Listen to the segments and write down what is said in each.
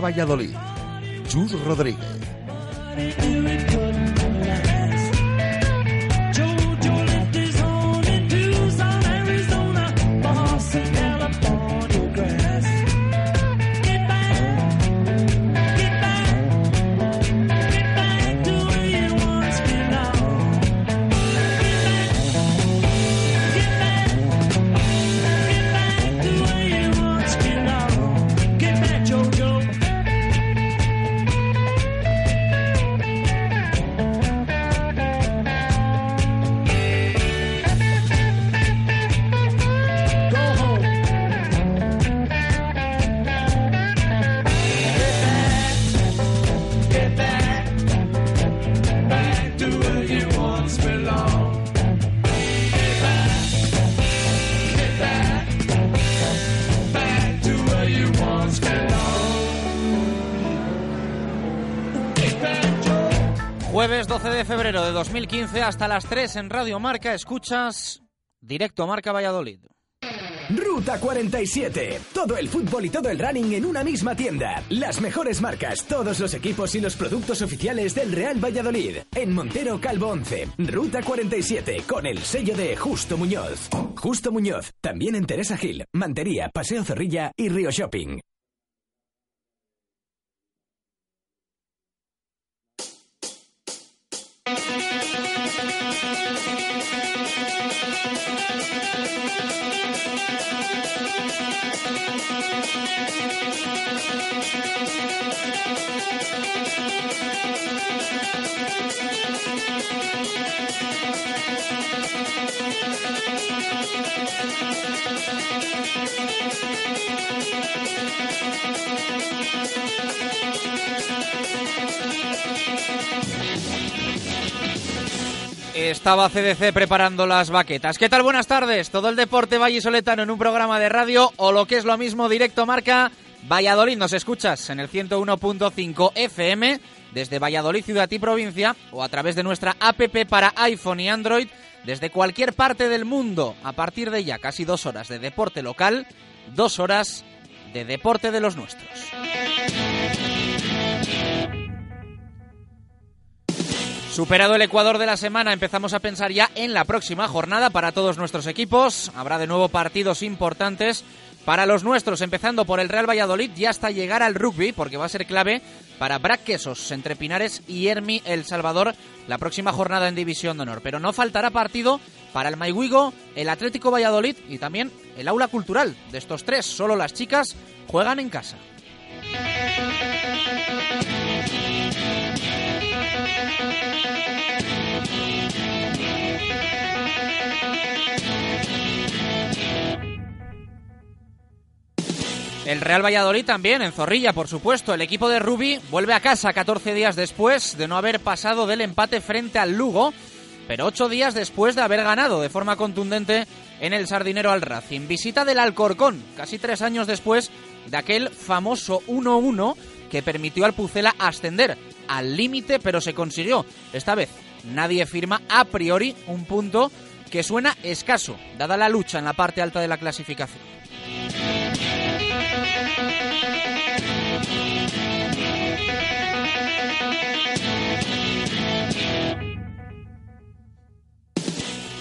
Valladolid. Chus Rodríguez. 2015 hasta las 3 en Radio Marca escuchas Directo Marca Valladolid. Ruta 47. Todo el fútbol y todo el running en una misma tienda. Las mejores marcas, todos los equipos y los productos oficiales del Real Valladolid. En Montero Calvo 11. Ruta 47 con el sello de Justo Muñoz. Justo Muñoz. También en Teresa Gil, Mantería, Paseo Zorrilla y Río Shopping. Estaba CDC preparando las baquetas. ¿Qué tal? Buenas tardes. Todo el deporte vallisoletano en un programa de radio o lo que es lo mismo directo marca Valladolid. Nos escuchas en el 101.5 FM desde Valladolid, ciudad y provincia o a través de nuestra app para iPhone y Android desde cualquier parte del mundo. A partir de ya casi dos horas de deporte local, dos horas de deporte de los nuestros. Superado el Ecuador de la semana, empezamos a pensar ya en la próxima jornada para todos nuestros equipos. Habrá de nuevo partidos importantes para los nuestros, empezando por el Real Valladolid y hasta llegar al rugby, porque va a ser clave para Brac Quesos entre Pinares y Hermi El Salvador la próxima jornada en División de Honor. Pero no faltará partido para el Maihuigo, el Atlético Valladolid y también el Aula Cultural. De estos tres, solo las chicas juegan en casa. El Real Valladolid también, en Zorrilla, por supuesto. El equipo de Rubi vuelve a casa 14 días después de no haber pasado del empate frente al Lugo, pero 8 días después de haber ganado de forma contundente en el Sardinero al Racing. Visita del Alcorcón, casi tres años después de aquel famoso 1-1 que permitió al Pucela ascender al límite, pero se consiguió. Esta vez nadie firma a priori un punto que suena escaso, dada la lucha en la parte alta de la clasificación.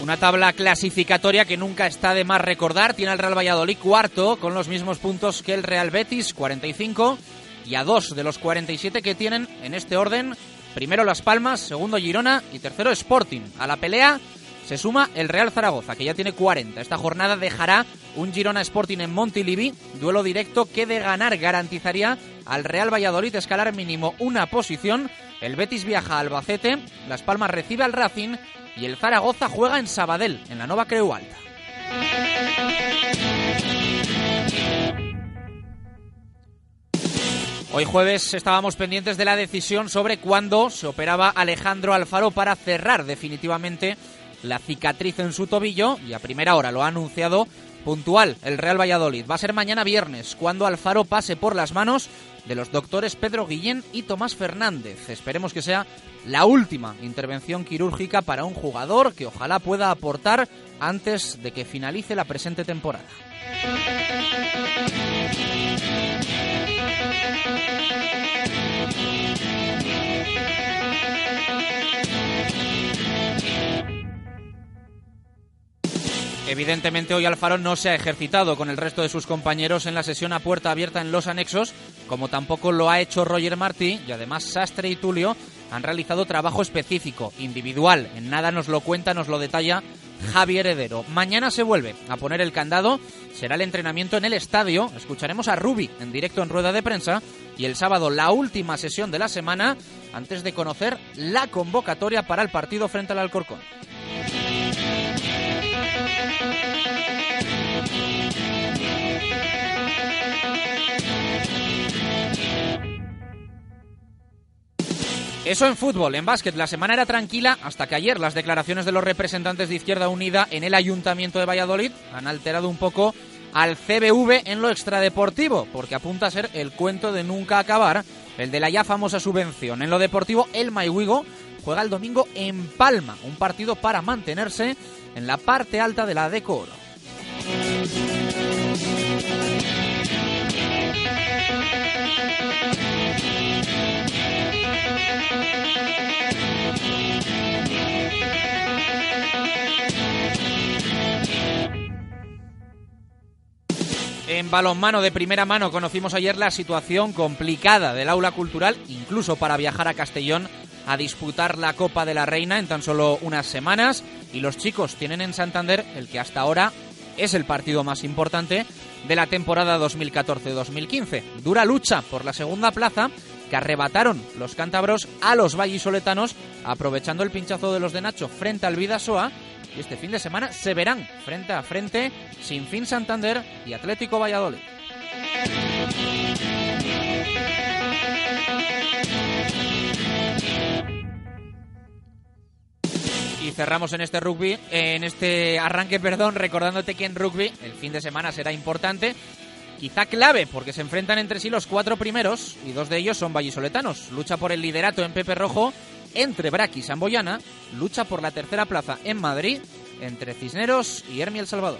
Una tabla clasificatoria que nunca está de más recordar. Tiene al Real Valladolid cuarto con los mismos puntos que el Real Betis, 45, y a dos de los 47 que tienen en este orden. Primero Las Palmas, segundo Girona y tercero Sporting. A la pelea se suma el Real Zaragoza, que ya tiene 40. Esta jornada dejará un Girona Sporting en Montilivi, duelo directo que de ganar garantizaría al Real Valladolid escalar mínimo una posición. El Betis viaja a Albacete, Las Palmas recibe al Racing y el Zaragoza juega en Sabadell, en la Nova Creu Alta. Hoy jueves estábamos pendientes de la decisión sobre cuándo se operaba Alejandro Alfaro para cerrar definitivamente la cicatriz en su tobillo y a primera hora lo ha anunciado puntual el Real Valladolid. Va a ser mañana viernes cuando Alfaro pase por las manos de los doctores Pedro Guillén y Tomás Fernández. Esperemos que sea la última intervención quirúrgica para un jugador que ojalá pueda aportar antes de que finalice la presente temporada. Evidentemente hoy Alfaro no se ha ejercitado con el resto de sus compañeros en la sesión a puerta abierta en los anexos, como tampoco lo ha hecho Roger Martí y además Sastre y Tulio han realizado trabajo específico, individual. En nada nos lo cuenta, nos lo detalla Javier Heredero. Mañana se vuelve a poner el candado, será el entrenamiento en el estadio, escucharemos a Rubi en directo en rueda de prensa y el sábado la última sesión de la semana antes de conocer la convocatoria para el partido frente al Alcorcón. Eso en fútbol, en básquet la semana era tranquila hasta que ayer las declaraciones de los representantes de Izquierda Unida en el Ayuntamiento de Valladolid han alterado un poco al CBV en lo extradeportivo, porque apunta a ser el cuento de nunca acabar, el de la ya famosa subvención. En lo deportivo, el Maiwigo juega el domingo en Palma, un partido para mantenerse en la parte alta de la Decoro. En balonmano de primera mano conocimos ayer la situación complicada del aula cultural, incluso para viajar a Castellón a disputar la Copa de la Reina en tan solo unas semanas. Y los chicos tienen en Santander el que hasta ahora es el partido más importante de la temporada 2014-2015. Dura lucha por la segunda plaza que arrebataron los cántabros a los vallisoletanos aprovechando el pinchazo de los de Nacho frente al Vidasoa y este fin de semana se verán frente a frente Sinfín Santander y Atlético Valladolid. Y cerramos en este rugby, en este arranque, perdón, recordándote que en rugby el fin de semana será importante, quizá clave, porque se enfrentan entre sí los cuatro primeros y dos de ellos son vallisoletanos. Lucha por el liderato en Pepe Rojo entre Braqui y Samboyana, lucha por la tercera plaza en Madrid entre Cisneros y Hermi El Salvador.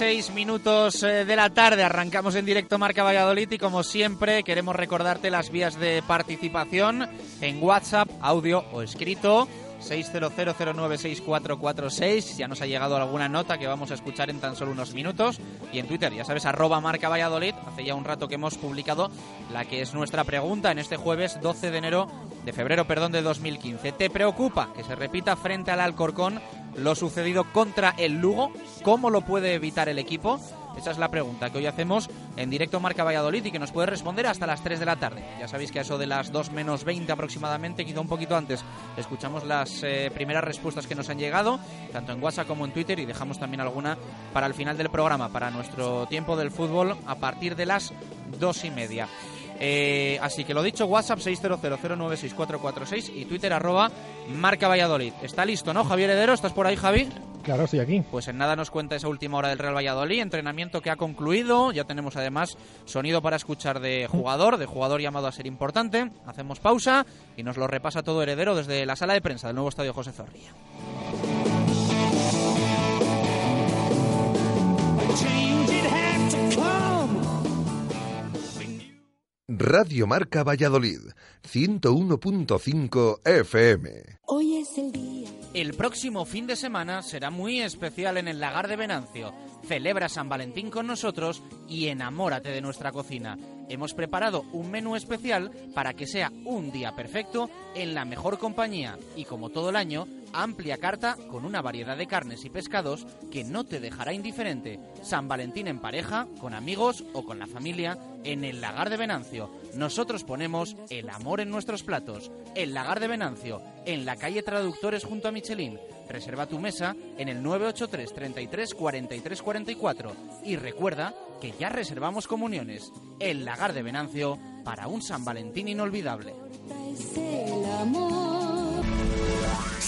Una y 16 minutos eh, de la tarde, arrancamos en directo Marca Valladolid y como siempre queremos recordarte las vías de participación en WhatsApp, audio o escrito. 600096446, ya nos ha llegado alguna nota que vamos a escuchar en tan solo unos minutos. Y en Twitter, ya sabes, arroba marca Valladolid. Hace ya un rato que hemos publicado la que es nuestra pregunta en este jueves 12 de enero, de febrero, perdón, de 2015. ¿Te preocupa que se repita frente al Alcorcón lo sucedido contra el Lugo? ¿Cómo lo puede evitar el equipo? Esa es la pregunta que hoy hacemos en directo Marca Valladolid y que nos puede responder hasta las 3 de la tarde. Ya sabéis que a eso de las 2 menos 20 aproximadamente, quizá un poquito antes, escuchamos las eh, primeras respuestas que nos han llegado, tanto en WhatsApp como en Twitter, y dejamos también alguna para el final del programa, para nuestro tiempo del fútbol, a partir de las 2 y media. Eh, así que lo dicho, WhatsApp 600096446 y Twitter arroba marca Valladolid. Está listo, ¿no, Javier Heredero? ¿Estás por ahí, Javi? Claro, estoy aquí. Pues en nada nos cuenta esa última hora del Real Valladolid, entrenamiento que ha concluido, ya tenemos además sonido para escuchar de jugador, de jugador llamado a ser importante. Hacemos pausa y nos lo repasa todo Heredero desde la sala de prensa del nuevo estadio José Zorrilla. Radio Marca Valladolid, 101.5 FM. Hoy es el día. El próximo fin de semana será muy especial en el Lagar de Venancio. Celebra San Valentín con nosotros y enamórate de nuestra cocina. Hemos preparado un menú especial para que sea un día perfecto en la mejor compañía y como todo el año, amplia carta con una variedad de carnes y pescados que no te dejará indiferente. San Valentín en pareja, con amigos o con la familia en el Lagar de Venancio. Nosotros ponemos el amor en nuestros platos. El Lagar de Venancio, en la calle Traductores junto a Michelin. Reserva tu mesa en el 983 33 43 44 y recuerda que ya reservamos comuniones. El Lagar de Venancio para un San Valentín inolvidable.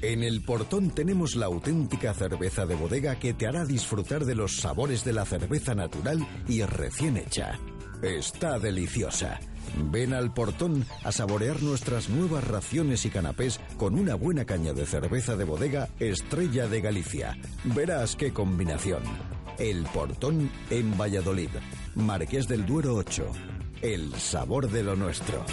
En el portón tenemos la auténtica cerveza de bodega que te hará disfrutar de los sabores de la cerveza natural y recién hecha. Está deliciosa. Ven al portón a saborear nuestras nuevas raciones y canapés con una buena caña de cerveza de bodega Estrella de Galicia. Verás qué combinación. El portón en Valladolid. Marqués del Duero 8. El sabor de lo nuestro.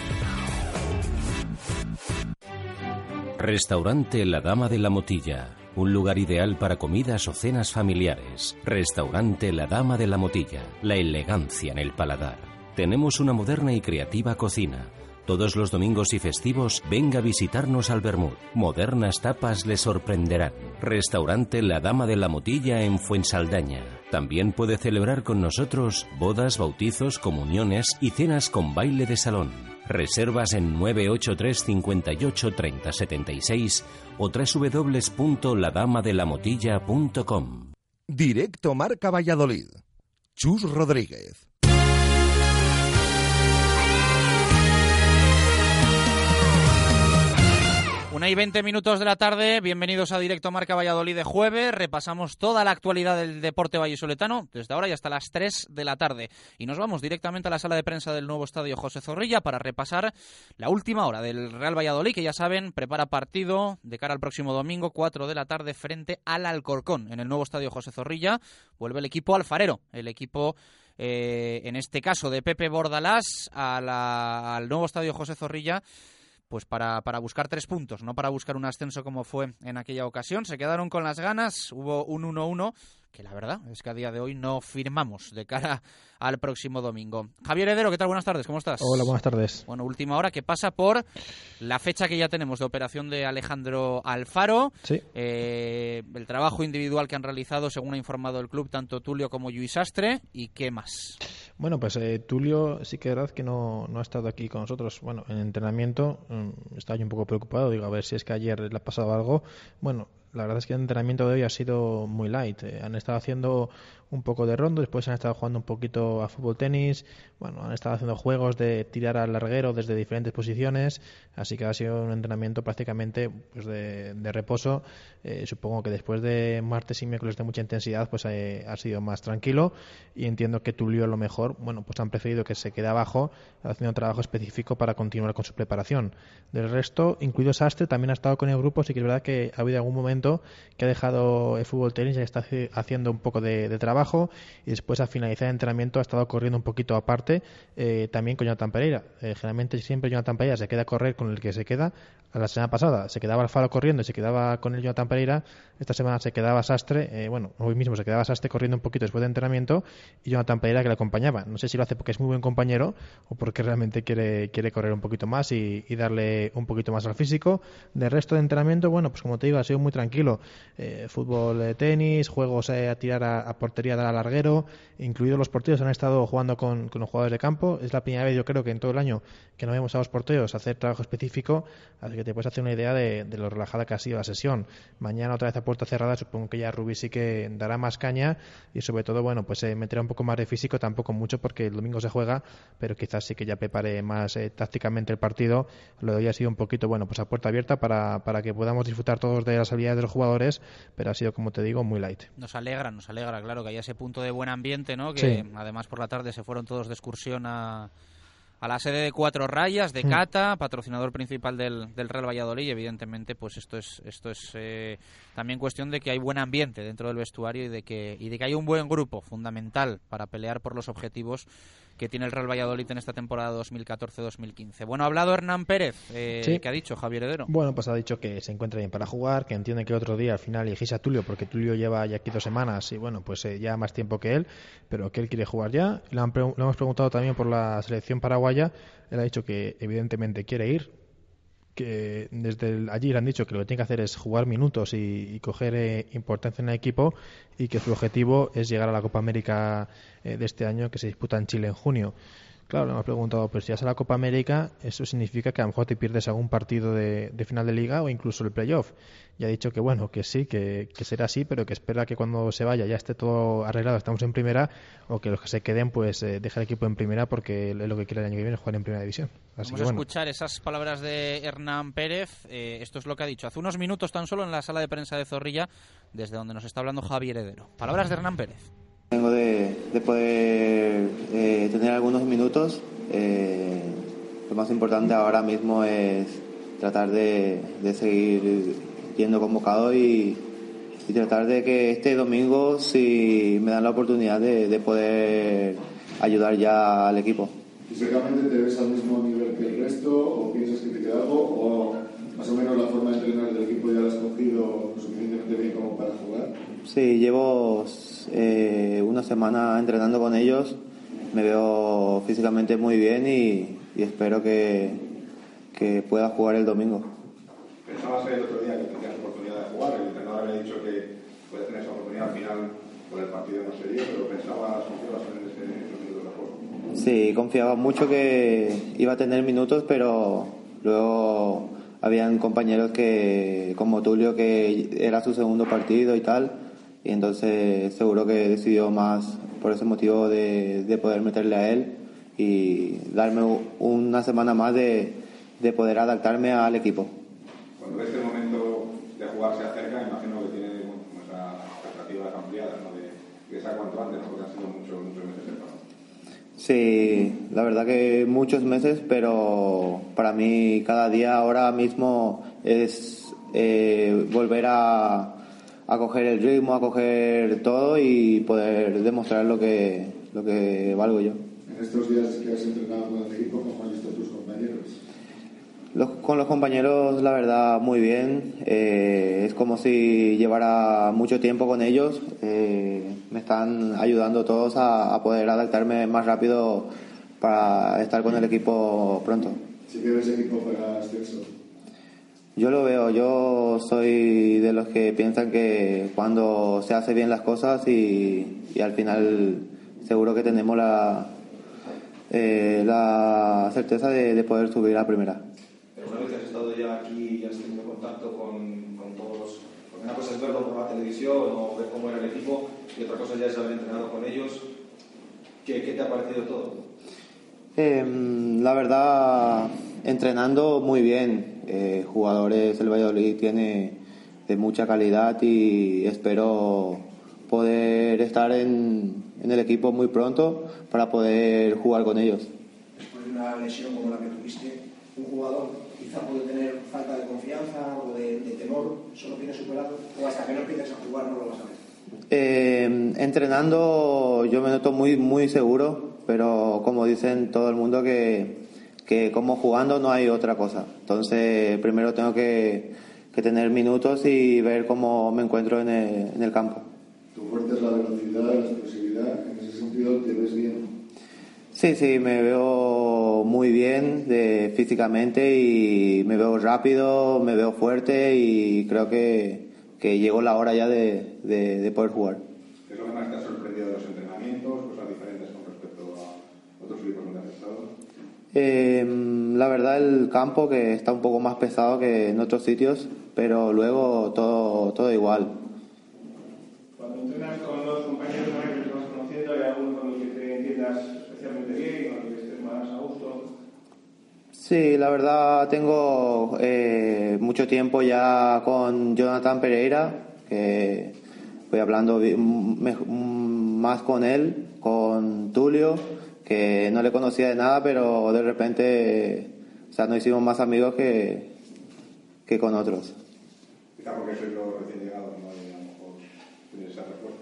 Restaurante La Dama de la Motilla. Un lugar ideal para comidas o cenas familiares. Restaurante La Dama de la Motilla. La elegancia en el paladar. Tenemos una moderna y creativa cocina. Todos los domingos y festivos venga a visitarnos al Bermud. Modernas tapas le sorprenderán. Restaurante La Dama de la Motilla en Fuensaldaña. También puede celebrar con nosotros bodas, bautizos, comuniones y cenas con baile de salón. Reservas en 983 58 30 76 o www.ladamadelamotilla.com. Directo Marca Valladolid. Chus Rodríguez. Una y 20 minutos de la tarde, bienvenidos a Directo Marca Valladolid de jueves. Repasamos toda la actualidad del deporte vallisoletano desde ahora y hasta las 3 de la tarde. Y nos vamos directamente a la sala de prensa del nuevo estadio José Zorrilla para repasar la última hora del Real Valladolid, que ya saben, prepara partido de cara al próximo domingo, 4 de la tarde, frente al Alcorcón. En el nuevo estadio José Zorrilla vuelve el equipo alfarero, el equipo. eh, en este caso de Pepe Bordalás a la- al nuevo estadio José Zorrilla pues para, para buscar tres puntos, no para buscar un ascenso como fue en aquella ocasión. Se quedaron con las ganas, hubo un 1-1 que la verdad es que a día de hoy no firmamos de cara al próximo domingo. Javier Heredero, ¿qué tal? Buenas tardes, ¿cómo estás? Hola, buenas tardes. Bueno, última hora que pasa por la fecha que ya tenemos de operación de Alejandro Alfaro, Sí. eh, el trabajo individual que han realizado, según ha informado el club, tanto Tulio como Luis Astre, y qué más. Bueno, pues eh, Tulio sí que es verdad que no, no ha estado aquí con nosotros. Bueno, en entrenamiento mm, estaba yo un poco preocupado. Digo, a ver si es que ayer le ha pasado algo. Bueno, la verdad es que el entrenamiento de hoy ha sido muy light. Eh, han estado haciendo un poco de rondo, después han estado jugando un poquito a fútbol tenis, bueno, han estado haciendo juegos de tirar al larguero desde diferentes posiciones, así que ha sido un entrenamiento prácticamente pues de, reposo. Eh, supongo que después de martes y miércoles de mucha intensidad, pues eh, ha sido más tranquilo y entiendo que Tulio a lo mejor, bueno, pues han preferido que se quede abajo haciendo un trabajo específico para continuar con su preparación. Del resto, incluido Sastre, también ha estado con el grupo, sí que es verdad que ha habido algún momento que ha dejado el fútbol tenis y está haci- haciendo un poco de, de trabajo y después al finalizar el entrenamiento ha estado corriendo un poquito aparte eh, también con Jonathan Pereira. Eh, generalmente siempre Jonathan Pereira se queda a correr con el que se queda. A la semana pasada se quedaba Alfaro corriendo y se quedaba con el Jonathan Pereira. Esta semana se quedaba Sastre, eh, bueno, hoy mismo se quedaba Sastre corriendo un poquito después de entrenamiento y Jonathan Pereira que le acompañaba. No sé si lo hace porque es muy buen compañero o porque realmente quiere, quiere correr un poquito más y, y darle un poquito más al físico. De resto de entrenamiento, bueno, pues como te digo, ha sido muy tranquilo. Eh, fútbol, eh, tenis, juegos eh, a tirar a, a portería, dar al larguero, incluidos los porteros han estado jugando con, con los jugadores de campo. Es la primera vez, yo creo que en todo el año que no vemos a los porteros hacer trabajo específico, así que te puedes hacer una idea de, de lo relajada que ha sido la sesión. Mañana otra vez a puerta cerrada, supongo que ya Rubí sí que dará más caña y sobre todo, bueno, pues eh, meterá un poco más de físico, tampoco mucho porque el domingo se juega, pero quizás sí que ya prepare más eh, tácticamente el partido. Lo de hoy ha sido un poquito, bueno, pues a puerta abierta para, para que podamos disfrutar todos de las habilidades de los jugadores, pero ha sido, como te digo, muy light. Nos alegra, nos alegra, claro, que haya ese punto de buen ambiente, ¿no? Que Sí. además por la tarde se fueron todos de excursión a, a la sede de Cuatro Rayas, de Mm. Cata, patrocinador principal del, del Real Valladolid, y evidentemente, pues esto es, esto es eh, también cuestión de que hay buen ambiente dentro del vestuario y de que, y de que hay un buen grupo fundamental para pelear por los objetivos que tiene el Real Valladolid en esta temporada 2014-2015. Bueno, ha hablado Hernán Pérez, eh, Sí. que ha dicho Javier Heredero. Bueno, pues ha dicho que se encuentra bien para jugar, que entiende que otro día al final elegís a Tulio porque Tulio lleva ya aquí dos semanas y bueno, pues eh, ya más tiempo que él, pero que él quiere jugar ya. Le, han pre- le hemos preguntado también por la selección paraguaya, él ha dicho que evidentemente quiere ir, que desde allí le han dicho que lo que tiene que hacer es jugar minutos y, y coger eh, importancia en el equipo y que su objetivo es llegar a la Copa América eh, de este año que se disputa en Chile en junio. Claro, le hemos preguntado, pues si vas a la Copa América, eso significa que a lo mejor te pierdes algún partido de, de final de liga o incluso el playoff. Y ha dicho que bueno, que sí, que, que será así, pero que espera que cuando se vaya ya esté todo arreglado, estamos en primera, o que los que se queden pues eh, deje el equipo en primera porque es lo que quiere el año que viene, jugar en primera división. Así Vamos que a escuchar esas palabras de Hernán Pérez. Eh, esto es lo que ha dicho hace unos minutos tan solo en la sala de prensa de Zorrilla, desde donde nos está hablando Javier Heredero. Palabras de Hernán Pérez. Vengo de, de poder eh, tener algunos minutos. Eh, lo más importante ahora mismo es tratar de, de seguir yendo convocado y, y tratar de que este domingo, si me dan la oportunidad de, de poder ayudar ya al equipo. ¿Físicamente te ves al mismo nivel que el resto o piensas que te queda algo o más o menos la forma de entrenar del equipo ya la has cogido lo suficientemente bien como para jugar? Sí, llevo eh, una semana entrenando con ellos. Me veo físicamente muy bien y, y espero que, que pueda jugar el domingo. Pensabas el otro día que tenías oportunidad de jugar, el entrenador había dicho que puedes tener esa oportunidad al final por el partido no sería, pero pensabas, confiabas en ese, esos minutos de juego. Sí, confiaba mucho que iba a tener minutos, pero luego habían compañeros que, como Tulio, que era su segundo partido y tal, y entonces seguro que decidió más por ese motivo de, de poder meterle a él y darme una semana más de, de poder adaptarme al equipo. Cuando este momento de jugar se acerca, imagino que tiene esas expectativas ampliadas, ¿no? de que sea cuanto antes, ¿no? porque han sido muchos, muchos meses de paro. Sí, la verdad que muchos meses, pero para mí cada día ahora mismo es eh, volver a, a coger el ritmo, a coger todo y poder demostrar lo que, lo que valgo yo. En estos días que has entrenado con el equipo, ¿cómo han visto tus compañeros? Los- con los compañeros, la verdad, muy bien. Eh, es como si llevara mucho tiempo con ellos. Eh, me están ayudando todos a, a poder adaptarme más rápido para estar con el equipo pronto. Si quieres equipo para ascenso. Yo lo veo, yo soy de los que piensan que cuando se hace bien las cosas y, y al final seguro que tenemos la, eh, la certeza de, de poder subir a primera. Pero una vez que has estado ya aquí y has tenido contacto con, con todos, porque una cosa es verlo por la televisión o ver cómo era el equipo y otra cosa ya es haber entrenado con ellos, ¿qué, qué te ha parecido todo? Eh, la verdad, entrenando muy bien. Eh, jugadores el Valladolid tiene de mucha calidad y espero poder estar en, en el equipo muy pronto para poder jugar con ellos. después de una lesión como la que tuviste, un jugador quizá puede tener falta de confianza o de, de temor, ¿eso lo tienes superado? ¿O hasta que no empieces a jugar no lo vas a ver? Eh, entrenando yo me noto muy muy seguro, pero como dicen todo el mundo que, que como jugando no hay otra cosa. Entonces primero tengo que, que tener minutos y ver cómo me encuentro en el, en el campo. Tu fuerte es la velocidad, la explosividad. En ese sentido, ¿te ves bien? Sí, sí, me veo muy bien de, físicamente y me veo rápido, me veo fuerte y creo que, que llegó la hora ya de, de, de poder jugar. ¿Qué es lo que más te ha sorprendido de los entrenamientos? Cosas diferentes con respecto a otros equipos donde has estado. Eh, la verdad el campo que está un poco más pesado que en otros sitios, pero luego todo, todo igual. Cuando entrenas con los compañeros que los vas conociendo, ¿hay alguno con el que te entiendas especialmente bien, con el que estés más a gusto? Sí, la verdad tengo eh, mucho tiempo ya con Jonathan Pereira, que voy hablando más con él, con Tulio, que no le conocía de nada, pero de repente o sea, nos hicimos más amigos que, que con otros. Quizá porque recién ¿no? Y a lo mejor tienes ese refuerzo.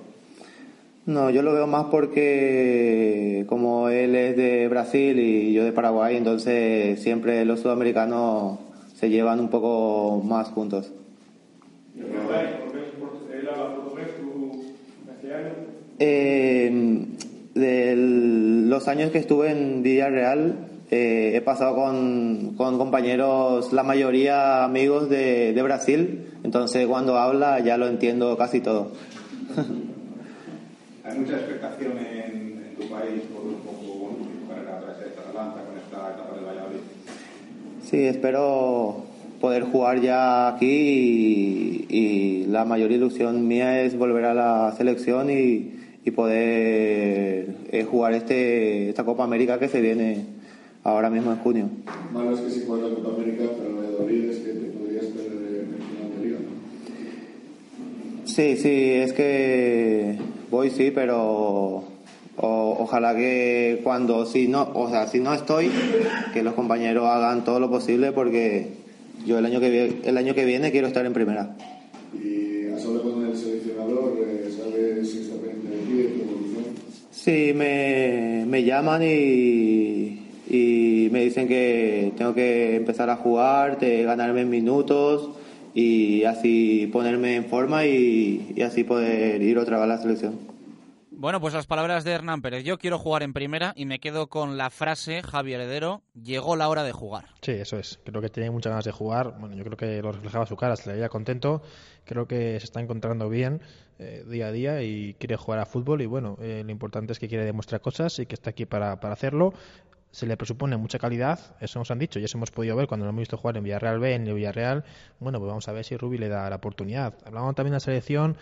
No, yo lo veo más porque como él es de Brasil y yo de Paraguay, entonces siempre los sudamericanos se llevan un poco más juntos. De los años que estuve en Villarreal eh, he pasado con, con compañeros, la mayoría amigos de, de Brasil, entonces cuando habla ya lo entiendo casi todo. Hay mucha expectación en, en tu país por un poco, carrera tras esta Atalanta con esta etapa del Valladolid. Sí, espero poder jugar ya aquí y, y la mayor ilusión mía es volver a la selección y, y poder eh, jugar este, esta Copa América que se viene ahora mismo en junio. Malo es que si juegas la Copa América, el Valladolid es que te podrías perder en el final de liga. ¿no? Sí, sí, es que voy sí, pero o- ojalá que cuando si no, o sea, si no estoy, que los compañeros hagan todo lo posible porque yo el año que viene, el año que viene quiero estar en primera. Y has hablado con el seleccionador, eh, sabes si está pendiente de ti, de tu evolución. Sí, me, me llaman y, y me dicen que tengo que empezar a jugar, de ganarme minutos y así ponerme en forma y, y así poder ir otra vez a la selección. Bueno, pues las palabras de Hernán Pérez. Yo quiero jugar en primera y me quedo con la frase, Javier Heredero, llegó la hora de jugar. Sí, eso es. Creo que tenía muchas ganas de jugar. Bueno, yo creo que lo reflejaba su cara, se le veía contento. Creo que se está encontrando bien eh, día a día y quiere jugar a fútbol. Y bueno, eh, lo importante es que quiere demostrar cosas y que está aquí para, para hacerlo. Se le presupone mucha calidad, eso nos han dicho, ya eso hemos podido ver cuando lo hemos visto jugar en Villarreal B, en el Villarreal. Bueno, pues vamos a ver si Rubi le da la oportunidad. Hablábamos también de la selección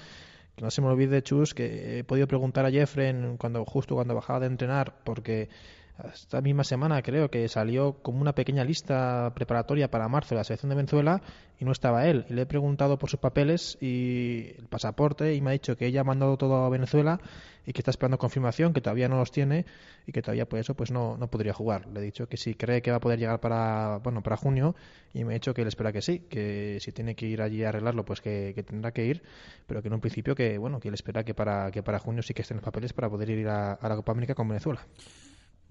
que no se me olvide, Chus, que he podido preguntar a Jeffren cuando, justo cuando bajaba de entrenar, porque esta misma semana creo que salió como una pequeña lista preparatoria para marzo de la selección de Venezuela y no estaba él. Y le he preguntado por sus papeles y el pasaporte y me ha dicho que ella ha mandado todo a Venezuela y que está esperando confirmación, que todavía no los tiene y que todavía por eso pues no, no podría jugar. Le he dicho que si cree que va a poder llegar para bueno para junio y me ha dicho que él espera que sí, que si tiene que ir allí a arreglarlo pues que, tendrá que ir, pero que en un principio que bueno que él espera que para que para junio sí que estén los papeles para poder ir a la Copa América con Venezuela.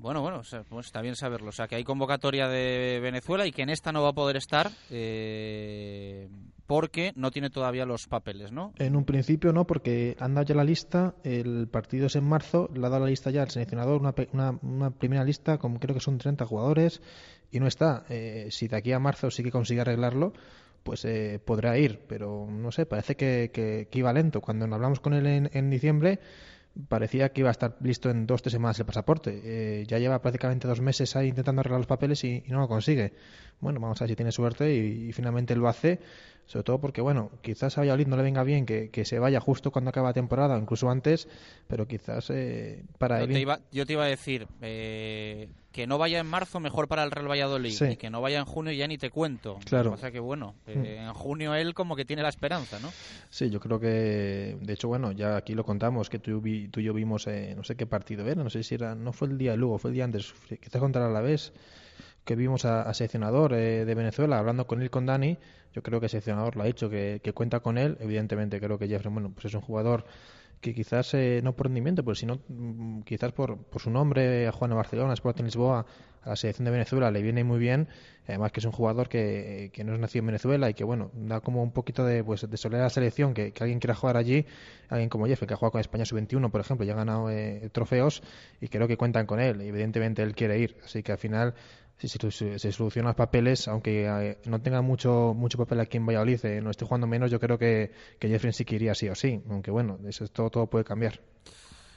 Bueno, bueno, o sea, pues está bien saberlo. O sea, que hay convocatoria de Venezuela y que en esta no va a poder estar eh, porque no tiene todavía los papeles, ¿no? En un principio no, porque han dado ya la lista, el partido es en marzo, le ha dado la lista ya al seleccionador, una, una, una primera lista, con creo que son 30 jugadores, y no está. Eh, si de aquí a marzo sí que consigue arreglarlo, pues eh, podrá ir, pero no sé, parece que, que, que iba lento. Cuando hablamos con él en, en diciembre, parecía que iba a estar listo en dos tres semanas el pasaporte. Eh, ya lleva prácticamente dos meses ahí intentando arreglar los papeles y, no lo consigue. Bueno, vamos a ver si tiene suerte y finalmente lo hace, sobre todo porque, bueno, quizás a Valladolid no le venga bien que, que se vaya justo cuando acaba la temporada, incluso antes, pero quizás eh, para Yo él... te, iba, yo te iba a decir eh, que no vaya en marzo mejor para el Real Valladolid Sí. y que no vaya en junio ya ni te cuento. Claro. O sea que bueno, eh, Mm. en junio él como que tiene la esperanza, ¿no? Sí, yo creo que, de hecho, bueno, ya aquí lo contamos, que tú, vi- tú y yo vimos, eh, no sé qué partido era, no sé si era, no fue el día de Lugo, fue el día antes, quizás contra la vez que vimos a, seleccionador eh, de Venezuela hablando con él con Dani, yo creo que el seleccionador lo ha dicho, que, que cuenta con él. Evidentemente creo que Jeffrey, bueno, pues es un jugador que quizás eh, no por rendimiento, pero sino mm, quizás por, por su nombre a Juan de Barcelona, Sporting Lisboa, a la selección de Venezuela le viene muy bien. Además que es un jugador que, que no es nacido en Venezuela y que bueno da como un poquito de pues de soledad a la selección que, alguien quiera jugar allí, alguien como Jeff que ha jugado con España sub-21 por ejemplo, ya ha ganado eh, trofeos y creo que cuentan con él. Evidentemente él quiere ir, así que al final si se, solucionan los papeles, aunque eh, no tenga mucho mucho papel aquí en Valladolid, eh, no esté jugando menos, yo creo que, que Jeffrey sí que iría sí o sí, aunque bueno, eso todo, todo puede cambiar.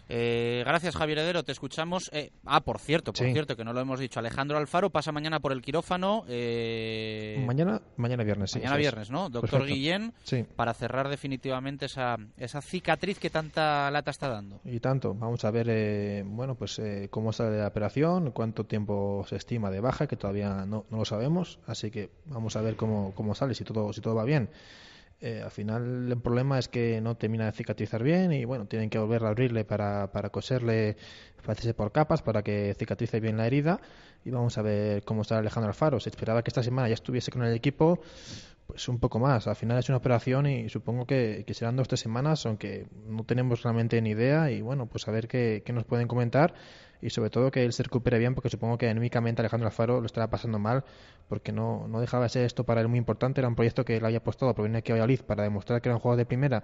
Eh, gracias, Javier Heredero. Te escuchamos. Eh, ah, por cierto, por cierto, que no lo hemos dicho. Alejandro Alfaro pasa mañana por el quirófano. Eh... Mañana, mañana viernes, sí. Mañana viernes, ¿no? Doctor Guillén, para cerrar definitivamente esa, esa cicatriz que tanta lata está dando. Y tanto. Vamos a ver, eh, bueno, pues eh, cómo sale la operación, cuánto tiempo se estima de baja, que todavía no, no lo sabemos. Así que vamos a ver cómo, cómo sale, si todo, si todo va bien. Eh, al final el problema es que no termina de cicatrizar bien y bueno, tienen que volver a abrirle para, para coserle, parece por capas para que cicatrice bien la herida y vamos a ver cómo está Alejandro Alfaro. Se esperaba que esta semana ya estuviese con el equipo, pues un poco más. Al final es una operación y supongo que, serán dos o tres semanas, aunque no tenemos realmente ni idea y bueno, pues a ver qué, qué nos pueden comentar y sobre todo que él se recupere bien porque supongo que anímicamente Alejandro Alfaro lo estará pasando mal porque no, no dejaba de ser esto para él muy importante, era un proyecto que él había apostado por venir aquí a Valladolid para demostrar que era un juego de primera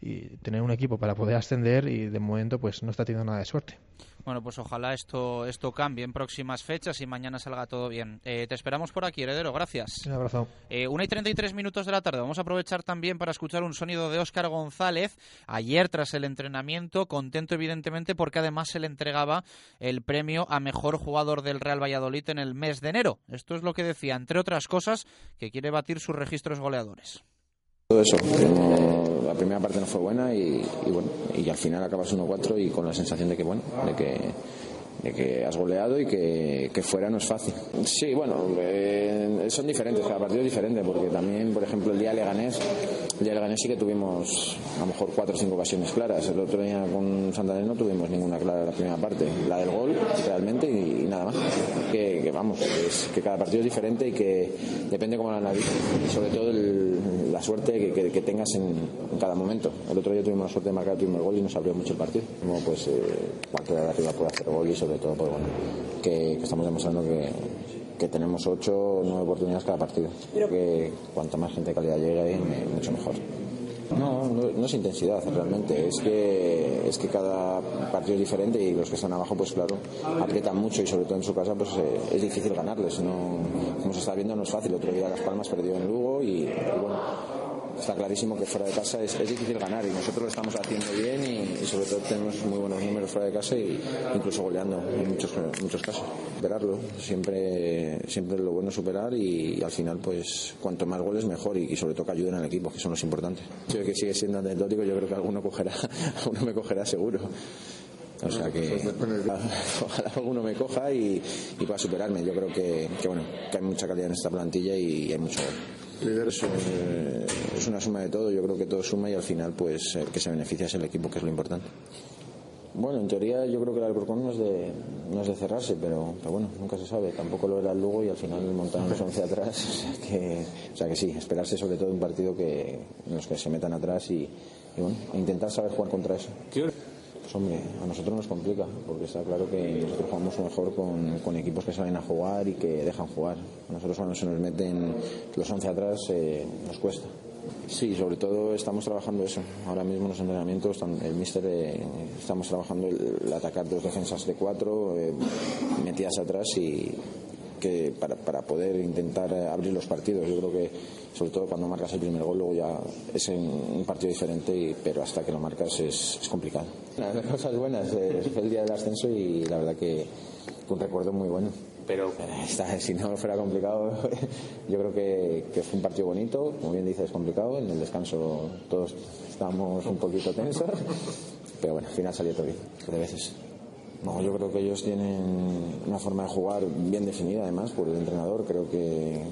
y tener un equipo para poder ascender y de momento pues no está teniendo nada de suerte. Bueno, pues ojalá esto, esto cambie en próximas fechas y mañana salga todo bien. Eh, te esperamos por aquí, Heredero, gracias. Un abrazo. Eh, una y 33 minutos de la tarde. Vamos a aprovechar también para escuchar un sonido de Óscar González. Ayer, tras el entrenamiento, contento evidentemente porque además se le entregaba el premio a mejor jugador del Real Valladolid en el mes de enero. Esto es lo que decía, entre otras cosas, que quiere batir sus registros goleadores. Todo eso, la primera parte no fue buena y, bueno, y al final acabas 1-4 y con la sensación de que, bueno, de que de que has goleado y que, que, fuera no es fácil. Sí, bueno, eh, son diferentes, cada partido es diferente, porque también, por ejemplo, el día Leganés, el día Leganés sí que tuvimos a lo mejor cuatro o cinco ocasiones claras. El otro día con Santander no tuvimos ninguna clara la primera parte. La del gol, realmente, y, nada más. Que, vamos, es, que cada partido es diferente y que depende cómo la analices. Sobre todo la suerte que, que tengas en, cada momento. El otro día tuvimos la suerte de marcar el primer gol y nos abrió mucho el partido. Como pues eh, cualquiera de arriba puede hacer gol y sobre todo pues, bueno, que, estamos demostrando que, que tenemos 8 o 9 oportunidades cada partido. Que cuanto más gente de calidad llegue ahí, mucho mejor. No, no, es intensidad realmente, es que es que cada partido es diferente y los que están abajo, pues claro, aprietan mucho y sobre todo en su casa, pues eh, es difícil ganarles. No, como se está viendo, no es fácil. Otro día Las Palmas perdió en Lugo y bueno, está clarísimo que fuera de casa es, difícil ganar y nosotros lo estamos haciendo bien y, sobre todo tenemos muy buenos números fuera de casa y incluso goleando en muchos, muchos casos. Superarlo, siempre, siempre lo bueno es superar y, al final pues cuanto más goles mejor y, sobre todo que ayuden al equipo, que son los importantes. Yo que sigue siendo anecdótico, yo creo que alguno me cogerá seguro. O sea que ojalá alguno me coja y, pueda superarme. Yo creo que, bueno, que hay mucha calidad en esta plantilla y hay mucho es, eh, es, una suma de todo, yo creo que todo suma y al final pues el que se beneficia es el equipo, que es lo importante. Bueno, en teoría yo creo que el Alcorcón no es de, no es de cerrarse, pero, bueno, nunca se sabe. Tampoco lo era el Lugo y al final montaron los 11 atrás. O sea, que, o sea que sí, esperarse sobre todo un partido que, en los que se metan atrás y, y bueno, intentar saber jugar contra eso. Hombre, a nosotros nos complica, porque está claro que nosotros jugamos mejor con, equipos que salen a jugar y que dejan jugar. A nosotros cuando se nos meten los 11 atrás eh, nos cuesta. Sí, sobre todo estamos trabajando eso. Ahora mismo en los entrenamientos, el míster eh, estamos trabajando el, atacar dos defensas de cuatro, eh, metidas atrás y, que para, para poder intentar abrir los partidos. Yo creo que sobre todo cuando marcas el primer gol luego ya es un partido diferente, pero hasta que lo marcas es, complicado. Las cosas buenas, eh, fue el día del ascenso y la verdad que un recuerdo muy bueno. Pero eh, si no fuera complicado, yo creo que, que, fue un partido bonito, como bien dices, complicado. En el descanso todos estábamos un poquito tensos, pero bueno, al final salió todo bien, de veces. No, yo creo que ellos tienen una forma de jugar bien definida, además, por el entrenador. Creo que,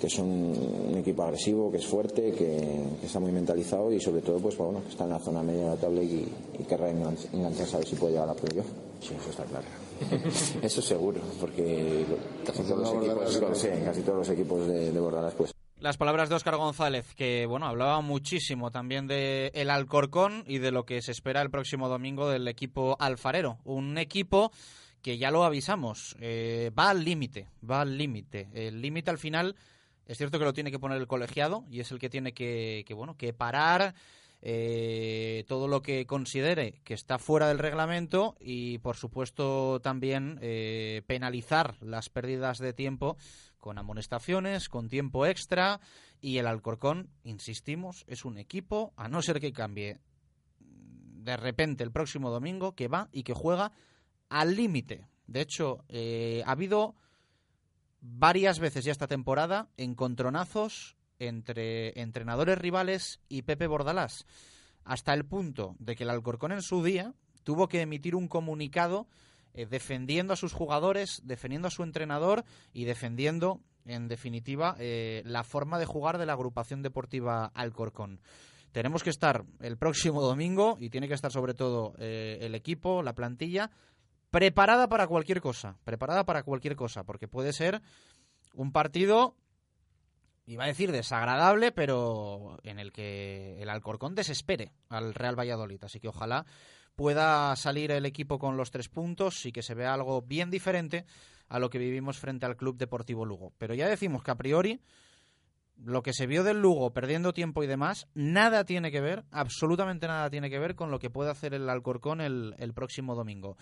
que es un, equipo agresivo, que es fuerte, que, está muy mentalizado y sobre todo, pues bueno, que está en la zona media de la tabla y, y querrá engancharse a ver si puede llegar a playoff. Sí, eso está claro. Eso seguro, porque casi todos los equipos, sí, casi todos los equipos de, de Bordalás, pues Las palabras de Óscar González, que bueno, hablaba muchísimo también de el Alcorcón y de lo que se espera el próximo domingo del equipo alfarero. Un equipo que ya lo avisamos, eh, va al límite, va al límite. El límite al final es cierto que lo tiene que poner el colegiado y es el que tiene que, que bueno, que parar eh, todo lo que considere que está fuera del reglamento y, por supuesto, también eh, penalizar las pérdidas de tiempo con amonestaciones, con tiempo extra y el Alcorcón, insistimos, es un equipo, a no ser que cambie de repente el próximo domingo, que va y que juega al límite. De hecho, eh, ha habido varias veces ya esta temporada encontronazos entre entrenadores rivales y Pepe Bordalás, hasta el punto de que el Alcorcón en su día tuvo que emitir un comunicado eh, defendiendo a sus jugadores, defendiendo a su entrenador y defendiendo, en definitiva, eh, la forma de jugar de la agrupación deportiva Alcorcón. Tenemos que estar el próximo domingo y tiene que estar sobre todo eh, el equipo, la plantilla, preparada para cualquier cosa, preparada para cualquier cosa, porque puede ser un partido iba a decir desagradable, pero en el que el Alcorcón desespere al Real Valladolid. Así que ojalá pueda salir el equipo con los tres puntos y que se vea algo bien diferente a lo que vivimos frente al Club Deportivo Lugo. Pero ya decimos que a priori lo que se vio del Lugo perdiendo tiempo y demás, nada tiene que ver, absolutamente nada tiene que ver con lo que puede hacer el Alcorcón el, el próximo domingo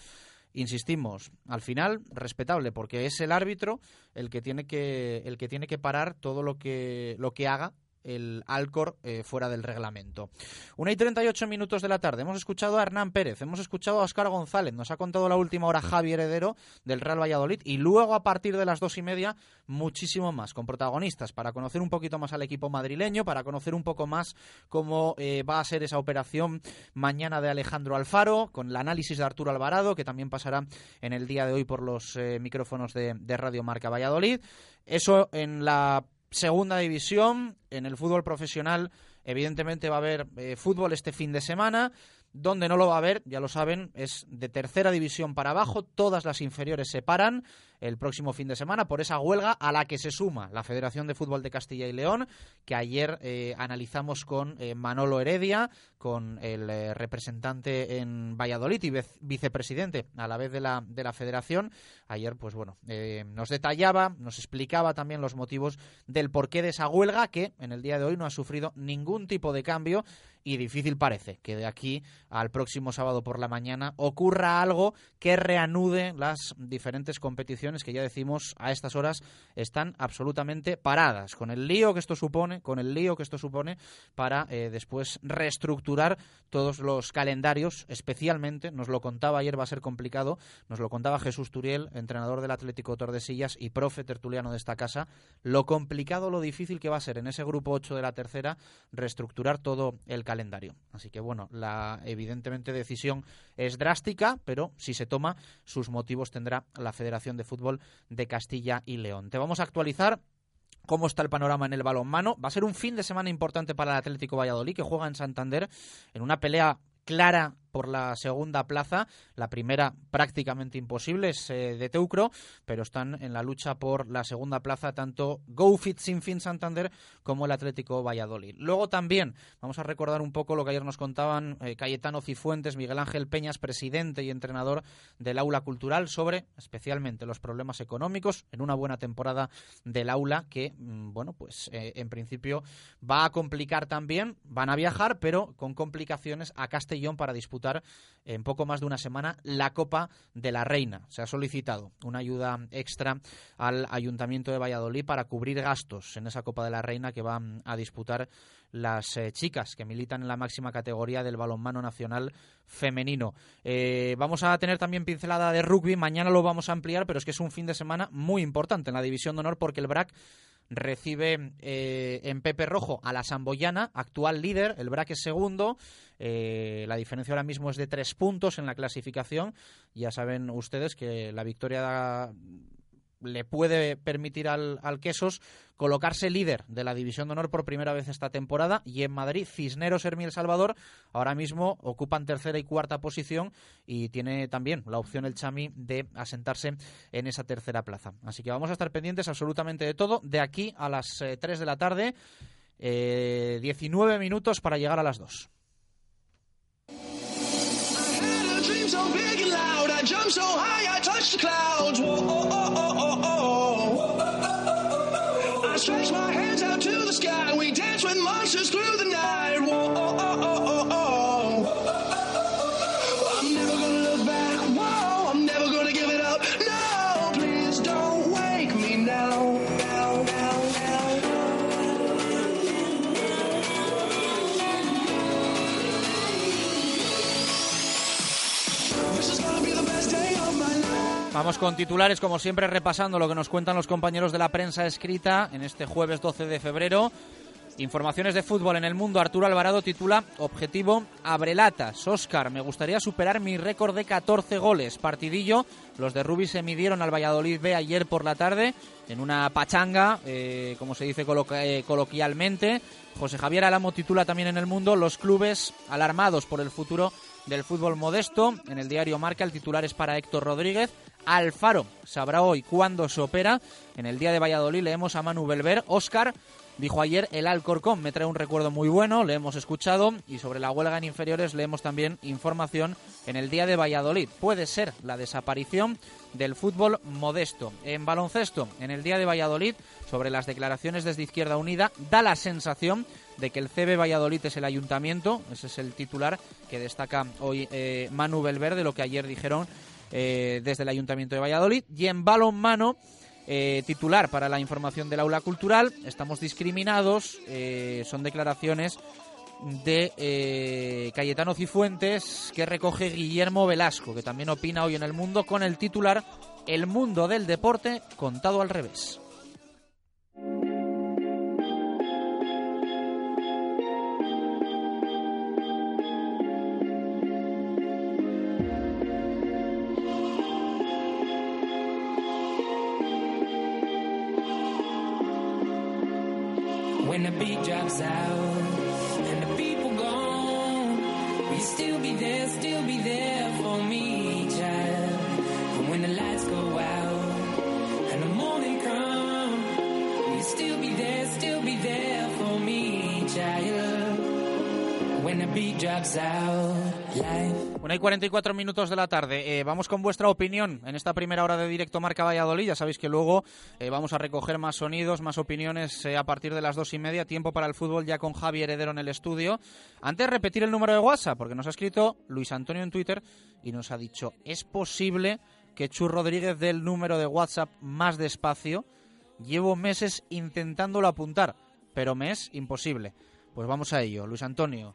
insistimos, al final respetable porque es el árbitro el que tiene que el que tiene que parar todo lo que lo que haga el Alcor eh, fuera del reglamento. Una y 38 minutos de la tarde. Hemos escuchado a Hernán Pérez, hemos escuchado a Oscar González, nos ha contado la última hora Javi Heredero del Real Valladolid y luego a partir de las dos y media muchísimo más con protagonistas para conocer un poquito más al equipo madrileño, para conocer un poco más cómo eh, va a ser esa operación mañana de Alejandro Alfaro, con el análisis de Arturo Alvarado, que también pasará en el día de hoy por los eh, micrófonos de, de Radio Marca Valladolid. Eso en la segunda división, en el fútbol profesional, evidentemente va a haber eh, fútbol este fin de semana. Donde no lo va a haber, ya lo saben, es de tercera división para abajo. Todas las inferiores se paran el próximo fin de semana por esa huelga a la que se suma la Federación de Fútbol de Castilla y León, que ayer eh, analizamos con eh, Manolo Heredia, con el eh, representante en Valladolid y vicepresidente a la vez de la, de la Federación. Ayer, pues bueno, nos detallaba, nos explicaba también los motivos del porqué de esa huelga que en el día de hoy no ha sufrido ningún tipo de cambio y difícil parece que de aquí al próximo sábado por la mañana ocurra algo que reanude las diferentes competiciones que ya decimos a estas horas están absolutamente paradas con el lío que esto supone, con el lío que esto supone para eh, después reestructurar todos los calendarios, especialmente nos lo contaba ayer va a ser complicado, nos lo contaba Jesús Turiel, entrenador del Atlético Tordesillas y profe tertuliano de esta casa, lo complicado, lo difícil que va a ser en ese grupo 8 de la tercera reestructurar todo el calendario. Así que bueno, la evidentemente decisión es drástica, pero si se toma, sus motivos tendrá la Federación de Fútbol de Castilla y León. Te vamos a actualizar cómo está el panorama en el balonmano. Va a ser un fin de semana importante para el Atlético Valladolid, que juega en Santander en una pelea clara por la segunda plaza. La primera prácticamente imposible es eh, de Teucro, pero están en la lucha por la segunda plaza tanto GoFit Fin Santander como el Atlético Valladolid. Luego también vamos a recordar un poco lo que ayer nos contaban eh, Cayetano Cifuentes, Miguel Ángel Peñas, presidente y entrenador del Aula Cultural, sobre especialmente los problemas económicos en una buena temporada del Aula que, mm, bueno, pues eh, en principio va a complicar también, van a viajar, pero con complicaciones a Castellón para disputar en poco más de una semana la Copa de la Reina. Se ha solicitado una ayuda extra al Ayuntamiento de Valladolid para cubrir gastos en esa Copa de la Reina que van a disputar las eh, chicas que militan en la máxima categoría del balonmano nacional femenino. Eh, vamos a tener también pincelada de rugby, mañana lo vamos a ampliar, pero es que es un fin de semana muy importante en la División de Honor porque el BRAC recibe eh, en Pepe Rojo a la Samboyana, actual líder, el BRAC es segundo, eh, la diferencia ahora mismo es de tres puntos en la clasificación, ya saben ustedes que la victoria le puede permitir al, al, Quesos colocarse líder de la División de Honor por primera vez esta temporada y en Madrid Cisneros, Hermi El Salvador ahora mismo ocupan tercera y cuarta posición y tiene también la opción el Chami de asentarse en esa tercera plaza. Así que vamos a estar pendientes absolutamente de todo de aquí a las 3 eh, de la tarde, eh, 19 minutos para llegar a las 2. dream so big and loud. I jumped so high, I touched the clouds. Whoa, oh, oh, oh, I stretched my hands out to the sky. We dance with monsters through the night. Vamos con titulares, como siempre, repasando lo que nos cuentan los compañeros de la prensa escrita en este jueves 12 de febrero. Informaciones de fútbol en el mundo. Arturo Alvarado titula Objetivo Abrelatas. Oscar, me gustaría superar mi récord de 14 goles. Partidillo. Los de Rubí se midieron al Valladolid B ayer por la tarde en una pachanga, eh, como se dice eh, coloquialmente. José Javier Alamo titula también en el mundo Los clubes alarmados por el futuro del fútbol modesto. En el diario Marca el titular es para Héctor Rodríguez. Alfaro sabrá hoy cuándo se opera. En el día de Valladolid leemos a Manu Belver. Oscar dijo ayer el Alcorcón. Me trae un recuerdo muy bueno, le hemos escuchado. Y sobre la huelga en inferiores leemos también información en el día de Valladolid. Puede ser la desaparición del fútbol modesto. En baloncesto, en el día de Valladolid, sobre las declaraciones desde Izquierda Unida, da la sensación de que el CB Valladolid es el ayuntamiento. Ese es el titular que destaca hoy eh, Manu Belver de lo que ayer dijeron eh, desde el Ayuntamiento de Valladolid. Y en balonmano, eh, titular para la información del aula cultural, estamos discriminados, eh, son declaraciones de Cayetano Cifuentes que recoge Guillermo Velasco, que también opina hoy en el mundo con el titular El mundo del deporte contado al revés. was out and the people gone. Will you still be there, still be there for me, child? And when the lights go out and the morning comes, will you still be there, still be there for me, child? When the beat drops out, life Una y 44 minutos de la tarde. Eh, vamos con vuestra opinión en esta primera hora de directo Marca Valladolid. Ya sabéis que luego eh, vamos a recoger más sonidos, más opiniones eh, a partir de las dos y media. Tiempo para el fútbol ya con Javi Heredero en el estudio. Antes repetir el número de WhatsApp, porque nos ha escrito Luis Antonio en Twitter y nos ha dicho: ¿es posible que Chur Rodríguez dé el número de WhatsApp más despacio? Llevo meses intentándolo apuntar, pero me es imposible. Pues vamos a ello. Luis Antonio.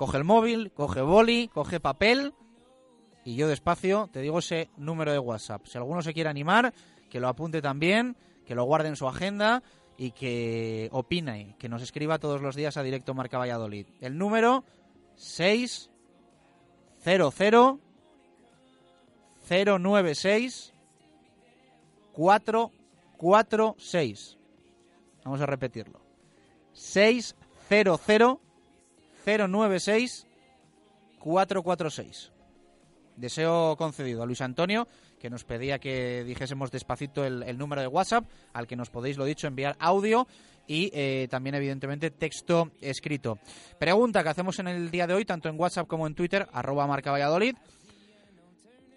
Coge el móvil, coge boli, coge papel y yo despacio te digo ese número de WhatsApp. Si alguno se quiere animar, que lo apunte también, que lo guarde en su agenda y que opine, que nos escriba todos los días a Directo Marca Valladolid. El número 600 096 446. Vamos a repetirlo. 600 096 446. Deseo concedido a Luis Antonio, que nos pedía que dijésemos despacito el, número de WhatsApp, al que nos podéis, lo dicho, enviar audio y eh, también, evidentemente, texto escrito. Pregunta que hacemos en el día de hoy, tanto en WhatsApp como en Twitter, arroba marca Valladolid.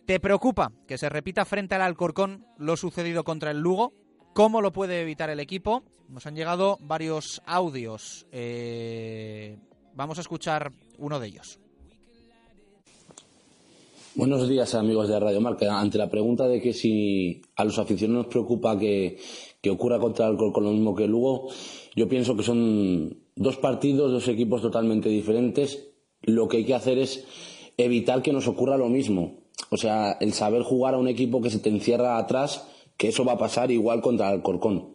¿Te preocupa que se repita frente al Alcorcón lo sucedido contra el Lugo? ¿Cómo lo puede evitar el equipo? Nos han llegado varios audios. Eh, Vamos a escuchar uno de ellos. Buenos días amigos de Radio Marca. Ante la pregunta de que si a los aficionados nos preocupa que, ocurra contra el con lo mismo que Lugo, yo pienso que son dos partidos, dos equipos totalmente diferentes. Lo que hay que hacer es evitar que nos ocurra lo mismo. O sea, el saber jugar a un equipo que se te encierra atrás, que eso va a pasar igual contra el Corcón.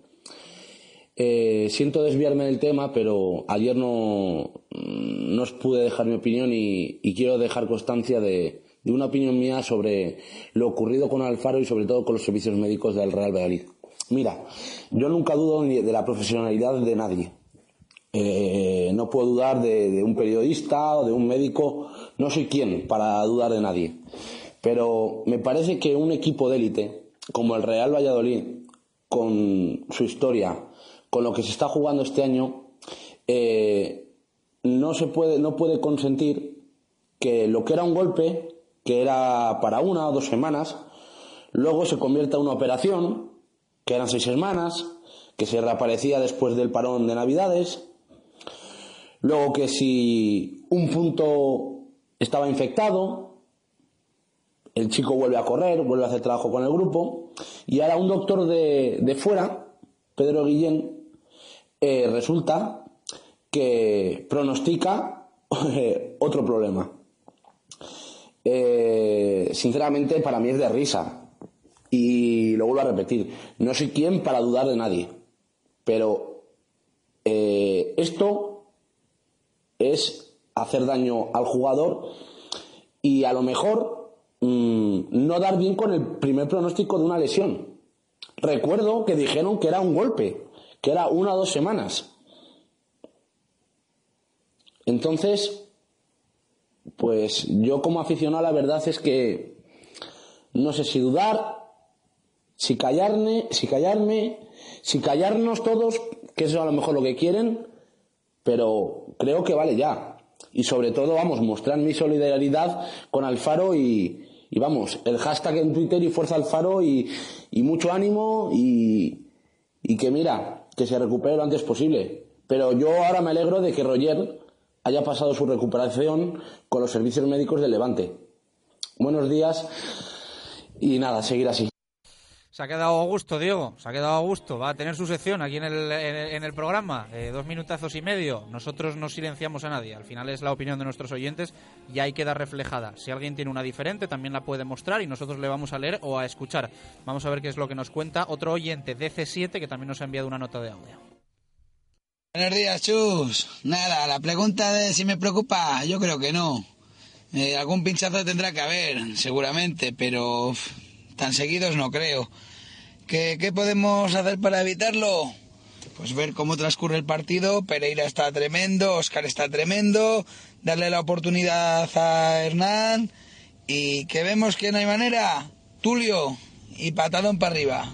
Eh, siento desviarme del tema, pero ayer no, no os pude dejar mi opinión y, quiero dejar constancia de, una opinión mía sobre lo ocurrido con Alfaro y sobre todo con los servicios médicos del Real Valladolid. Mira, yo nunca dudo de la profesionalidad de nadie. Eh, no puedo dudar de, de un periodista o de un médico, no soy quien para dudar de nadie. Pero me parece que un equipo de élite, como el Real Valladolid, con su historia, con lo que se está jugando este año, eh, no se puede, no puede consentir que lo que era un golpe, que era para una o dos semanas, luego se convierta en una operación, que eran seis semanas, que se reaparecía después del parón de Navidades, luego que si un punto estaba infectado, el chico vuelve a correr, vuelve a hacer trabajo con el grupo, y ahora un doctor de, de fuera, Pedro Guillén, eh, resulta que pronostica otro problema. Eh, sinceramente, para mí es de risa. Y lo vuelvo a repetir, no soy quien para dudar de nadie. Pero eh, esto es hacer daño al jugador y a lo mejor mmm, no dar bien con el primer pronóstico de una lesión. Recuerdo que dijeron que era un golpe, que era una o dos semanas. Entonces, pues yo como aficionado la verdad es que no sé si dudar, si callarme, si callarme, si callarnos todos, que eso es a lo mejor lo que quieren, pero creo que vale ya. Y sobre todo, vamos, mostrar mi solidaridad con Alfaro y, y vamos, el hashtag en Twitter y fuerza Alfaro y, y mucho ánimo y, y que mira, que se recupere lo antes posible. Pero yo ahora me alegro de que Roger haya pasado su recuperación con los servicios médicos del Levante. Buenos días y nada, seguir así. Se ha quedado a gusto, Diego. Se ha quedado a gusto. Va a tener su sección aquí en el, en el, programa. Eh, dos minutazos y medio. Nosotros no silenciamos a nadie. Al final es la opinión de nuestros oyentes y ahí queda reflejada. Si alguien tiene una diferente, también la puede mostrar y nosotros le vamos a leer o a escuchar. Vamos a ver qué es lo que nos cuenta otro oyente, DC7, que también nos ha enviado una nota de audio. Buenos días, Chus. Nada, la pregunta de si me preocupa, yo creo que no. Eh, algún pinchazo tendrá que haber, seguramente, pero tan seguidos no creo. ¿Qué, ¿Qué podemos hacer para evitarlo? Pues ver cómo transcurre el partido. Pereira está tremendo, Oscar está tremendo. Darle la oportunidad a Hernán. Y que vemos que no hay manera. Tulio y patadón para arriba.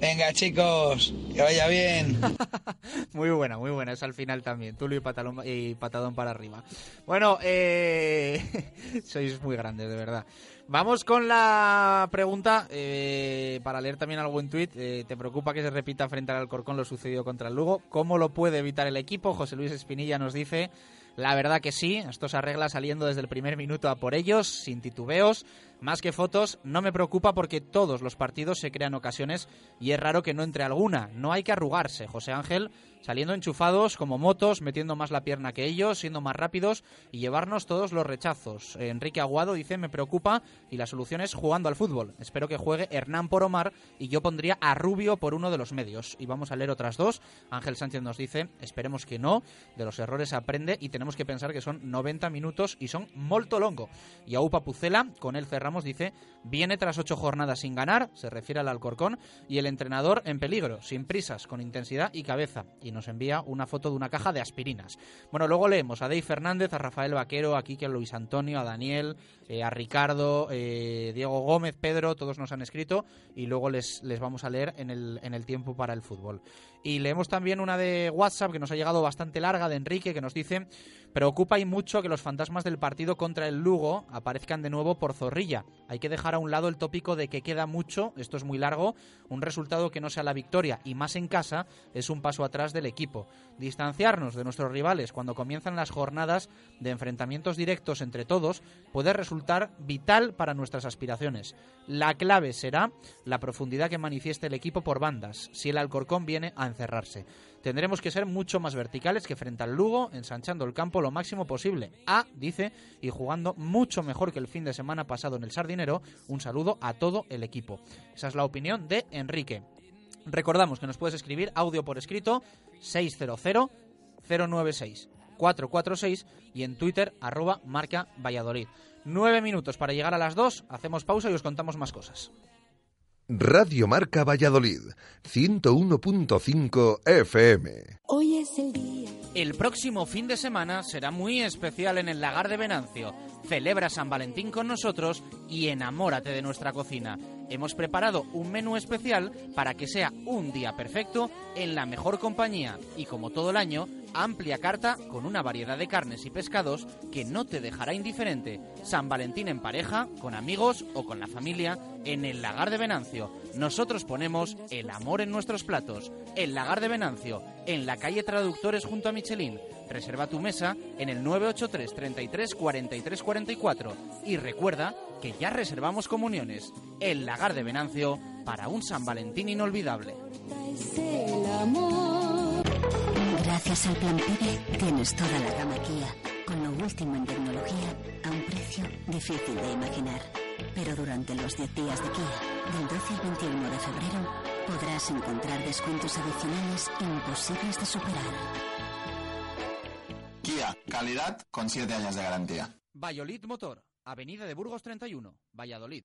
Venga, chicos, que vaya bien. muy buena, muy buena. Es al final también. Tulio y, y patadón para arriba. Bueno, eh... sois muy grandes, de verdad. Vamos con la pregunta eh, para leer también algo en. Eh, ¿Te preocupa que se repita frente al Alcorcón lo sucedido contra el Lugo? ¿Cómo lo puede evitar el equipo? José Luis Espinilla nos dice... La verdad que sí, esto se arregla saliendo desde el primer minuto a por ellos, sin titubeos. Más que fotos, no me preocupa porque todos los partidos se crean ocasiones y es raro que no entre alguna. No hay que arrugarse, José Ángel, saliendo enchufados como motos, metiendo más la pierna que ellos, siendo más rápidos y llevarnos todos los rechazos. Enrique Aguado dice, me preocupa y la solución es jugando al fútbol. Espero que juegue Hernán por Omar y yo pondría a Rubio por uno de los medios. Y vamos a leer otras dos. Ángel Sánchez nos dice, esperemos que no, de los errores aprende y tenemos que pensar que son 90 minutos y son molto longo. Y a Upa Pucela, con él cerramos Dice, viene tras ocho jornadas sin ganar, se refiere al Alcorcón, y el entrenador en peligro, sin prisas, con intensidad y cabeza. Y nos envía una foto de una caja de aspirinas. Bueno, luego leemos a Dave Fernández, a Rafael Vaquero, a Quique Luis Antonio, a Daniel, eh, a Ricardo, eh, Diego Gómez, Pedro, todos nos han escrito y luego les, les vamos a leer en el, en el tiempo para el fútbol. Y leemos también una de WhatsApp que nos ha llegado bastante larga de Enrique que nos dice preocupa y mucho que los fantasmas del partido contra el Lugo aparezcan de nuevo por Zorrilla. Hay que dejar a un lado el tópico de que queda mucho, esto es muy largo, un resultado que no sea la victoria y más en casa es un paso atrás del equipo. Distanciarnos de nuestros rivales cuando comienzan las jornadas de enfrentamientos directos entre todos puede resultar vital para nuestras aspiraciones. La clave será la profundidad que manifieste el equipo por bandas, si el Alcorcón viene a encerrarse. Tendremos que ser mucho más verticales que frente al Lugo, ensanchando el campo lo máximo posible. A, dice, y jugando mucho mejor que el fin de semana pasado en el Sardinero. Un saludo a todo el equipo. Esa es la opinión de Enrique. Recordamos que nos puedes escribir audio por escrito 600 096 446 y en Twitter arroba marca Valladolid. Nueve minutos para llegar a las dos, hacemos pausa y os contamos más cosas. Radio Marca Valladolid, 101.5 FM. Hoy es el día. El próximo fin de semana será muy especial en el Lagar de Venancio. Celebra San Valentín con nosotros y enamórate de nuestra cocina. Hemos preparado un menú especial para que sea un día perfecto en la mejor compañía y como todo el año, amplia carta con una variedad de carnes y pescados que no te dejará indiferente. San Valentín en pareja, con amigos o con la familia en el Lagar de Venancio. Nosotros ponemos el amor en nuestros platos. El Lagar de Venancio, en la calle Traductores junto a Michelin. Reserva tu mesa en el 983 33 43 44 y recuerda que ya reservamos comuniones. El Lagar de Venancio para un San Valentín inolvidable. Gracias al Plan PIBE tienes toda la gama con lo último en tecnología, a un precio difícil de imaginar. Pero durante los 10 días de Kia, del 12 al 21 de febrero, podrás encontrar descuentos adicionales imposibles de superar. Kia, calidad con 7 años de garantía. Valladolid Motor, Avenida de Burgos 31, Valladolid.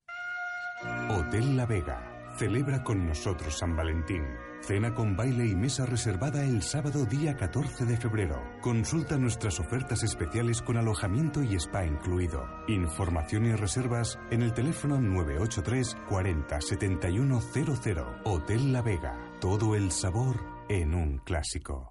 Hotel La Vega. Celebra con nosotros San Valentín. Cena con baile y mesa reservada el sábado día 14 de febrero. Consulta nuestras ofertas especiales con alojamiento y spa incluido. Información y reservas en el teléfono 983 40 7100. Hotel La Vega. Todo el sabor en un clásico.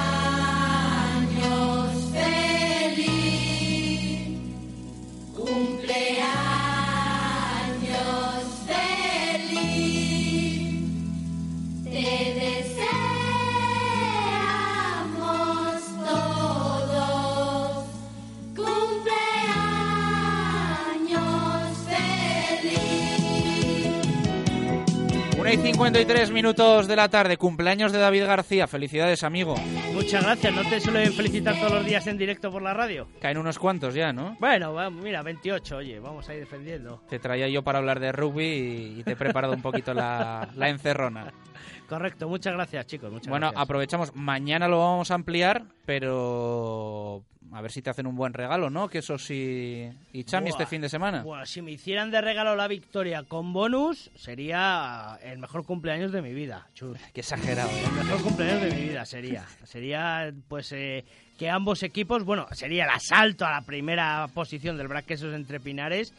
53 minutos de la tarde, cumpleaños de David García. Felicidades, amigo. Muchas gracias, no te suelen felicitar todos los días en directo por la radio. Caen unos cuantos ya, ¿no? Bueno, mira, 28, oye, vamos a ir defendiendo. Te traía yo para hablar de rugby y, y te he preparado un poquito la, la encerrona. Correcto, muchas gracias, chicos. Muchas Bueno, gracias. aprovechamos. Mañana lo vamos a ampliar, pero a ver si te hacen un buen regalo, ¿no? Que eso sí. Y Chami Buah, este fin de semana. Bueno, si me hicieran de regalo la victoria con bonus, sería el mejor cumpleaños de mi vida. Chus. Qué exagerado. ¿eh? El mejor cumpleaños de mi vida sería. Sería, pues, eh, que ambos equipos, bueno, sería el asalto a la primera posición del Braquesos entre Pinares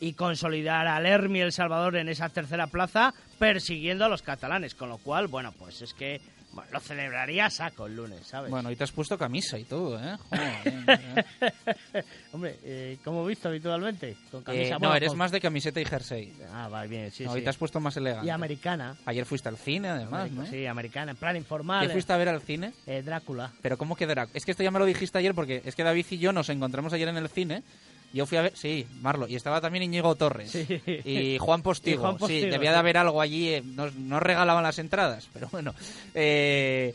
y consolidar al Hermi El Salvador en esa tercera plaza persiguiendo a los catalanes. Con lo cual, bueno, pues es que bueno, lo celebraría a saco el lunes, ¿sabes? Bueno, y te has puesto camisa y todo, ¿eh? Joder, ¿eh? Hombre, eh, ¿cómo he visto habitualmente? Con Eh, camisa no, bueno, eres con- más de camiseta y jersey. Ah, vale, bien, sí, No, sí. Hoy te has puesto más elegante. Y americana. Ayer fuiste al cine, además, América- ¿no? Sí, americana, en plan informal. ¿Qué fuiste a ver al cine? Eh, Drácula. Pero ¿cómo que Drácula? Es que esto ya me lo dijiste ayer porque es que David y yo nos encontramos ayer en el cine. Yo fui a ver, sí, Marlo, y estaba también Íñigo Torres Sí. y Juan Postigo. Y Juan Postigo, sí, debía de haber algo allí, eh, no, no regalaban las entradas, pero bueno. Eh,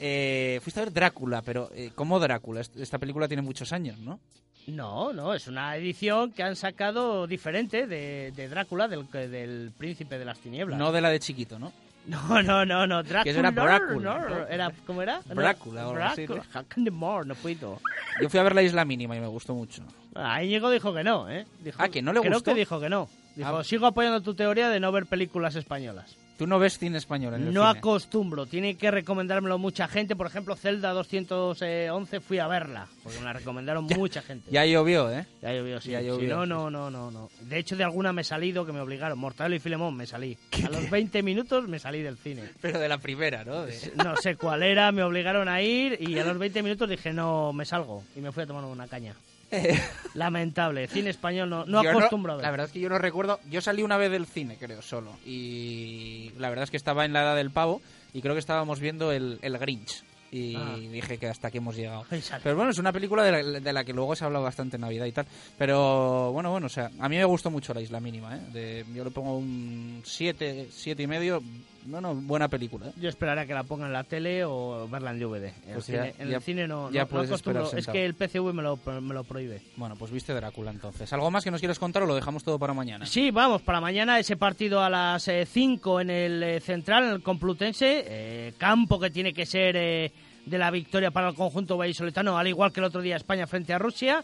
eh, fuiste a ver Drácula, pero eh, ¿cómo Drácula? Est- Esta película tiene muchos años, ¿no? No, no, es una edición que han sacado diferente de, de Drácula, del, del príncipe de las tinieblas. No de la de chiquito, ¿no? No, no, no, no, Drácula. Que eso era Brácula, no, ¿no? era, ¿Cómo era? No, Brácula o algo así, Brácula, ¿no? Hack and the More, no puedo. Yo fui a ver La Isla Mínima y me gustó mucho. Ah, Íñigo dijo que no, ¿eh? Dijo, Ah, ¿que no le creo gustó? que dijo que no. Dijo, Ah. sigo apoyando tu teoría de no ver películas españolas. Tú no ves cine español en el No cine. acostumbro, tiene que recomendármelo mucha gente. Por ejemplo, Zelda 211 fui a verla, porque me la recomendaron mucha gente. Ya llovió, ¿eh? Ya llovió, sí. Ya Sí, llovió, no, sí. no, no, no, no. De hecho, de alguna me he salido que me obligaron. Mortadelo y Filemón me salí. A los 20 minutos me salí del cine. Pero de la primera, ¿no? De- No sé cuál era, me obligaron a ir y a los 20 minutos dije, no, me salgo. Y me fui a tomar una caña. Lamentable, cine español no, no Yo acostumbro a ver. La verdad es que yo no recuerdo. Yo salí una vez del cine, creo, solo. Y la verdad es que estaba en la edad del pavo y creo que estábamos viendo el, el Grinch. Y Ah. dije que hasta aquí hemos llegado. Pero bueno, es una película de la, de la que luego se ha hablado bastante en Navidad y tal. Pero bueno, bueno, o sea, a mí me gustó mucho La Isla Mínima, ¿eh? De- yo le pongo un 7, siete y medio. Bueno, buena película. ¿eh? Yo esperaré a que la pongan en la tele o verla en DVD. En, Pues el, ya- cine, en ya- el cine no, ya no- no puedes acostumbro. esperar Es que el PCV me lo, me lo prohíbe. Bueno, pues viste Drácula entonces. ¿Algo más que nos quieres contar o lo dejamos todo para mañana? Sí, vamos, para mañana ese partido a las 5 en el eh, Central, en el Complutense. eh, campo que tiene que ser eh, de la victoria para el conjunto vallisoletano, al igual que el otro día España frente a Rusia.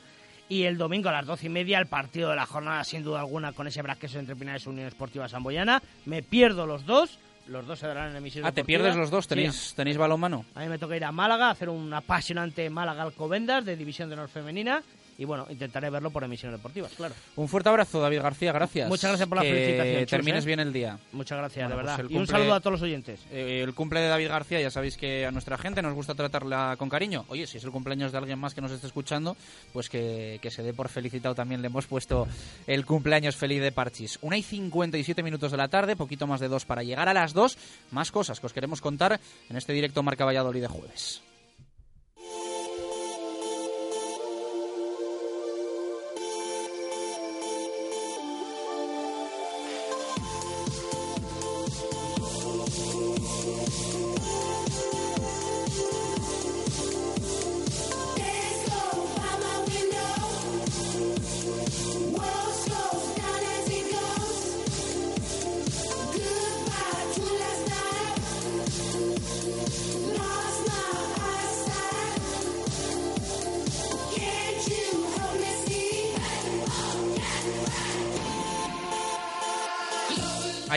Y el domingo a las doce y media, el partido de la jornada, sin duda alguna, con ese brasqueso entre Pinares y Unión Esportiva Samboyana. Me pierdo los dos. Los dos se darán en emisión Ah, ¿te pierdes los dos? Sí. ¿Tenéis, ¿tenéis balonmano? A mí me toca ir a Málaga, a hacer un apasionante Málaga Alcobendas de División de Honor Femenina. Y bueno, intentaré verlo por emisiones deportivas, claro. Un fuerte abrazo, David García, gracias. Muchas gracias por la Que felicitación, Chus, termines ¿eh? bien el día. Muchas gracias, Bueno, de pues verdad. Y un saludo a todos los oyentes. Eh, el cumple de David García, ya sabéis que a nuestra gente nos gusta tratarla con cariño. Oye, si es el cumpleaños de alguien más que nos esté escuchando, pues que, que se dé por felicitado también. Le hemos puesto el cumpleaños feliz de Parchis. Una y 57 minutos de la tarde, poquito más de dos para llegar a las dos. Más cosas que os queremos contar en este directo Marca Valladolid de jueves.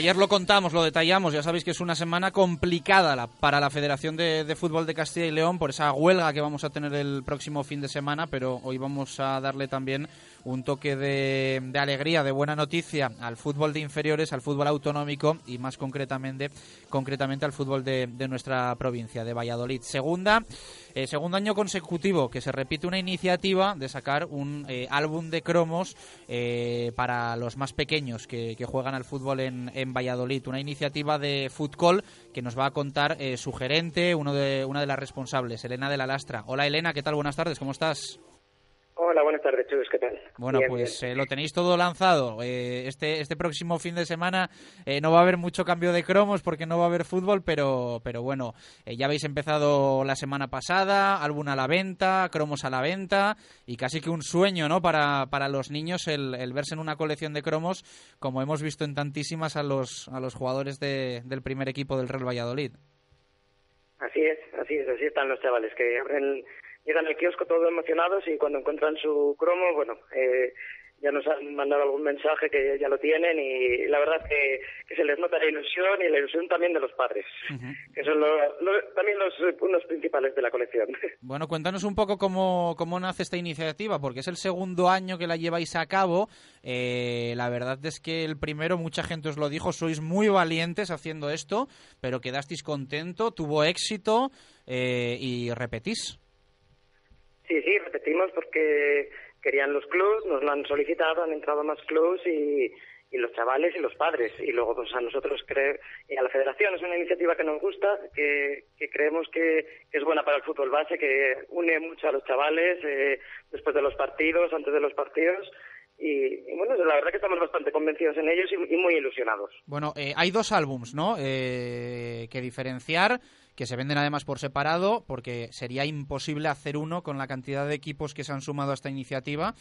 Ayer lo contamos, lo detallamos, ya sabéis que es una semana complicada la- para la Federación de, de Fútbol de Castilla y León por esa huelga que vamos a tener el próximo fin de semana, pero hoy vamos a darle también un toque de, de alegría, de buena noticia al fútbol de inferiores, al fútbol autonómico y más concretamente, concretamente al fútbol de, de nuestra provincia, de Valladolid. Segunda, eh, segundo año consecutivo que se repite una iniciativa de sacar un eh, álbum de cromos eh, para los más pequeños que, que juegan al fútbol en, en Valladolid. Una iniciativa de Fútbol que nos va a contar eh, su gerente, uno de, una de las responsables, Elena de la Lastra. Hola Elena, ¿qué tal? Buenas tardes, ¿cómo estás? Hola, buenas tardes, Chus, ¿qué tal? Bueno, Bien, pues eh, lo tenéis todo lanzado. Eh, este, este próximo fin de semana eh, no va a haber mucho cambio de cromos porque no va a haber fútbol, pero, pero bueno, eh, ya habéis empezado la semana pasada, álbum a la venta, cromos a la venta y casi que un sueño ¿no? para, para los niños el, el verse en una colección de cromos como hemos visto en tantísimas a los, a los jugadores de- del primer equipo del Real Valladolid. Así es, así es, así están los chavales, que abren, llegan al kiosco todos emocionados y cuando encuentran su cromo, bueno, eh, ya nos han mandado algún mensaje que ya lo tienen y la verdad que, que se les nota la ilusión y la ilusión también de los padres, que son lo- lo- también los unos principales de la colección. Bueno, cuéntanos un poco cómo, cómo nace esta iniciativa, porque es el segundo año que la lleváis a cabo. Eh, la verdad es que el primero, mucha gente os lo dijo, sois muy valientes haciendo esto, pero quedasteis contento, tuvo éxito eh, y repetís. Sí, sí, repetimos porque querían los clubs, nos lo han solicitado, han entrado más clubs y, los chavales y los padres. Y luego pues a nosotros y a la federación es una iniciativa que nos gusta, que, que creemos que, es buena para el fútbol base, que une mucho a los chavales eh, después de los partidos, antes de los partidos. Y, y bueno, la verdad que estamos bastante convencidos en ellos y, y muy ilusionados. Bueno, eh, hay dos álbums, ¿no? Eh, que diferenciar, que se venden además por separado, porque sería imposible hacer uno con la cantidad de equipos que se han sumado a esta iniciativa.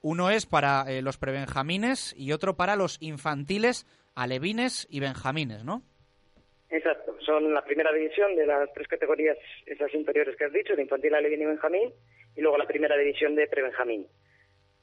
Uno es para eh, los prebenjamines y otro para los infantiles, alevines y benjamines, ¿no? Exacto, son la primera división de las tres categorías, esas inferiores que has dicho, de infantil, alevín y benjamín, y luego la primera división de prebenjamín.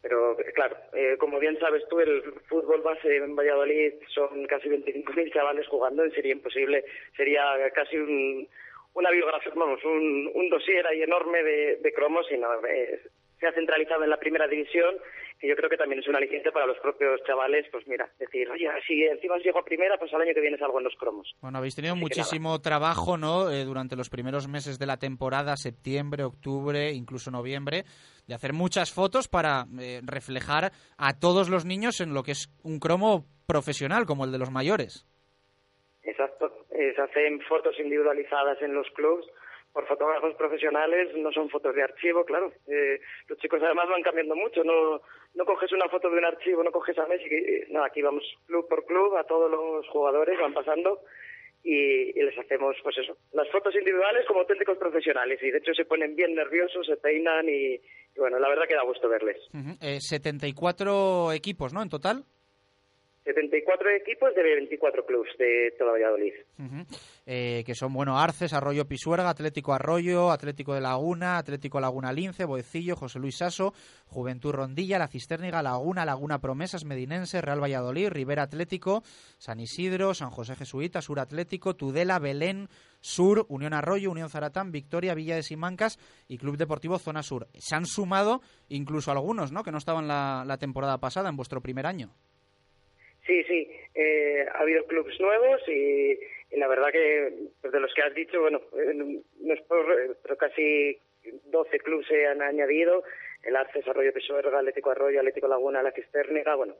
Pero claro, eh, como bien sabes tú, el fútbol base en Valladolid son casi 25.000 chavales jugando y sería imposible, sería casi un, una biografía, vamos, un, un dossier ahí enorme de, de cromos y no, eh, se ha centralizado en la primera división, que yo creo que también es un aliciente para los propios chavales, pues mira, decir, oye, si encima llego a primera, pues al año que viene salgo en los cromos. Bueno, habéis tenido Así muchísimo trabajo, ¿no? Eh, durante los primeros meses de la temporada, septiembre, octubre, incluso noviembre, de hacer muchas fotos para eh, reflejar a todos los niños en lo que es un cromo profesional, como el de los mayores. Exacto. Eh, se hacen fotos individualizadas en los clubs por fotógrafos profesionales, no son fotos de archivo, claro. Eh, los chicos además van cambiando mucho, no, no coges una foto de un archivo, no coges a Messi, que- no, aquí vamos club por club, a todos los jugadores van pasando y, les hacemos, pues eso, las fotos individuales como auténticos profesionales y de hecho se ponen bien nerviosos, se peinan y, bueno, la verdad que da gusto verles. Ujú. Eh, 74 equipos, ¿no? En total. 74 equipos de 24 clubes de toda Valladolid. Eh, que son, bueno, Arces, Arroyo Pisuerga, Atlético Arroyo, Atlético de Laguna, Atlético Laguna Lince, Boecillo, José Luis Saso, Juventud Rondilla, La Cisterniga, Laguna, Laguna Promesas, Medinense, Real Valladolid, Rivera Atlético, San Isidro, San José Jesuita, Sur Atlético, Tudela, Belén, Sur, Unión Arroyo, Unión Zaratán, Victoria, Villa de Simancas y Club Deportivo Zona Sur. Se han sumado incluso algunos, ¿no? Que no estaban la temporada pasada en vuestro primer año. Sí, sí, eh, ha habido clubes nuevos y, la verdad que pues, de los que has dicho, bueno, eh, no es por, eh, pero casi 12 clubes se han añadido, el Arces, Arroyo Pisuerga, Atlético Arroyo, Atlético Laguna, La Cisterniga, bueno,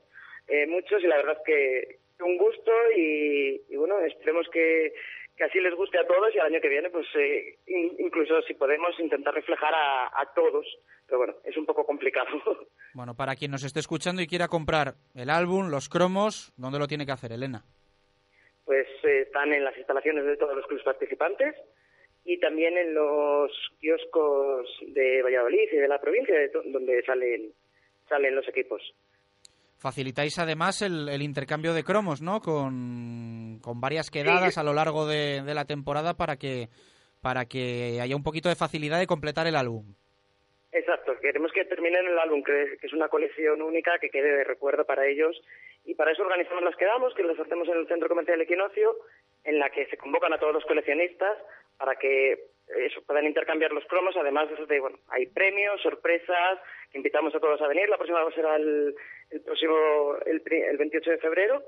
eh, muchos y la verdad que un gusto y, y bueno, esperemos que, que así les guste a todos y al año que viene, pues eh, in- incluso si podemos intentar reflejar a, a todos, pero bueno, es un poco complicado. Bueno, para quien nos esté escuchando y quiera comprar el álbum, los cromos, ¿dónde lo tiene que hacer, Elena? pues eh, están en las instalaciones de todos los clubes participantes y también en los kioscos de Valladolid y de la provincia de donde salen salen los equipos. Facilitáis además el, el intercambio de cromos, ¿no? Con, con varias quedadas a lo largo de, de la temporada para que, para que haya un poquito de facilidad de completar el álbum. Exacto, queremos que terminen el álbum, que, es una colección única que quede de recuerdo para ellos y para eso organizamos las quedamos, que las hacemos en el Centro Comercial Equinoccio, en la que se convocan a todos los coleccionistas para que eso, puedan intercambiar los cromos, además de, bueno, hay premios, sorpresas, que invitamos a todos a venir, la próxima será el, el próximo, el, el 28 de febrero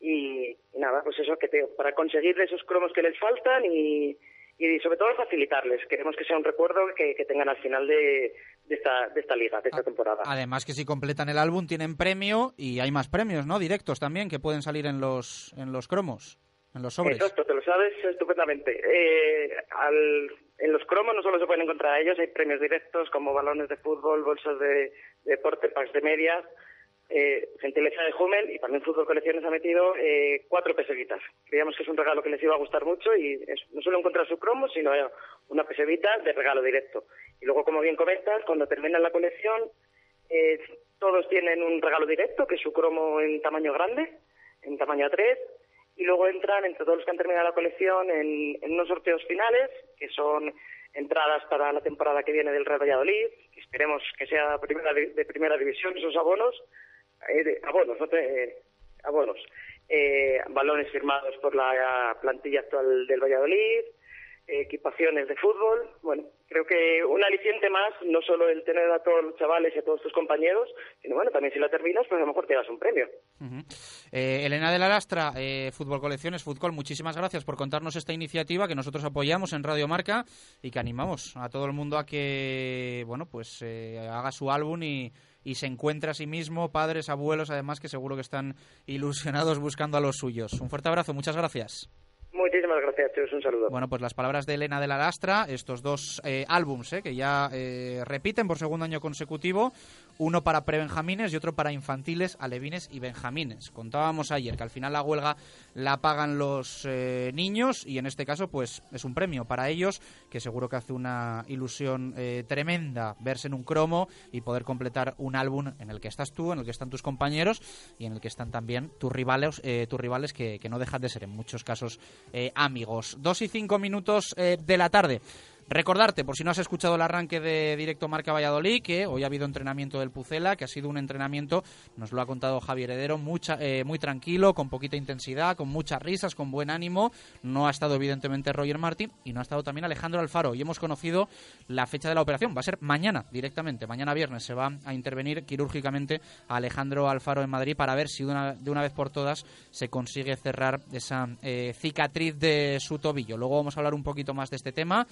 y, y nada, pues eso, que te, para conseguir esos cromos que les faltan y, y sobre todo facilitarles. Queremos que sea un recuerdo que, que tengan al final de, de esta, de esta liga, de esta temporada. Además que si completan el álbum tienen premio y hay más premios, ¿no? Directos también que pueden salir en los, en los cromos, en los sobres. Exacto, te lo sabes estupendamente. Eh, al- en los cromos no solo se pueden encontrar a ellos, hay premios directos como balones de fútbol, bolsas de, de deporte, packs de medias, eh, gentileza de Hummel y también Fútbol Colecciones ha metido eh, cuatro peseditas. Creíamos que es un regalo que les iba a gustar mucho y es no solo encontrar su cromo, sino eh, una pesevita de regalo directo. Y luego, como bien comentas, cuando terminan la colección, eh, todos tienen un regalo directo, que es su cromo en tamaño grande, en tamaño A3, y luego entran entre todos los que han terminado la colección en, unos sorteos finales, que son entradas para la temporada que viene del Real Valladolid, esperemos que sea primera de primera división, esos abonos, eh, de- abonos, eh, abonos, eh, balones firmados por la plantilla actual del Valladolid, eh, equipaciones de fútbol. Bueno, creo que un aliciente más, no solo el tener a todos los chavales y a todos tus compañeros, sino bueno, también si la terminas, pues a lo mejor te das un premio. Eh, Elena de la Lastra, eh, Fútbol Colecciones, Fútbol, muchísimas gracias por contarnos esta iniciativa que nosotros apoyamos en Radio Marca y que animamos a todo el mundo a que, bueno, pues eh, haga su álbum y, y se encuentre a sí mismo, padres, abuelos, además que seguro que están ilusionados buscando a los suyos. Un fuerte abrazo, muchas gracias. Muchísimas gracias, Chus, un saludo. Bueno, pues las palabras de Elena de la Lastra, estos dos eh, álbums eh, que ya eh, repiten por segundo año consecutivo, uno para prebenjamines y otro para infantiles, alevines y benjamines. Contábamos ayer que al final la huelga la pagan los eh, niños y en este caso pues es un premio para ellos que seguro que hace una ilusión eh, tremenda verse en un cromo y poder completar un álbum en el que estás tú, en el que están tus compañeros y en el que están también tus rivales, eh, tus rivales que, que no dejan de ser en muchos casos eh, amigos. Dos y cinco minutos eh, de la tarde. Recordarte, por si no has escuchado el arranque de Directo Marca Valladolid, que hoy ha habido entrenamiento del Pucela, que ha sido un entrenamiento, nos lo ha contado Javier Heredero, mucha, eh, muy tranquilo, con poquita intensidad, con muchas risas, con buen ánimo. No ha estado evidentemente Roger Martin y no ha estado también Alejandro Alfaro. Y hemos conocido la fecha de la operación. Va a ser mañana directamente, mañana viernes se va a intervenir quirúrgicamente a Alejandro Alfaro en Madrid para ver si de una, de una vez por todas se consigue cerrar esa eh, cicatriz de su tobillo. Luego vamos a hablar un poquito más de este tema.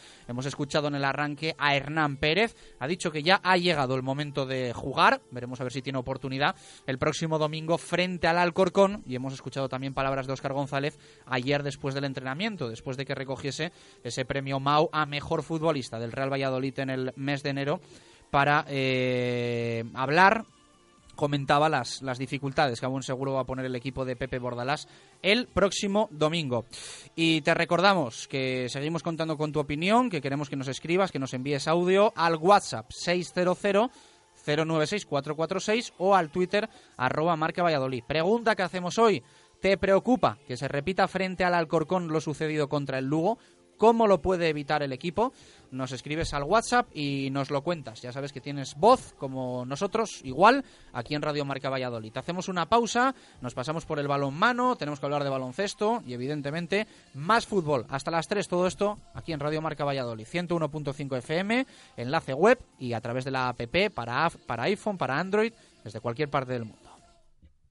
Escuchado en el arranque a Hernán Pérez. Ha dicho que ya ha llegado el momento de jugar. Veremos a ver si tiene oportunidad el próximo domingo frente al Alcorcón. Y hemos escuchado también palabras de Óscar González ayer después del entrenamiento, después de que recogiese ese premio Mau a mejor futbolista del Real Valladolid en el mes de enero para eh, hablar comentaba las, las dificultades que aún seguro va a poner el equipo de Pepe Bordalás el próximo domingo. Y te recordamos que seguimos contando con tu opinión, que queremos que nos escribas, que nos envíes audio al WhatsApp 600 096 o al Twitter arroba marca Valladolid. Pregunta que hacemos hoy. ¿Te preocupa que se repita frente al Alcorcón lo sucedido contra el Lugo? ¿Cómo lo puede evitar el equipo? Nos escribes al WhatsApp y nos lo cuentas. Ya sabes que tienes voz, como nosotros, igual, aquí en Radio Marca Valladolid. Hacemos una pausa, nos pasamos por el balón mano, tenemos que hablar de baloncesto y, evidentemente, más fútbol. Hasta las 3, todo esto aquí en Radio Marca Valladolid. 101.5 FM, enlace web y a través de la app para, para iPhone, para Android, desde cualquier parte del mundo.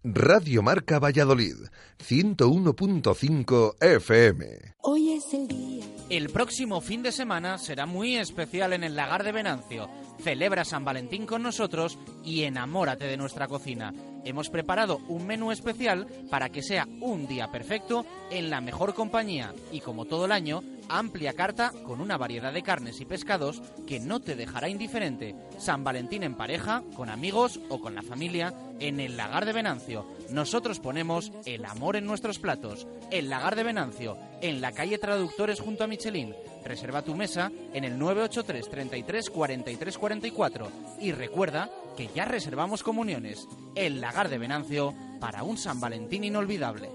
Radio Marca Valladolid, 101.5 FM. Hoy es el día. El próximo fin de semana será muy especial en el Lagar de Venancio. Celebra San Valentín con nosotros y enamórate de nuestra cocina. Hemos preparado un menú especial para que sea un día perfecto en la mejor compañía y como todo el año, amplia carta con una variedad de carnes y pescados que no te dejará indiferente. San Valentín en pareja, con amigos o con la familia en el Lagar de Venancio. Nosotros ponemos el amor en nuestros platos. El Lagar de Venancio, en la calle Traductores junto a Michelin. Reserva tu mesa en el 983 33 43 44 y recuerda que ya reservamos comuniones. El Lagar de Venancio para un San Valentín inolvidable.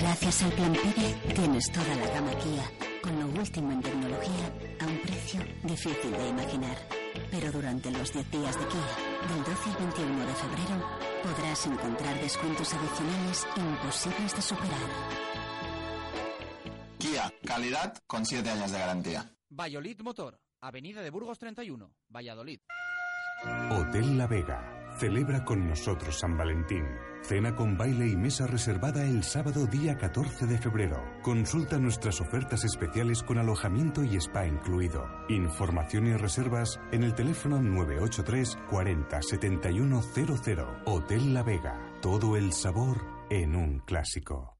Gracias al Plan PIDE tienes toda la gama Kia, con lo último en tecnología a un precio difícil de imaginar. Pero durante los 10 días de Kia, del 12 al 21 de febrero, podrás encontrar descuentos adicionales imposibles de superar. Kia, calidad con 7 años de garantía. Valladolid Motor, Avenida de Burgos 31, Valladolid. Hotel La Vega. Celebra con nosotros San Valentín. Cena con baile y mesa reservada el sábado día 14 de febrero. Consulta nuestras ofertas especiales con alojamiento y spa incluido. Información y reservas en el teléfono 983 40 7100. Hotel La Vega. Todo el sabor en un clásico.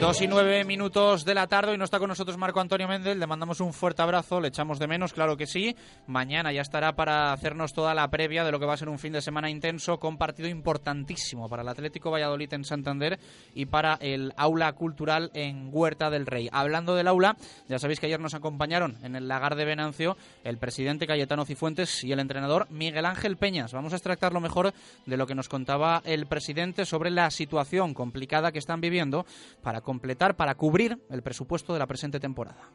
Dos y nueve minutos de la tarde y no está con nosotros Marco Antonio Méndez. Le mandamos un fuerte abrazo, le echamos de menos, claro que sí. Mañana ya estará para hacernos toda la previa de lo que va a ser un fin de semana intenso con partido importantísimo para el Atlético Valladolid en Santander y para el Aula Cultural en Huerta del Rey. Hablando del aula, ya sabéis que ayer nos acompañaron en el lagar de Venancio el presidente Cayetano Cifuentes y el entrenador Miguel Ángel Peñas. Vamos a extractar lo mejor de lo que nos contaba el presidente sobre la situación complicada que están viviendo para completar, para cubrir el presupuesto de la presente temporada.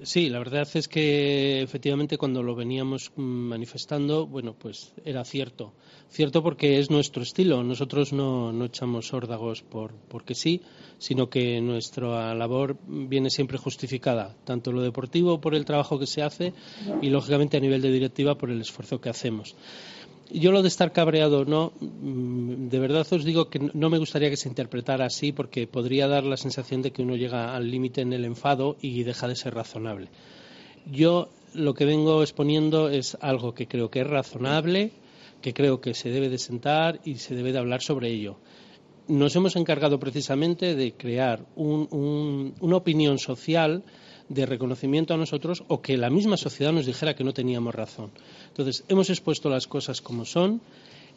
Sí, la verdad es que efectivamente cuando lo veníamos mm, manifestando, bueno, pues era cierto. Cierto porque es nuestro estilo. Nosotros no, no echamos órdagos por, porque sí, sino que nuestra labor viene siempre justificada, tanto lo deportivo por el trabajo que se hace y, lógicamente, a nivel de directiva por el esfuerzo que hacemos. Yo lo de estar cabreado, no, mm, de verdad os digo que no me gustaría que se interpretara así porque podría dar la sensación de que uno llega al límite en el enfado y deja de ser razonable. Yo lo que vengo exponiendo es algo que creo que es razonable, que creo que se debe de sentar y se debe de hablar sobre ello. Nos hemos encargado precisamente de crear un- un- una opinión social de reconocimiento a nosotros o que la misma sociedad nos dijera que no teníamos razón. Entonces, hemos expuesto las cosas como son.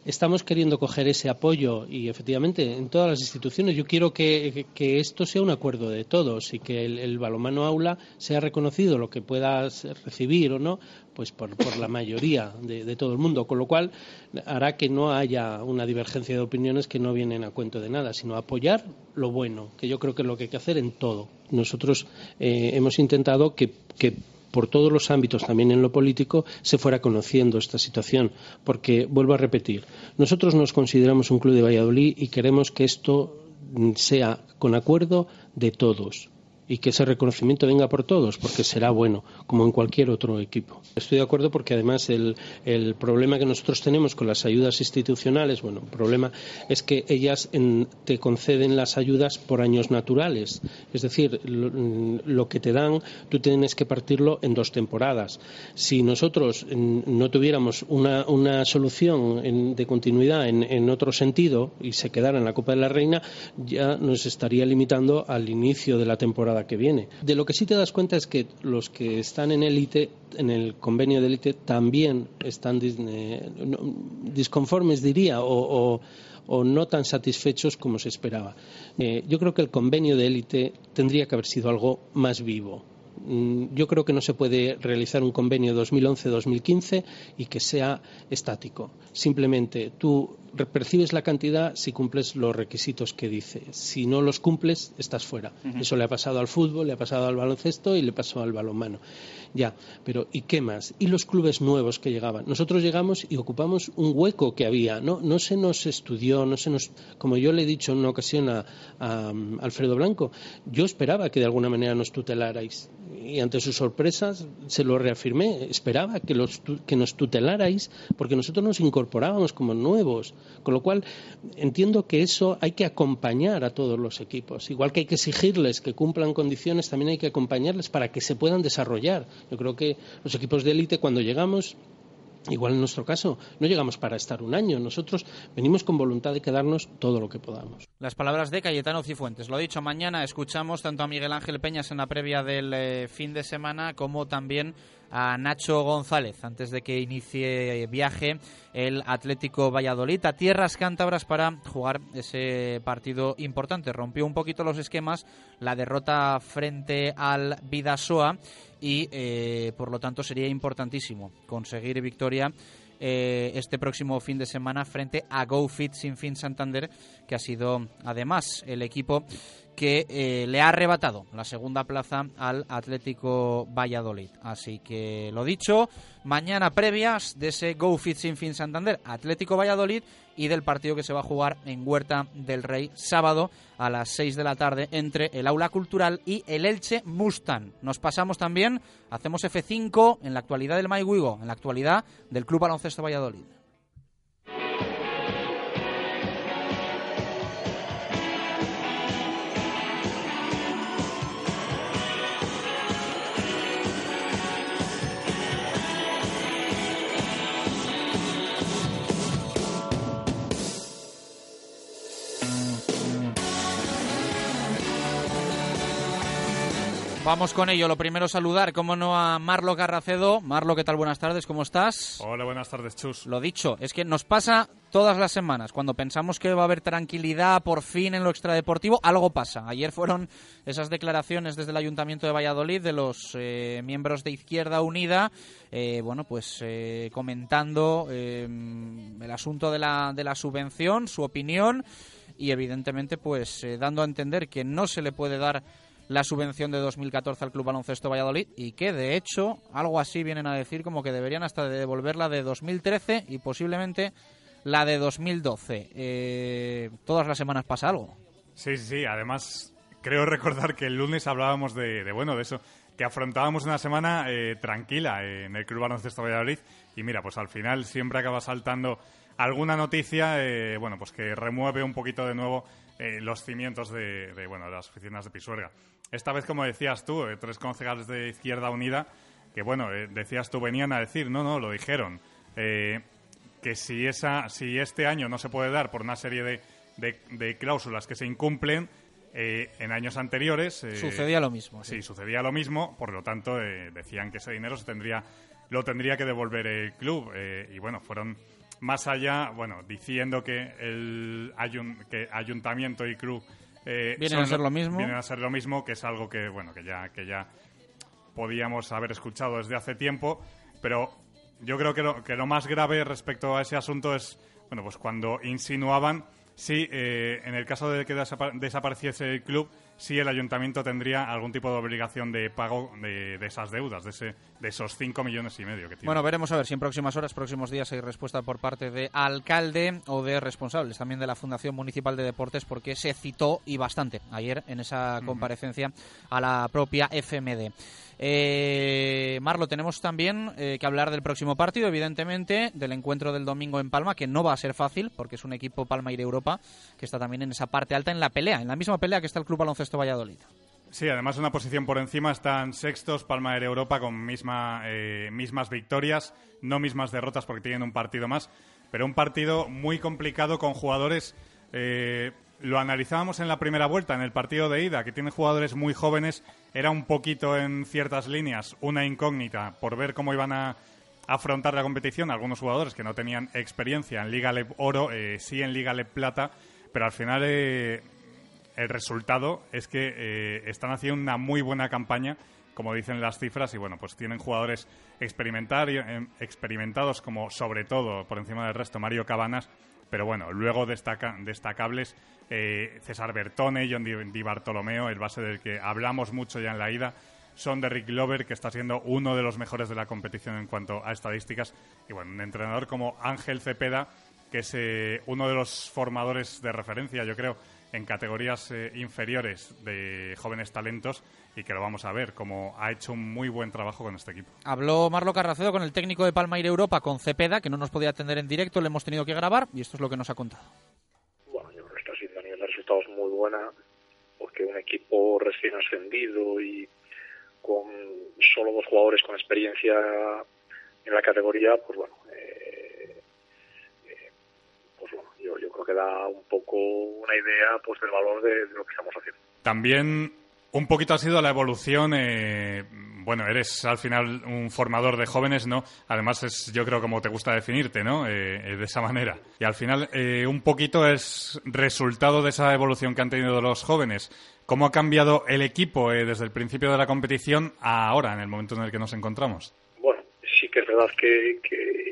Estamos queriendo coger ese apoyo y efectivamente en todas las instituciones. Yo quiero que, que esto sea un acuerdo de todos y que el, el balonmano aula sea reconocido lo que pueda ser- recibir o no pues por, por la mayoría de, de todo el mundo con lo cual hará que no haya una divergencia de opiniones que no vienen a cuento de nada sino apoyar lo bueno que yo creo que es lo que hay que hacer en todo. Nosotros eh, hemos intentado que, que por todos los ámbitos, también en lo político, se fuera conociendo esta situación. Porque, vuelvo a repetir, nosotros nos consideramos un club de Valladolid y queremos que esto sea con acuerdo de todos. Y que ese reconocimiento venga por todos, porque será bueno, como en cualquier otro equipo. Estoy de acuerdo porque además el, el problema que nosotros tenemos con las ayudas institucionales, bueno, el problema es que ellas te conceden las ayudas por años naturales. Es decir, lo, lo que te dan, tú tienes que partirlo en dos temporadas. Si nosotros mm, no tuviéramos una, una solución en- de continuidad en, en otro sentido y se quedara en la Copa de la Reina, ya nos estaría limitando al inicio de la temporada que viene. De lo que sí te das cuenta es que los que están en élite, en el convenio de élite, también están eh, disconformes, diría, o, o- no tan satisfechos como se esperaba. Eh, yo creo que el convenio de élite tendría que haber sido algo más vivo. Mm, Yo creo que no se puede realizar un convenio 2011-2015 y que sea estático. Simplemente tú percibes la cantidad si cumples los requisitos que dice. Si no los cumples, estás fuera. Eso le ha pasado al fútbol, le ha pasado al baloncesto y le pasó al balonmano. Ya, pero ¿y qué más? ¿Y los clubes nuevos que llegaban? Nosotros llegamos y ocupamos un hueco que había. No, no se nos estudió, no se nos. Como yo le he dicho en una ocasión a, a, Alfredo Blanco, yo esperaba que de alguna manera nos tutelarais. Y ante sus sorpresas se lo reafirmé. Esperaba que, los, tu- que nos tutelarais porque nosotros nos incorporábamos como nuevos. Con lo cual, entiendo que eso hay que acompañar a todos los equipos. Igual que hay que exigirles que cumplan condiciones, también hay que acompañarles para que se puedan desarrollar. Yo creo que los equipos de élite, cuando llegamos, igual en nuestro caso, no llegamos para estar un año. Nosotros venimos con voluntad de quedarnos todo lo que podamos. Las palabras de Cayetano Cifuentes. Lo dicho, mañana escuchamos tanto a Miguel Ángel Peñas en la previa del eh, fin de semana como también a Nacho González antes de que inicie viaje el Atlético Valladolid a tierras cántabras para jugar ese partido importante. Rompió un poquito los esquemas la derrota frente al Vidasoa y eh, por lo tanto sería importantísimo conseguir victoria eh, este próximo fin de semana frente a GoFit Sin Fin Santander, que ha sido además el equipo que eh, le ha arrebatado la segunda plaza al Atlético Valladolid. Así que lo dicho, mañana previas de ese GoFit Sin Fin Santander, Atlético Valladolid y del partido que se va a jugar en Huerta del Rey sábado a las 6 de la tarde entre el Aula Cultural y el Elche Mustang. Nos pasamos también, hacemos F5 en la actualidad del Maiguigo, en la actualidad del Club Baloncesto Valladolid. Vamos con ello. Lo primero saludar, como no, a Marlo Carracedo. Marlo, ¿qué tal? Buenas tardes, ¿cómo estás? Hola, buenas tardes, Chus. Lo dicho, es que nos pasa todas las semanas. Cuando pensamos que va a haber tranquilidad por fin en lo extradeportivo, algo pasa. Ayer fueron esas declaraciones desde el Ayuntamiento de Valladolid de los eh, miembros de Izquierda Unida, eh, bueno, pues eh, comentando eh, el asunto de la, de la subvención, su opinión y evidentemente pues eh, dando a entender que no se le puede dar la subvención de 2014 al Club Baloncesto Valladolid y que de hecho algo así vienen a decir como que deberían hasta devolver la de 2013 y posiblemente la de 2012. Eh, todas las semanas pasa algo. Sí, sí. Además, creo recordar que el lunes hablábamos de, de, bueno, de eso, que afrontábamos una semana eh, tranquila en el Club Baloncesto Valladolid y mira, pues al final siempre acaba saltando alguna noticia, eh, bueno, pues que remueve un poquito de nuevo eh, los cimientos de, de, bueno, de las oficinas de Pisuerga. Esta vez, como decías tú, eh, tres concejales de Izquierda Unida, que bueno, eh, decías tú, venían a decir, no, no, lo dijeron, eh, que si, esa, si este año no se puede dar por una serie de, de, de cláusulas que se incumplen, eh, en años anteriores... eh, Sucedía lo mismo. Sí, sucedía lo mismo, por lo tanto decían que ese dinero se tendría, lo tendría que devolver el club y bueno, fueron más allá, bueno, diciendo que el ayun- que ayuntamiento y club eh, Vienen son a ser lo mismo. Vienen a ser lo mismo, que es algo que bueno, que ya que ya podíamos haber escuchado desde hace tiempo, pero yo creo que lo, que lo más grave respecto a ese asunto es bueno, pues cuando insinuaban sí, eh, en el caso de que desapa- desapareciese el club, sí el ayuntamiento tendría algún tipo de obligación de pago de, de esas deudas, de, ese, de esos 5 millones y medio que tiene. Bueno, veremos a ver si en próximas horas, próximos días hay respuesta por parte de alcalde o de responsables también de la Fundación Municipal de Deportes porque se citó y bastante ayer en esa comparecencia a la propia FMD. Eh, Marlo, tenemos también eh, que hablar del próximo partido, evidentemente, del encuentro del domingo en Palma, que no va a ser fácil porque es un equipo Palma Aire Europa que está también en esa parte alta en la pelea, en la misma pelea que está el Club Baloncesto Valladolid. Sí, además una posición por encima están sextos, Palma de Europa con misma, eh, mismas victorias, no mismas derrotas porque tienen un partido más, pero un partido muy complicado con jugadores. eh, lo analizábamos en la primera vuelta, en el partido de ida, que tiene jugadores muy jóvenes, era un poquito en ciertas líneas una incógnita por ver cómo iban a afrontar la competición. Algunos jugadores que no tenían experiencia en Liga Leb Oro, eh, sí en Liga Leb Plata, pero al final eh, el resultado es que eh, están haciendo una muy buena campaña, como dicen las cifras, y bueno, pues tienen jugadores eh, experimentados como sobre todo, por encima del resto, Mario Cabanas, pero bueno, luego destaca- destacables eh, César Bertone, John Di, Bartolomeo, el base del que hablamos mucho ya en la ida, son de Rick Glover, que está siendo uno de los mejores de la competición en cuanto a estadísticas, y bueno, un entrenador como Ángel Cepeda, que es eh, uno de los formadores de referencia, yo creo, en categorías eh, inferiores de jóvenes talentos y que lo vamos a ver, como ha hecho un muy buen trabajo con este equipo. Habló Marlo Carracedo con el técnico de Palma Europa, con Cepeda, que no nos podía atender en directo, le hemos tenido que grabar y esto es lo que nos ha contado. bueno, yo creo que está siendo a nivel de resultados muy buena, porque un equipo recién ascendido y con solo dos jugadores con experiencia en la categoría, pues bueno, eh, yo, creo que da un poco una idea pues del valor de, de lo que estamos haciendo. También un poquito ha sido la evolución. eh, bueno, eres al final un formador de jóvenes, ¿no? Además es, yo creo, como te gusta definirte, ¿no? Eh, eh, de esa manera. Y al final eh, un poquito es resultado de esa evolución que han tenido los jóvenes. ¿Cómo ha cambiado el equipo eh, desde el principio de la competición a ahora, en el momento en el que nos encontramos? Bueno, sí que es verdad que, que,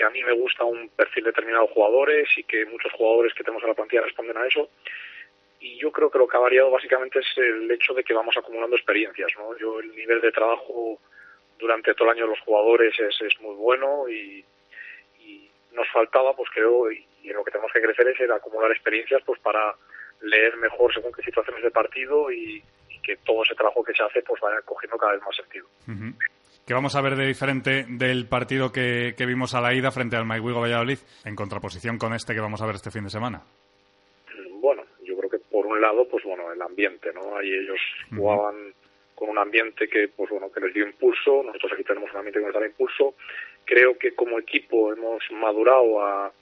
que a mí me gusta un perfil determinado de jugadores y que muchos jugadores que tenemos en la plantilla responden a eso. Y yo creo que lo que ha variado básicamente es el hecho de que vamos acumulando experiencias, ¿no? Yo el nivel de trabajo durante todo el año de los jugadores es, es muy bueno y, nos faltaba, pues creo, y, y en lo que tenemos que crecer es el acumular experiencias, pues para leer mejor según qué situaciones de partido y, que todo ese trabajo que se hace pues vaya cogiendo cada vez más sentido. ¿Qué vamos a ver de diferente del partido que, que vimos a la ida frente al Maiguigo Valladolid en contraposición con este que vamos a ver este fin de semana? Bueno, yo creo que por un lado, pues bueno, el ambiente, ¿no? Ahí ellos jugaban con un ambiente que, pues bueno, que les dio impulso. Nosotros aquí tenemos un ambiente que nos da impulso. Creo que como equipo hemos madurado a,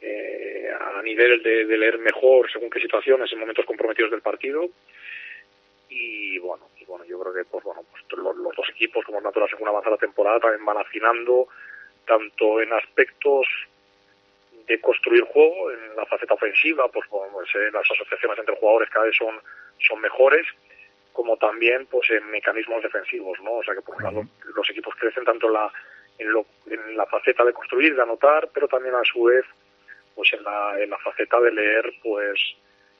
eh, a nivel de, de leer mejor según qué situaciones en momentos comprometidos del partido. Y bueno, bueno, yo creo que, pues bueno, pues los, los dos equipos, como es natural, según avanza la temporada, también van afinando tanto en aspectos de construir juego en la faceta ofensiva, pues, bueno, pues, eh, las asociaciones entre jugadores cada vez son, son mejores, como también pues en mecanismos defensivos, ¿no? O sea que por un lado los equipos crecen tanto en la, en, lo, en la faceta de construir, de anotar, pero también a su vez pues en la, en la faceta de leer pues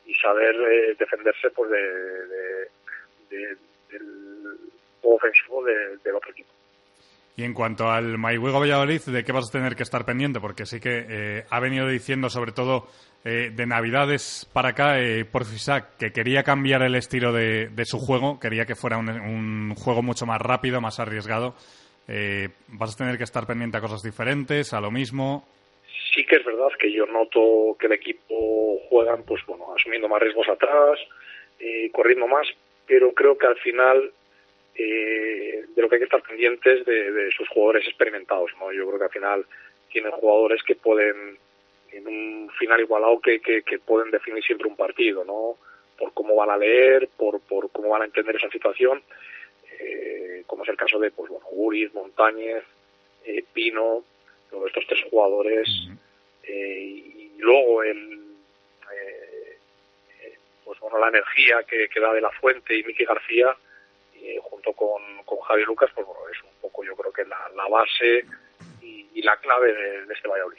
y saber eh, defenderse pues de, de- de- del juego ofensivo de- del otro equipo. Y en cuanto al Maihuego Valladolid, ¿de qué vas a tener que estar pendiente? Porque sí que eh, ha venido diciendo, sobre todo eh, de Navidades para acá, eh, por Fisac, que quería cambiar el estilo de, de su juego, quería que fuera un, un juego mucho más rápido, más arriesgado. Eh, ¿Vas a tener que estar pendiente a cosas diferentes, a lo mismo? sí que es verdad que yo noto que el equipo juegan pues bueno asumiendo más riesgos atrás corriendo más pero creo que al final eh, de lo que hay que estar pendientes de, de sus jugadores experimentados no yo creo que al final tienen jugadores que pueden en un final igualado que, que, que pueden definir siempre un partido no por cómo van a leer por por cómo van a entender esa situación. Eh, como es el caso de pues bueno Guris Montañez eh, Pino todos estos tres jugadores. Eh, y luego el pues bueno la energía que, da de la fuente y Miki García eh, junto con, con Javi Lucas pues bueno es un poco yo creo que la, la base y, la clave de, este Valladolid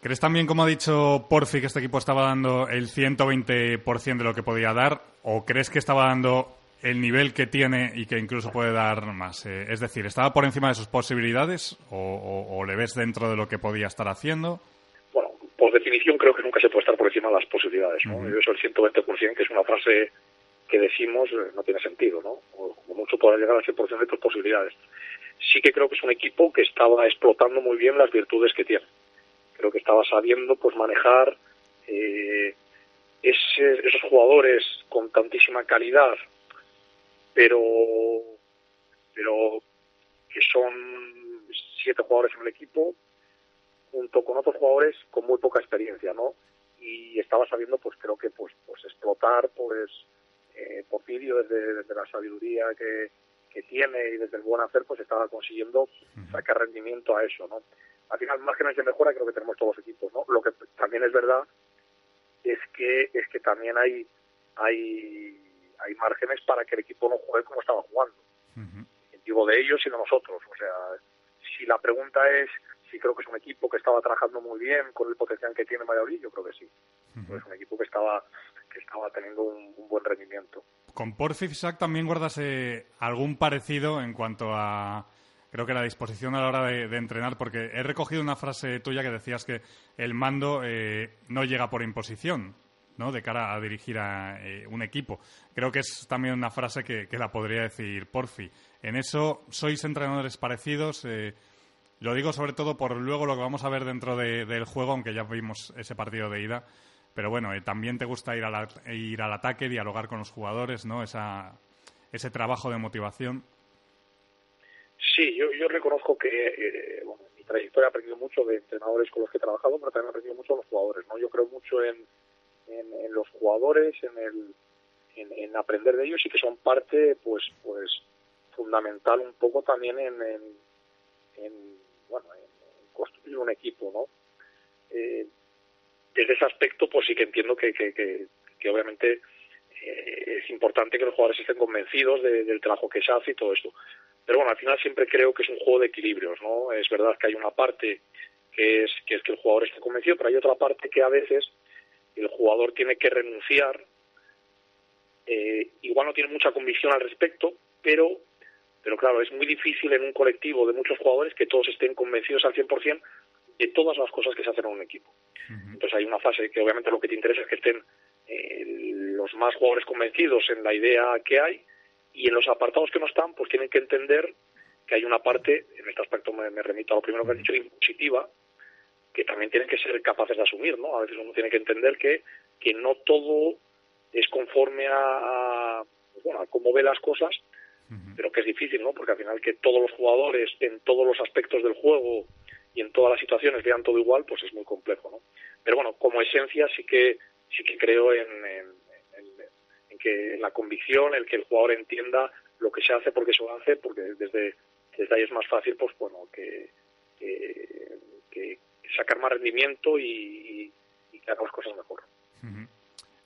¿Crees también, como ha dicho Porfi, que este equipo estaba dando el 120% de lo que podía dar? ¿O crees que estaba dando el nivel que tiene y que incluso puede dar más? Eh, es decir, ¿estaba por encima de sus posibilidades o le ves dentro de lo que podía estar haciendo? Definición creo que nunca se puede estar por encima de las posibilidades, ¿no? Y Eso el 120%, que es una frase que decimos, eh, no tiene sentido, ¿no? O como mucho poder llegar al 100% de tus posibilidades. Sí que creo que es un equipo que estaba explotando muy bien las virtudes que tiene. Creo que estaba sabiendo pues manejar eh, ese- esos jugadores con tantísima calidad, pero pero que son siete jugadores en el equipo junto con otros jugadores con muy poca experiencia, ¿no? Y estaba sabiendo, pues creo que pues pues explotar, pues eh, Porfirio desde, desde la sabiduría que, que tiene y desde el buen hacer, pues estaba consiguiendo sacar rendimiento a eso, ¿no? Al final, márgenes de mejora creo que tenemos todos los equipos, ¿no? Lo que también es verdad es que es que también hay hay hay márgenes para que el equipo no juegue como estaba jugando. Digo de ellos y de nosotros. O sea, si la pregunta es si creo que es un equipo que estaba trabajando muy bien con el potencial que tiene Valladolid, yo creo que sí. Es un equipo que estaba que estaba teniendo un, un buen rendimiento. Con Porfi Isaac también guardas eh, algún parecido en cuanto a, creo que la disposición a la hora de, de entrenar, porque he recogido una frase tuya que decías que el mando eh, no llega por imposición, ¿no? De cara a dirigir a eh, un equipo. Creo que es también una frase que, que la podría decir Porfi. En eso, ¿sois entrenadores parecidos? Eh, lo digo sobre todo por luego lo que vamos a ver dentro de- del juego, aunque ya vimos ese partido de ida. Pero bueno, eh, también te gusta ir, a ir al ataque, dialogar con los jugadores, ¿no? Esa, ese trabajo de motivación. Sí, yo, yo reconozco que eh, bueno, en mi trayectoria he aprendido mucho de entrenadores con los que he trabajado, pero también he aprendido mucho de los jugadores. ¿no? Yo creo mucho en, en, los jugadores, en, el, en, en aprender de ellos y que son parte pues pues fundamental un poco también en, en, bueno, en, en construir un equipo. ¿no? Eh, desde ese aspecto, pues sí que entiendo que, que, que, que obviamente eh, es importante que los jugadores estén convencidos de- del trabajo que se hace y todo esto. Pero bueno, al final siempre creo que es un juego de equilibrios, ¿no? Es verdad que hay una parte que es que, es que el jugador esté convencido, pero hay otra parte que a veces el jugador tiene que renunciar. Eh, igual no tiene mucha convicción al respecto, pero, pero claro, es muy difícil en un colectivo de muchos jugadores que todos estén convencidos al 100% de todas las cosas que se hacen en un equipo. Entonces hay una fase que obviamente lo que te interesa es que estén eh, los más jugadores convencidos en la idea que hay y en los apartados que no están pues tienen que entender que hay una parte, en este aspecto me, me remito a lo primero que has dicho, impositiva, que también tienen que ser capaces de asumir, ¿no? A veces uno tiene que entender que, que no todo es conforme a, a, bueno, a cómo ve las cosas, pero que es difícil, ¿no? Porque al final que todos los jugadores en todos los aspectos del juego y en todas las situaciones vean todo igual, pues es muy complejo, ¿no? Pero bueno, como esencia sí que sí que creo en, en, en- en que en la convicción, el que el jugador entienda lo que se hace porque se lo hace, porque desde, desde ahí es más fácil, pues bueno, que, que, que sacar más rendimiento y, y, y que haga las cosas mejor.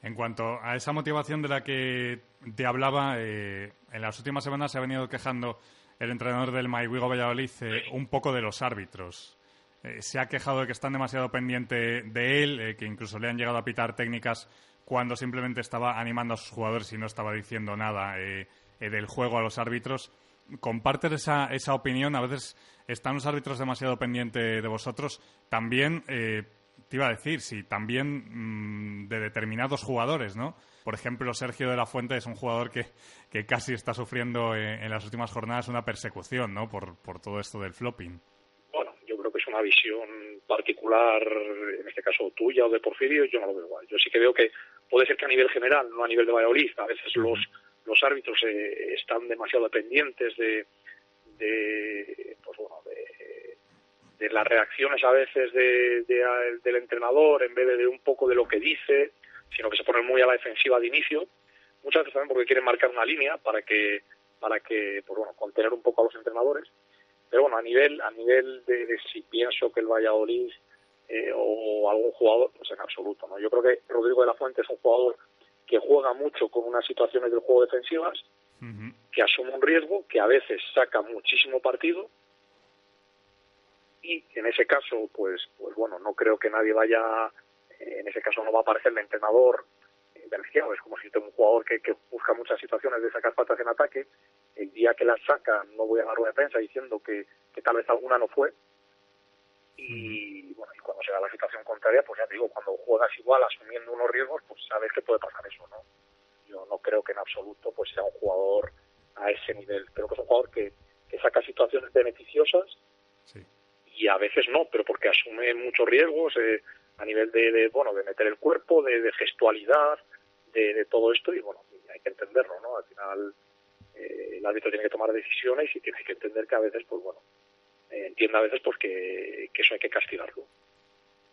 En cuanto a esa motivación de la que te hablaba, eh, en las últimas semanas se ha venido quejando el entrenador del Maiwigo Valladolid eh, un poco de los árbitros. Eh, se ha quejado de que están demasiado pendientes de él, que incluso le han llegado a pitar técnicas cuando simplemente estaba animando a sus jugadores y no estaba diciendo nada del juego a los árbitros. ¿Compartes esa, esa opinión? A veces están los árbitros demasiado pendientes de vosotros. También, te iba a decir, sí, también mm, de determinados jugadores, ¿no? Por ejemplo, Sergio de la Fuente es un jugador que, que casi está sufriendo eh, en las últimas jornadas una persecución, ¿no? Por, por todo esto del flopping. Bueno, yo creo que es una visión particular, en este caso tuya o de Porfirio, yo no lo veo igual. Yo sí que veo que puede ser que a nivel general, no a nivel de Valladolid, a veces los, los árbitros eh, están demasiado dependientes de, de, pues bueno, de, de las reacciones a veces de, de- del entrenador en vez de, de un poco de lo que dice, sino que se ponen muy a la defensiva de inicio. Muchas veces también porque quieren marcar una línea para que, para que, pues bueno, contener un poco a los entrenadores. Pero bueno, a nivel, a nivel de, de si pienso que el Valladolid eh, o algún jugador, pues en absoluto, ¿no? Yo creo que Rodrigo de la Fuente es un jugador que juega mucho con unas situaciones del juego defensivas, que asume un riesgo, que a veces saca muchísimo partido, y en ese caso, pues, pues bueno, no creo que nadie vaya, eh, en ese caso no va a aparecer el entrenador eh, beneficiado. Es como si tengo un jugador que, que busca muchas situaciones de sacar patas en ataque, el día que las saca no voy a dar rueda de prensa diciendo que, que tal vez alguna no fue, y bueno, y cuando se da la situación contraria, pues ya te digo, cuando juegas igual asumiendo unos riesgos, pues sabes que puede pasar eso, ¿no? Yo no creo que en absoluto pues sea un jugador a ese nivel. Creo que es un jugador que, que saca situaciones beneficiosas y a veces no, pero porque asume muchos riesgos eh, a nivel de, de, bueno, de meter el cuerpo, de, de gestualidad, de, de todo esto y bueno, y hay que entenderlo, ¿no? Al final eh, el árbitro tiene que tomar decisiones y tiene que entender que a veces, pues bueno, eh, entiende a veces pues que, que eso hay que castigarlo.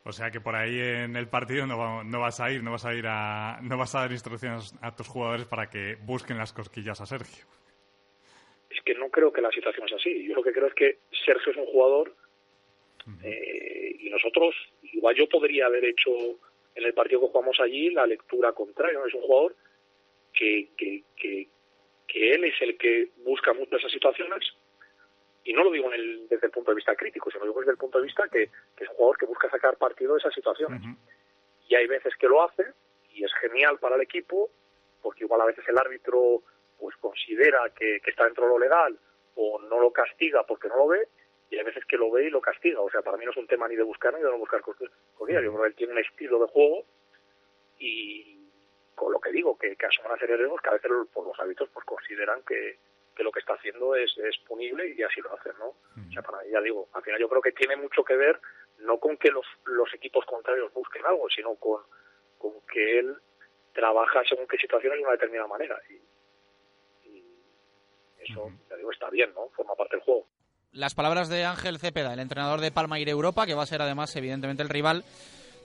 O sea que por ahí en el partido no, va- no vas a ir, no vas a ir a, no vas a dar instrucciones a tus jugadores para que busquen las cosquillas a Sergio. es que no creo que la situación es así. Yo lo que creo es que Sergio es un jugador eh, y nosotros, igual yo podría haber hecho en el partido que jugamos allí la lectura contraria. ¿no? Es un jugador que, que, que, que él es el que busca muchas esas situaciones y no lo digo en el- desde el punto de vista crítico, sino digo desde el punto de vista que, que es un jugador que busca sacar partido de esas situaciones. Y hay veces que lo hace y es genial para el equipo porque igual a veces el árbitro pues considera que, que está dentro de lo legal o no lo castiga porque no lo ve y hay veces que lo ve y lo castiga. O sea, para mí no es un tema ni de buscar ni de no buscar cosquillas. Yo creo que él tiene un estilo de juego y con lo que digo, que, que asume una serie de riesgos que a veces pues, los árbitros pues consideran que, que lo que está haciendo es, es punible y así lo hacen, ¿no? O sea, para mí, ya digo, al final yo creo que tiene mucho que ver no con que los, los equipos contrarios busquen algo, sino con, con que él trabaja según qué situaciones de una determinada manera. Y, y eso, ya digo, está bien, ¿no? Forma parte del juego. Las palabras de Ángel Cepeda, el entrenador de Palma Aire Europa, que va a ser además, evidentemente, el rival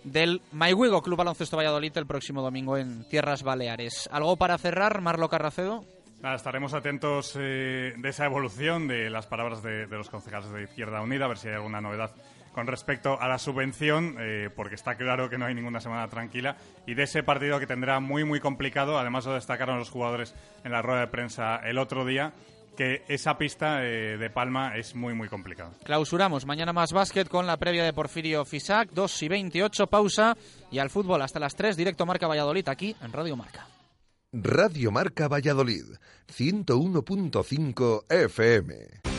del Maihuigo Club Baloncesto Valladolid el próximo domingo en Tierras Baleares. ¿Algo para cerrar, Marlo Carracedo? Nada, estaremos atentos eh, de esa evolución de las palabras de, de los concejales de Izquierda Unida, a ver si hay alguna novedad con respecto a la subvención, eh, porque está claro que no hay ninguna semana tranquila, y de ese partido que tendrá muy, muy complicado, además lo destacaron los jugadores en la rueda de prensa el otro día, que esa pista eh, de Palma es muy, muy complicada. Clausuramos mañana más básquet con la previa de Porfirio Fisac, 2 y 28, pausa, y al fútbol hasta las 3, directo Marca Valladolid, aquí en Radio Marca. Radio Marca Valladolid, 101.5 FM.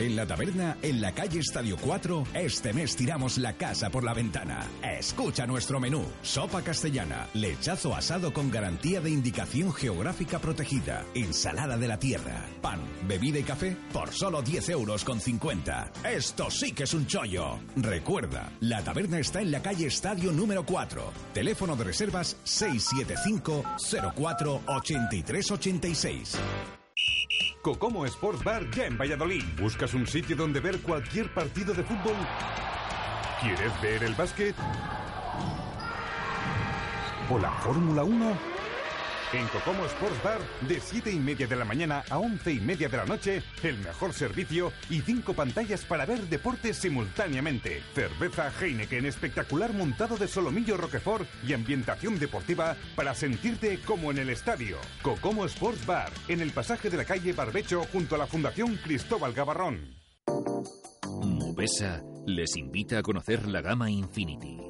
En la taberna, en la calle Estadio 4, este mes tiramos la casa por la ventana. Escucha nuestro menú. Sopa castellana, lechazo asado con garantía de indicación geográfica protegida, ensalada de la tierra, pan, bebida y café por solo 10 euros con 50. Esto sí que es un chollo. Recuerda, la taberna está en la calle Estadio número 4. Teléfono de reservas 675 04 8386. Cocomo Sports Bar ya en Valladolid. ¿Buscas un sitio donde ver cualquier partido de fútbol? ¿Quieres ver el básquet? ¿O la Fórmula 1? En Cocomo Sports Bar, de 7 y media de la mañana a 11 y media de la noche, el mejor servicio y cinco pantallas para ver deportes simultáneamente. Cerveza Heineken espectacular montado de solomillo Roquefort y ambientación deportiva para sentirte como en el estadio. Cocomo Sports Bar, en el pasaje de la calle Barbecho junto a la Fundación Cristóbal Gavarrón. Mubesa les invita a conocer la gama Infinity.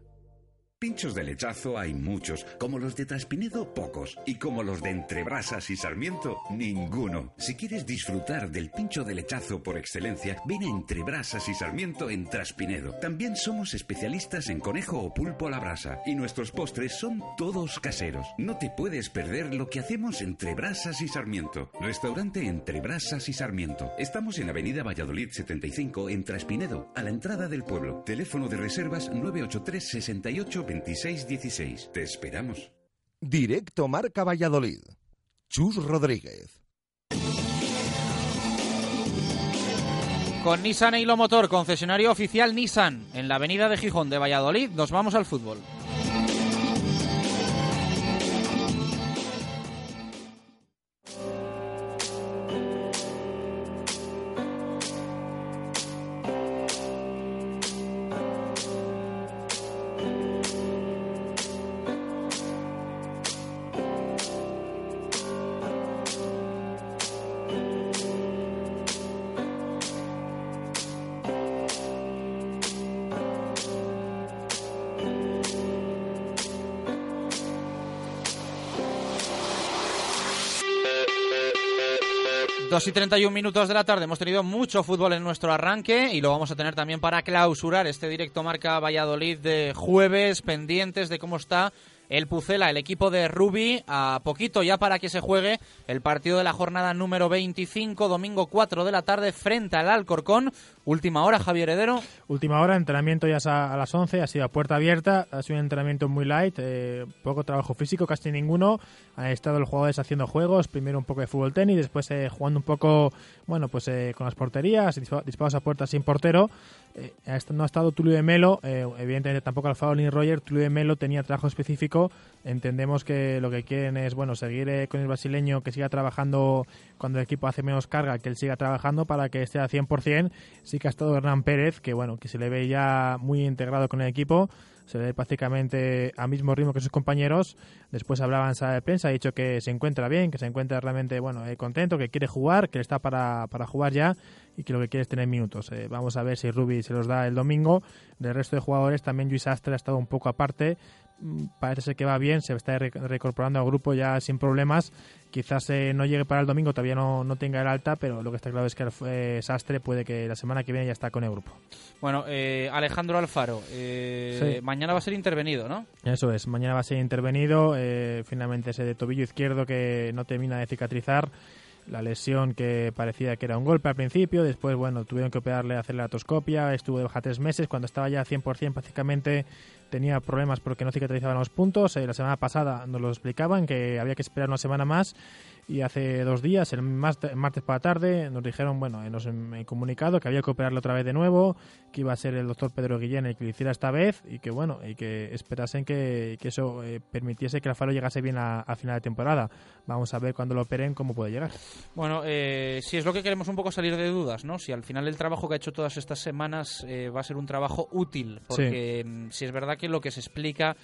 Pinchos de lechazo hay muchos, como los de Traspinedo pocos y como los de Entrebrasas y Sarmiento ninguno. Si quieres disfrutar del pincho de lechazo por excelencia, ven a Entrebrasas y Sarmiento en Traspinedo. También somos especialistas en conejo o pulpo a la brasa y nuestros postres son todos caseros. No te puedes perder lo que hacemos entre Brasas y Sarmiento. Restaurante Entre Brasas y Sarmiento. Estamos en Avenida Valladolid 75 en Traspinedo, a la entrada del pueblo. Teléfono de reservas 983 68 26 16. Te esperamos. Directo Marca Valladolid. Chus Rodríguez. Con Nissan Eilo Motor, concesionario oficial Nissan, en la avenida de Gijón de Valladolid, nos vamos al fútbol. 2 y 31 minutos de la tarde. Hemos tenido mucho fútbol en nuestro arranque y lo vamos a tener también para clausurar este directo marca Valladolid de jueves, pendientes de cómo está el Pucela, el equipo de Rubi, a poquito ya para que se juegue el partido de la jornada número 25, domingo 4 de la tarde, frente al Alcorcón. Última hora, Javier Heredero. Última hora, entrenamiento ya a las 11, ha sido a puerta abierta, ha sido un entrenamiento muy light, eh, poco trabajo físico, casi ninguno. Han estado los jugadores haciendo juegos, primero un poco de fútbol tenis, después eh, jugando un poco, bueno, pues eh, con las porterías, dispa- disparos a puerta sin portero. Eh, no ha estado Tulio de Melo, eh, evidentemente tampoco Alfaro ni Roger. Tulio de Melo tenía trabajo específico. Entendemos que lo que quieren es bueno seguir eh, con el brasileño, que siga trabajando cuando el equipo hace menos carga, que él siga trabajando para que esté al 100%. Sí que ha estado Hernán Pérez, que bueno, que se le ve ya muy integrado con el equipo. Se ve prácticamente al mismo ritmo que sus compañeros. Después hablaba en sala de prensa, ha dicho que se encuentra bien, que se encuentra realmente bueno eh, contento, que quiere jugar, que está para, para jugar ya y que lo que quiere es tener minutos. Eh, vamos a ver si Rubi se los da el domingo. Del resto de jugadores, también Luis Astre ha estado un poco aparte. Mm, Parece ser que va bien, se está re- reincorporando al grupo ya sin problemas. Quizás eh, no llegue para el domingo, todavía no, no tenga el alta, pero lo que está claro es que eh, Sastre puede que la semana que viene ya está con el grupo. Bueno, eh, Alejandro Alfaro, eh, Sí. mañana va a ser intervenido, ¿no? Eso es, mañana va a ser intervenido. eh, finalmente ese de tobillo izquierdo que no termina de cicatrizar. La lesión que parecía que era un golpe al principio, después, bueno, tuvieron que operarle, hacerle la atoscopia, estuvo de baja tres meses, cuando estaba ya 100% prácticamente tenía problemas porque no cicatrizaban los puntos. Eh, la semana pasada nos lo explicaban, que había que esperar una semana más y hace dos días, el marte- martes por la tarde, nos dijeron, bueno, eh, nos han comunicado que había que operarle otra vez de nuevo, que iba a ser el doctor Pedro Guillén el que lo hiciera esta vez y que, bueno, y que esperasen que, que eso eh, permitiese que Alfaro llegase bien a, a final de temporada. Vamos a ver cuando lo operen cómo puede llegar. Bueno, eh, si es lo que queremos un poco salir de dudas, ¿no? Si al final el trabajo que ha hecho todas estas semanas eh, va a ser un trabajo útil, porque mm, si es verdad que lo que se explica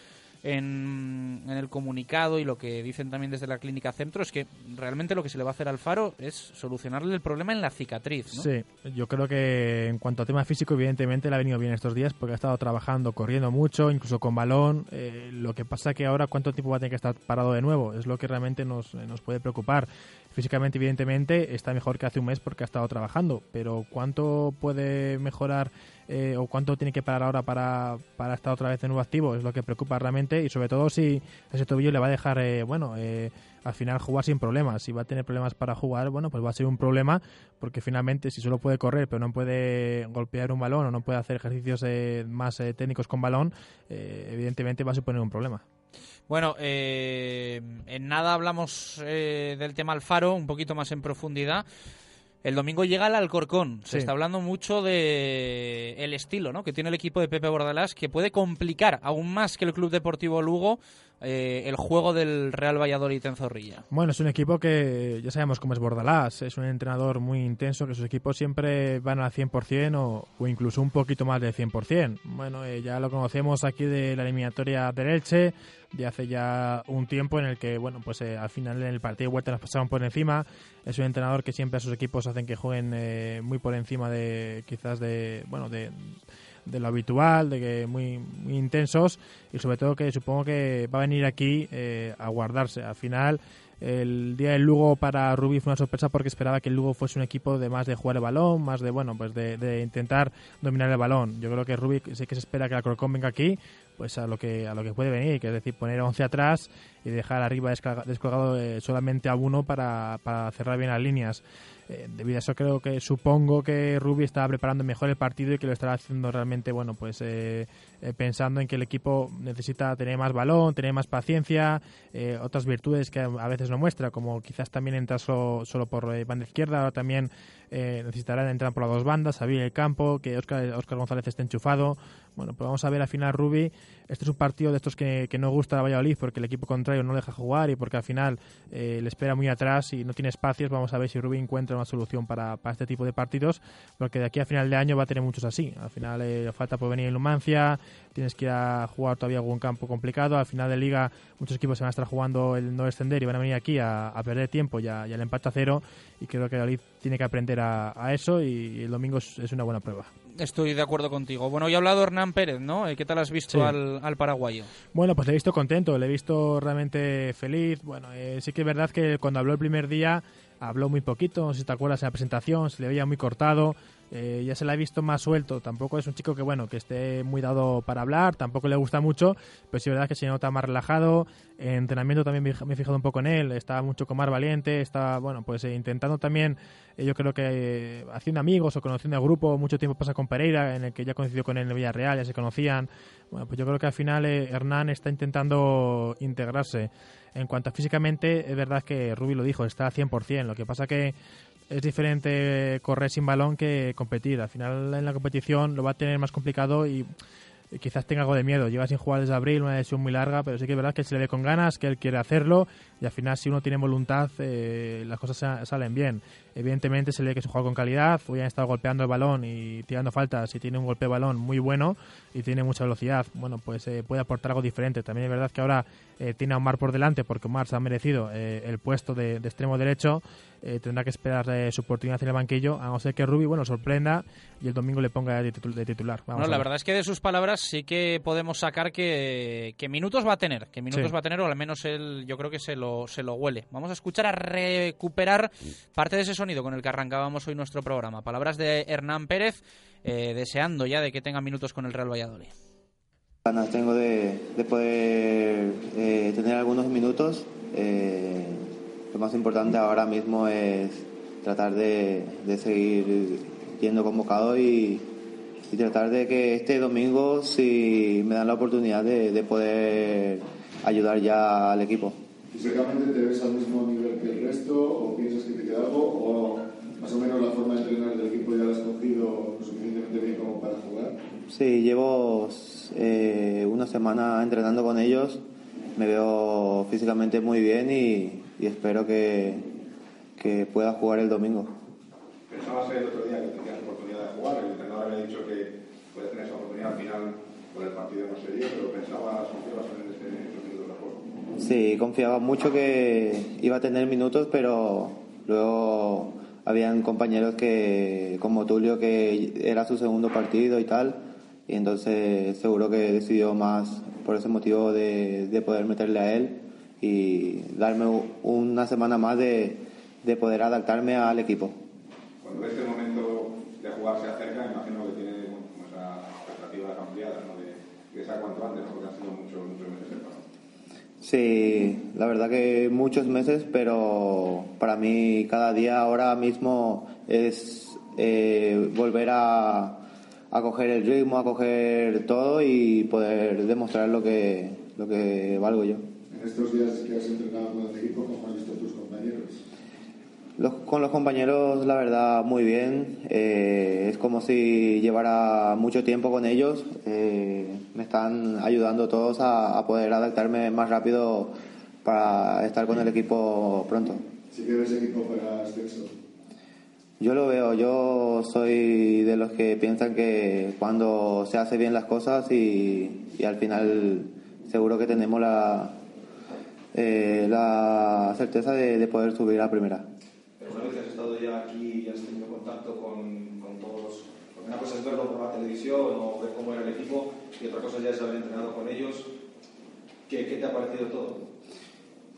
en, en el comunicado y lo que dicen también desde la clínica Centro es que realmente lo que se le va a hacer al Faro es solucionarle el problema en la cicatriz, ¿no? Sí, yo creo que en cuanto a tema físico, evidentemente le ha venido bien estos días porque ha estado trabajando, corriendo mucho, incluso con balón. Eh, lo que pasa que ahora, ¿cuánto tiempo va a tener que estar parado de nuevo? Es lo que realmente nos, nos puede preocupar. Físicamente, evidentemente, está mejor que hace un mes porque ha estado trabajando, pero ¿cuánto puede mejorar eh, o cuánto tiene que parar ahora para, para estar otra vez de nuevo activo? Es lo que preocupa realmente y sobre todo si ese tobillo le va a dejar, eh, bueno, eh, al final jugar sin problemas. Si va a tener problemas para jugar, bueno, pues va a ser un problema porque finalmente si solo puede correr pero no puede golpear un balón o no puede hacer ejercicios eh, más eh, técnicos con balón, evidentemente va a suponer un problema. Bueno, eh, en nada hablamos eh, del tema Alfaro, un poquito más en profundidad. El domingo llega el Alcorcón. Se está hablando mucho de el estilo ¿no? que tiene el equipo de Pepe Bordalás, que puede complicar aún más que el Club Deportivo Lugo eh, el juego del Real Valladolid en Zorrilla. Bueno, es un equipo que ya sabemos cómo es Bordalás, es un entrenador muy intenso, que sus equipos siempre van al 100% o, o incluso un poquito más del 100%. Bueno, eh, ya lo conocemos aquí de la eliminatoria del Elche, de hace ya un tiempo en el que, bueno, pues eh, al final en el partido de vuelta nos pasaron por encima. Es un entrenador que siempre a sus equipos hacen que jueguen eh, muy por encima de, quizás de, bueno, de de lo habitual, de que muy, muy intensos y sobre todo que supongo que va a venir aquí eh, a guardarse. Al final, el día del Lugo para Rubí fue una sorpresa porque esperaba que el Lugo fuese un equipo de más de jugar el balón, más de bueno, pues de, de intentar dominar el balón. Yo creo que Rubí sé que se espera que el Alcorcón venga aquí, pues a lo que a lo que puede venir, que es decir, poner 11 atrás y dejar arriba descolgado eh, solamente a uno para, para cerrar bien las líneas. Eh, debido a eso creo que supongo que Rubi estaba preparando mejor el partido y que lo estará haciendo realmente bueno pues eh, eh, pensando en que el equipo necesita tener más balón tener más paciencia eh, otras virtudes que a veces no muestra como quizás también entrar solo, solo por banda izquierda. Ahora también eh, necesitará entrar por las dos bandas abrir el campo que Oscar, Oscar González esté enchufado. Bueno pues vamos a ver al final Rubi este es un partido de estos que, no gusta a Valladolid porque el equipo contrario no deja jugar y porque al final eh, le espera muy atrás y no tiene espacios. Vamos a ver si Rubí encuentra una solución para, para este tipo de partidos, porque de aquí a final de año va a tener muchos así. Al final eh, falta por venir en Lumancia, tienes que ir a jugar todavía algún campo complicado. Al final de liga muchos equipos se van a estar jugando el no descender y van a venir aquí a, a perder tiempo y, a- y al empate a cero. Y creo que Valladolid tiene que aprender a, a eso y el domingo es, es una buena prueba. estoy de acuerdo contigo. Bueno, hoy ha hablado Hernán Pérez, ¿no? Eh, ¿Qué tal has visto Sí. al, al paraguayo? Bueno, pues le he visto contento, le he visto realmente feliz. Bueno, eh, sí que es verdad que cuando habló el primer día habló muy poquito, no sé si te acuerdas en la presentación, se le veía muy cortado. eh, ya se le ha visto más suelto. Tampoco es un chico que, bueno, que esté muy dado para hablar, tampoco le gusta mucho, pero sí es verdad que se nota más relajado. En entrenamiento también me he he fijado un poco en él, está mucho con más valiente, está, bueno, pues eh, intentando también, eh, yo creo que eh, haciendo amigos o conociendo a grupo, mucho tiempo pasa con Pereira, en el que ya coincidió con él en Villarreal, ya se conocían. Bueno, pues yo creo que al final eh, Hernán está intentando integrarse. En cuanto a físicamente, es verdad que Rubi lo dijo, está al 100%. Lo que pasa que es diferente correr sin balón que competir. Al final en la competición lo va a tener más complicado y quizás tenga algo de miedo. Lleva sin jugar desde abril, una lesión muy larga, pero sí que es verdad que se le ve con ganas, que él quiere hacerlo y al final si uno tiene voluntad eh, las cosas sa- salen bien. Evidentemente se le ve que es un jugador con calidad, hoy han estado golpeando el balón y tirando faltas y tiene un golpe de balón muy bueno y tiene mucha velocidad. Bueno, pues eh, puede aportar algo diferente. También es verdad que ahora eh, tiene a Omar por delante porque Omar se ha merecido eh, el puesto de, de extremo derecho. Eh, tendrá que esperar eh, su oportunidad en el banquillo, a no ser que Rubi bueno, sorprenda y el domingo le ponga de, titu- de titular. Vamos Bueno, la ver. verdad es que de sus palabras sí que podemos sacar que, que minutos va a tener, que minutos Sí. va a tener, o al menos él yo creo que se lo, se lo huele. Vamos a escuchar a recuperar parte de ese sonido con el que arrancábamos hoy nuestro programa. Palabras de Hernán Pérez, eh, deseando ya de que tenga minutos con el Real Valladolid. tengo de, de poder eh, tener algunos minutos. Eh, lo más importante ahora mismo es tratar de, de seguir yendo convocado y, y tratar de que este domingo, si me dan la oportunidad de, de poder ayudar ya al equipo. ¿Físicamente te ves al mismo nivel que el resto o piensas que te queda algo o más o menos la forma de entrenar del equipo ya la has cogido lo suficientemente bien como para jugar? Sí, llevo eh, una semana entrenando con ellos, me veo físicamente muy bien y, y espero que, que pueda jugar el domingo. Pensabas el otro día que tenías oportunidad de jugar, el entrenador había dicho que puedes tener esa oportunidad al final, por el partido no sería, pero pensabas, estos minutos de juego. Sí, confiaba mucho que iba a tener minutos, pero luego habían compañeros que, como Tulio, que era su segundo partido y tal, y entonces seguro que decidió más por ese motivo de, de poder meterle a él y darme una semana más de, de poder adaptarme al equipo. Cuando el momento de jugar se acerca, imagino que tiene bueno, esas expectativas ampliadas, ¿no? de que sea cuanto antes, porque han sido muchos, muchos. Sí, la verdad que muchos meses, pero para mí cada día ahora mismo es eh, volver a, a coger el ritmo, a coger todo y poder demostrar lo que, lo que valgo yo. En estos días que has entrenado con el equipo, ¿cómo han visto tus compañeros? Los- con los compañeros, la verdad, muy bien. Eh, es como si llevara mucho tiempo con ellos. Eh, me están ayudando todos a, a poder adaptarme más rápido para estar con el equipo pronto. Si que ves equipo para ascenso. Yo lo veo, yo soy de los que piensan que cuando se hace bien las cosas y, y al final seguro que tenemos la, eh, la certeza de, de poder subir a primera. Pero una vez que has estado ya aquí y has tenido contacto con, con todos, porque una cosa es verlo por la televisión o ver cómo era el equipo y otra cosa ya es haber entrenado con ellos. ¿Qué, qué te ha parecido todo?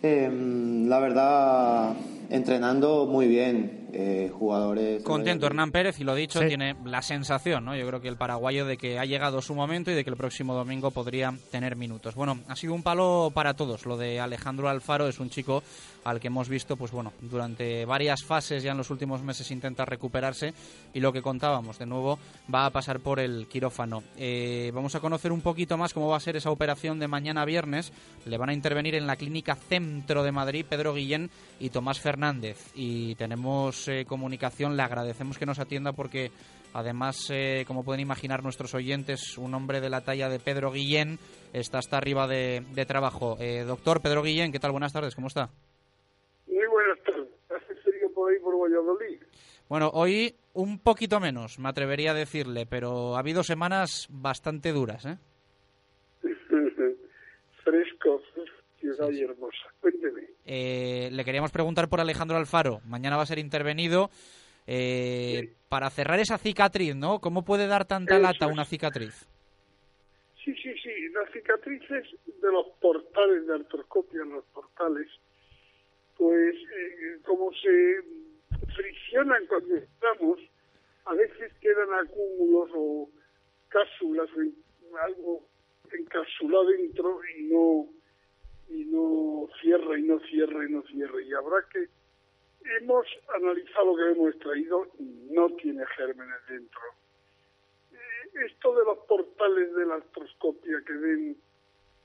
Em, la verdad, entrenando muy bien, eh, jugadores. Contento Hernán Pérez y lo dicho, tiene la sensación, ¿no? Yo creo que el paraguayo de que ha llegado su momento y de que el próximo domingo podría tener minutos. Bueno, ha sido un palo para todos. Lo de Alejandro Alfaro es un chico al que hemos visto, pues bueno, durante varias fases ya en los últimos meses intenta recuperarse y lo que contábamos, de nuevo, va a pasar por el quirófano. Eh, vamos a conocer un poquito más cómo va a ser esa operación de mañana viernes. Le van a intervenir en la clínica Centro de Madrid Pedro Guillén y Tomás Fernández. Y tenemos eh, comunicación, le agradecemos que nos atienda porque además, eh, como pueden imaginar nuestros oyentes, un hombre de la talla de Pedro Guillén está hasta arriba de, de trabajo. Eh, doctor Pedro Guillén, ¿qué tal? Buenas tardes, ¿cómo está? Muy buenas tardes. ¿Hace frío por ahí por Valladolid? Bueno, hoy un poquito menos, me atrevería a decirle, pero ha habido semanas bastante duras, ¿eh? Fresco, ciudad y hermosa. Cuénteme. Eh, le queríamos preguntar por Alejandro Alfaro. Mañana va a ser intervenido. Eh, Para cerrar esa cicatriz, ¿no? ¿Cómo puede dar tanta Eso lata una cicatriz? Sí, sí, sí. Las cicatrices de los portales de artroscopia, los portales, pues eh, como se friccionan cuando estamos, a veces quedan acúmulos o cápsulas o algo encapsulado dentro y no y no cierra y no cierra y no cierra y habrá que hemos analizado lo que hemos extraído y no tiene gérmenes dentro Eh, esto de los portales de la artroscopia que den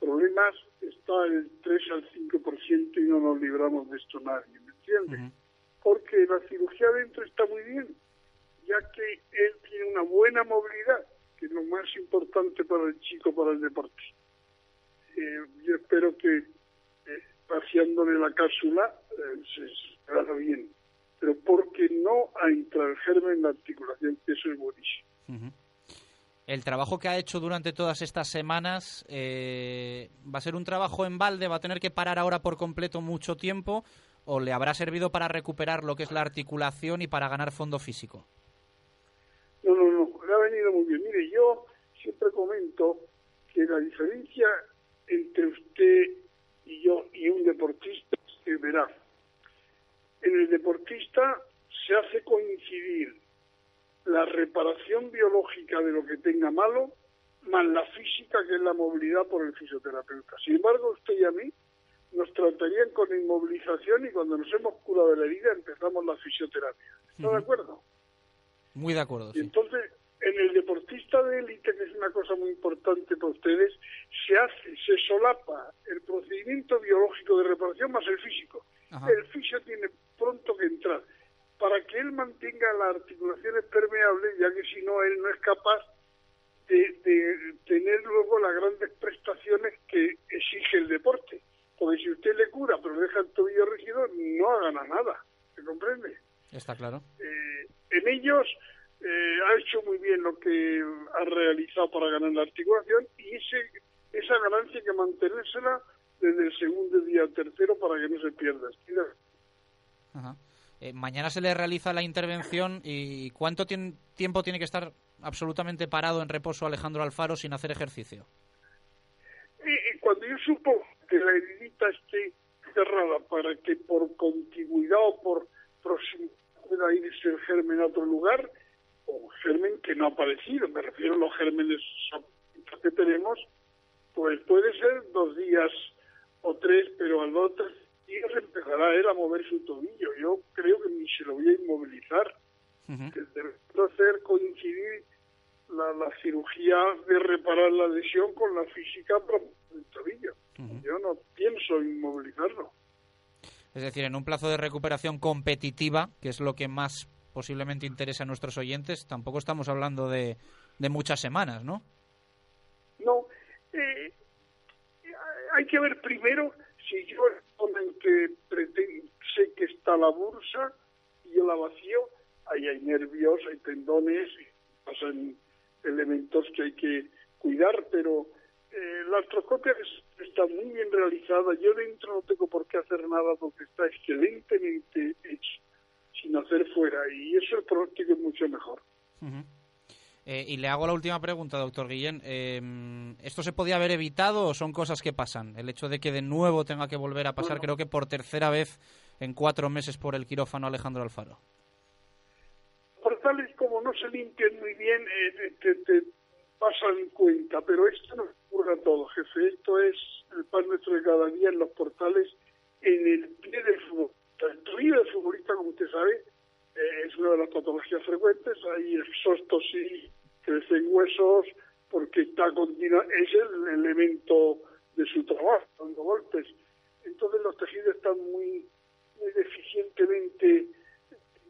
problemas está el 3 al 5% y no nos libramos de esto nadie, ¿me entiendes? Porque la cirugía dentro está muy bien, ya que él tiene una buena movilidad, que es lo más importante para el chico, para el deporte. Eh, yo espero que vaciándole la cápsula eh, se, haga bien, pero porque no el germen en la articulación, que eso es buenísimo. El trabajo que ha hecho durante todas estas semanas eh, va a ser un trabajo en balde, va a tener que parar ahora por completo mucho tiempo o le habrá servido para recuperar lo que es la articulación y para ganar fondo físico. No, no, no, le ha venido muy bien. Mire, yo siempre comento que la diferencia entre usted y yo y un deportista que verá. En el deportista se hace coincidir la reparación biológica de lo que tenga malo más la física que es la movilidad por el fisioterapeuta. Sin embargo, usted y a mí nos tratarían con inmovilización y cuando nos hemos curado de la herida empezamos la fisioterapia. ¿Está de acuerdo? Muy de acuerdo. Y entonces, en el deportista de élite, que es una cosa muy importante para ustedes, se hace, se solapa el procedimiento biológico de reparación más el físico. Ajá. El fisio tiene pronto que entrar para que él mantenga las articulaciones permeables, ya que si no, él no es capaz de, de tener luego las grandes prestaciones que exige el deporte. Porque si usted le cura, pero deja el tobillo rígido, no gana nada. ¿Se comprende? Está claro. Eh, en ellos eh, ha hecho muy bien lo que ha realizado para ganar la articulación y ese, esa ganancia hay que mantenérsela desde el segundo día al tercero para que no se pierda. Ajá. Eh, mañana se le realiza la intervención y ¿cuánto tiempo tiene que estar absolutamente parado en reposo Alejandro Alfaro sin hacer ejercicio? Y, y cuando yo supo que la heridita esté cerrada para que por contigüidad o por proximidad pueda irse el germen a otro lugar, o germen que no ha aparecido, me refiero a los gérmenes que tenemos, pues puede ser dos días o tres, pero a los tres días empezará él a mover su tobillo. Yo creo que ni se lo voy a inmovilizar. Debe hacer coincidir la, la cirugía de reparar la lesión con la física del tobillo. Yo no pienso inmovilizarlo. Es decir, en un plazo de recuperación competitiva, que es lo que más posiblemente interesa a nuestros oyentes, tampoco estamos hablando de, de muchas semanas, ¿no? No, eh, hay que ver primero si yo en sé que está la bursa y la vacío, ahí hay nervios, hay tendones, pasan elementos que hay que cuidar, pero eh, la artroscopia es- está muy bien realizada. Yo dentro no tengo por qué hacer nada porque está excelentemente hecho, sin hacer fuera, y eso el pronóstico es mucho mejor. Eh, y le hago la última pregunta, doctor Guillén. Eh, ¿Esto se podía haber evitado o son cosas que pasan? El hecho de que de nuevo tenga que volver a pasar, creo que por tercera vez en cuatro meses por el quirófano Alejandro Alfaro. portales como no se limpian muy bien eh, te, te pasan cuenta, pero esto no ocurre a todo, jefe. Esto es el pan nuestro de cada día en los portales, en el pie del futbolista. Tobillo del futbolista, como usted sabe, eh, es una de las patologías frecuentes. Hay exostosis, crecen huesos, porque está continua, es el elemento de su trabajo, dando golpes. Entonces los tejidos están muy, muy deficientemente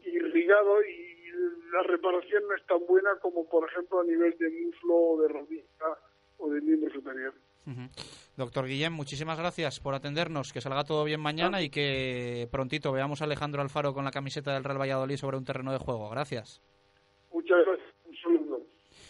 irrigado y la reparación no es tan buena como por ejemplo a nivel de muslo o de rodilla o de miembro superior. Doctor Guillén, muchísimas gracias por atendernos, que salga todo bien mañana y que prontito veamos a Alejandro Alfaro con la camiseta del Real Valladolid sobre un terreno de juego. Gracias. Muchas gracias. Un saludo.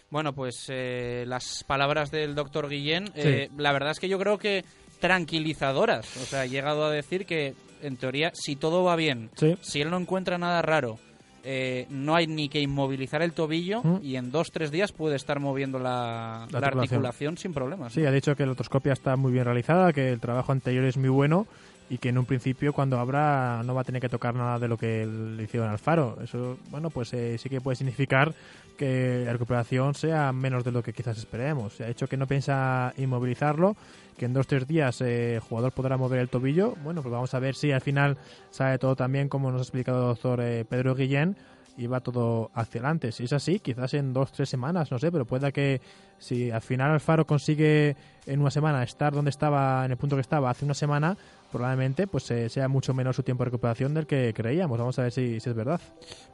Bueno, pues eh, las palabras del doctor Guillén, Sí. eh, la verdad es que yo creo que tranquilizadoras. O sea, ha llegado a decir que, en teoría, si todo va bien, Sí. si él no encuentra nada raro, eh, no hay ni que inmovilizar el tobillo ¿Mm? y en dos, tres días puede estar moviendo la, La la articulación. sin problemas. Sí, ha dicho que la otoscopia está muy bien realizada, que el trabajo anterior es muy bueno y que en un principio cuando abra no va a tener que tocar nada de lo que le hicieron al faro. Eso, bueno, pues eh, sí que puede significar que la recuperación sea menos de lo que quizás esperemos. Se ha dicho que no piensa inmovilizarlo, que en dos tres días eh, el jugador podrá mover el tobillo. Bueno, pues vamos a ver si al final sale todo también como nos ha explicado el doctor eh, Pedro Guillén y va todo hacia adelante. Si es así, quizás en dos, tres semanas, no sé, pero pueda que si al final Alfaro consigue en una semana estar donde estaba, en el punto que estaba hace una semana, probablemente pues eh, sea mucho menos su tiempo de recuperación del que creíamos. Vamos a ver si, si es verdad.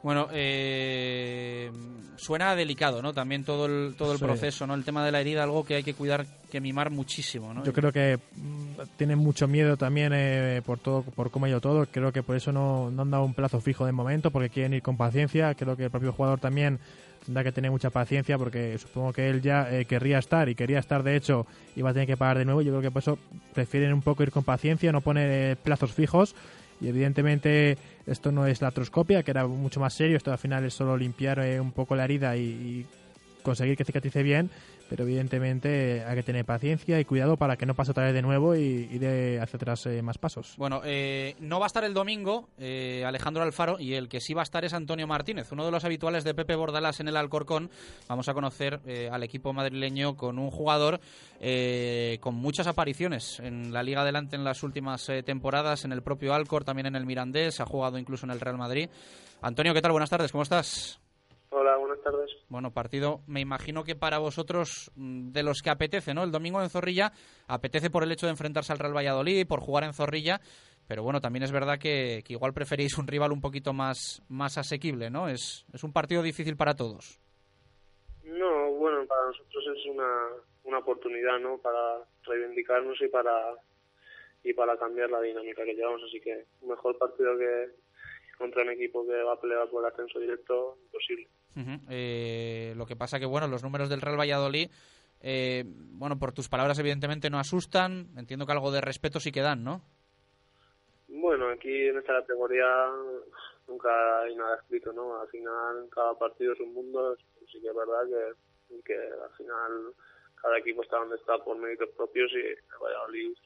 Bueno, eh, suena delicado, ¿no? También todo el, todo el Sí. proceso, ¿no? El tema de la herida, algo que hay que cuidar, que mimar muchísimo, ¿no? Yo creo que mm, tienen mucho miedo también eh, por todo, por cómo ha ido todo. Creo que por eso no, no han dado un plazo fijo de momento, porque quieren ir con paciencia. Creo que el propio jugador también tendrá que tener mucha paciencia, porque supongo que él ya eh, querría estar y quería estar, de hecho, y va a tener que pagar de nuevo. Yo creo que por eso prefieren un poco ir con paciencia, no poner eh, plazos fijos. Y evidentemente esto no es la atroscopia, que era mucho más serio. Esto al final es solo limpiar eh, un poco la herida y, y conseguir que cicatrice bien, pero evidentemente hay que tener paciencia y cuidado para que no pase otra vez de nuevo y, y de hacia atrás eh, más pasos. Bueno, eh, no va a estar el domingo eh, Alejandro Alfaro y el que sí va a estar es Antonio Martínez, uno de los habituales de Pepe Bordalás en el Alcorcón. Vamos a conocer eh, al equipo madrileño con un jugador eh, con muchas apariciones en la Liga Adelante en las últimas eh, temporadas, en el propio Alcor, también en el Mirandés, ha jugado incluso en el Real Madrid. Antonio, ¿qué tal? Buenas tardes, ¿cómo estás? Hola, buenas tardes. Bueno, partido, me imagino que para vosotros mm, de los que apetece, ¿no? El domingo en Zorrilla apetece por el hecho de enfrentarse al Real Valladolid, por jugar en Zorrilla, pero bueno, también es verdad que, que igual preferís un rival un poquito más, más asequible, ¿no? Es, es un partido difícil para todos. No, bueno, para nosotros es una, una oportunidad, ¿no? Para reivindicarnos y para y para cambiar la dinámica que llevamos, así que mejor partido que contra un equipo que va a pelear por el ascenso directo, imposible. Eh, lo que pasa que, bueno, los números del Real Valladolid, eh, bueno, por tus palabras evidentemente no asustan, entiendo que algo de respeto sí que dan, ¿no? Bueno, aquí en esta categoría nunca hay nada escrito, ¿no? Al final cada partido es un mundo, sí que es verdad que, que al final cada equipo está donde está por méritos propios y el Valladolid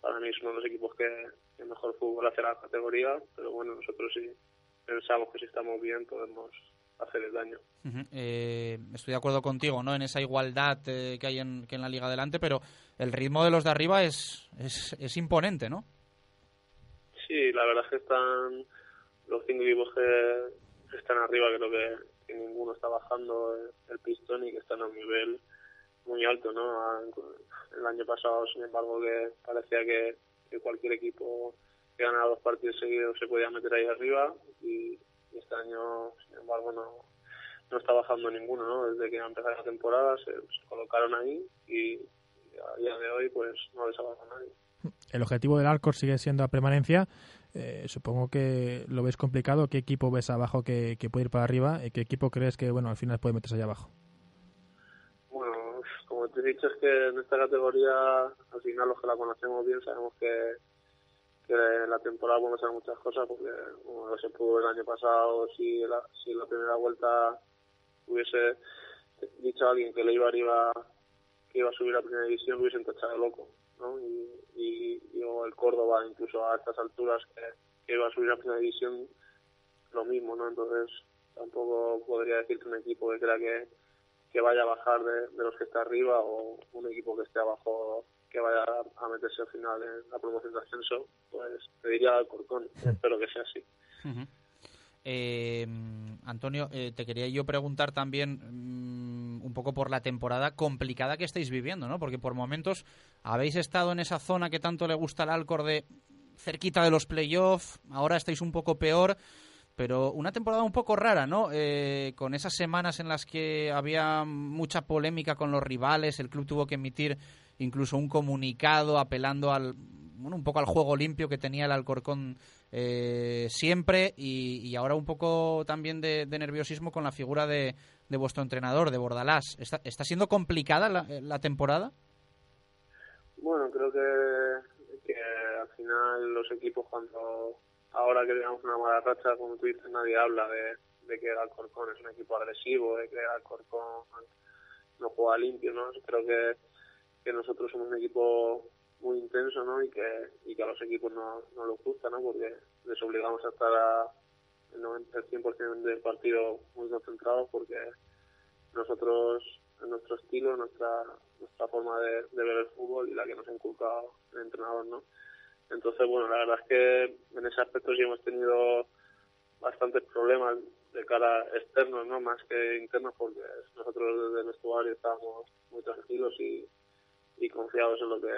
para mí es uno de los equipos que, que mejor fútbol hace la categoría, pero bueno, nosotros sí pensamos que si estamos bien podemos hacer el daño. Eh, estoy de acuerdo contigo, ¿no? En esa igualdad eh, que hay en, que en la Liga Adelante, pero el ritmo de los de arriba es, es, es imponente, ¿no? Sí, la verdad es que están los cinco equipos que están arriba, creo que, que ninguno está bajando el, el pistón y que están a un nivel muy alto, ¿no? El año pasado, sin embargo, que parecía que, que cualquier equipo que ganara dos partidos seguidos se podía meter ahí arriba y, este año, sin embargo, no, no está bajando ninguno, ¿no? Desde que empezó la temporada se, colocaron ahí y, a día de hoy pues no les ha nadie. El objetivo del Alcor sigue siendo la permanencia. Eh, supongo que lo ves complicado. ¿Qué equipo ves abajo que, que puede ir para arriba? ¿Y qué equipo crees que bueno al final puede meterse allá abajo? Te he dicho, es que en esta categoría, al final los que la conocemos bien sabemos que, que en la temporada podemos hacer muchas cosas, porque como se pudo el año pasado, si la, si la primera vuelta hubiese dicho a alguien que le iba arriba, que iba a subir a primera división, lo hubiesen tachado loco, ¿no? Y, y, y o el Córdoba, incluso a estas alturas, que, que iba a subir a primera división, lo mismo, ¿no? Entonces, tampoco podría decirte un equipo que crea que, que vaya a bajar de, de los que está arriba o un equipo que esté abajo que vaya a meterse al final en la promoción de ascenso, pues te diría Alcorcón. Espero que sea así. Eh, Antonio, eh, te quería yo preguntar también mm, un poco por la temporada complicada que estáis viviendo, ¿no? Porque por momentos habéis estado en esa zona que tanto le gusta al Alcor de cerquita de los playoffs, ahora estáis un poco peor, pero una temporada un poco rara, ¿no? Eh, con esas semanas en las que había mucha polémica con los rivales, el club tuvo que emitir incluso un comunicado apelando al bueno, un poco al juego limpio que tenía el Alcorcón eh, siempre y, ahora un poco también de, nerviosismo con la figura de, vuestro entrenador, de Bordalás. ¿Está, está siendo complicada la, la temporada? Bueno, creo que al final los equipos cuando ahora que tenemos una mala racha, como tú dices, nadie habla de, de que el Alcorcón es un equipo agresivo, de que el Alcorcón no juega limpio, ¿no? Creo que, que nosotros somos un equipo muy intenso, ¿no? Y que, y que a los equipos no, no les gusta, ¿no? Porque les obligamos a estar a, el 90, el 100% del partido muy concentrados porque nosotros, nuestro estilo, nuestra nuestra forma de, de ver el fútbol y la que nos ha inculcado el entrenador, ¿no? Entonces, bueno, la verdad es que en ese aspecto sí hemos tenido bastantes problemas de cara externos, ¿no? Más que internos, porque nosotros desde nuestro barrio estábamos muy tranquilos y, y confiados en lo que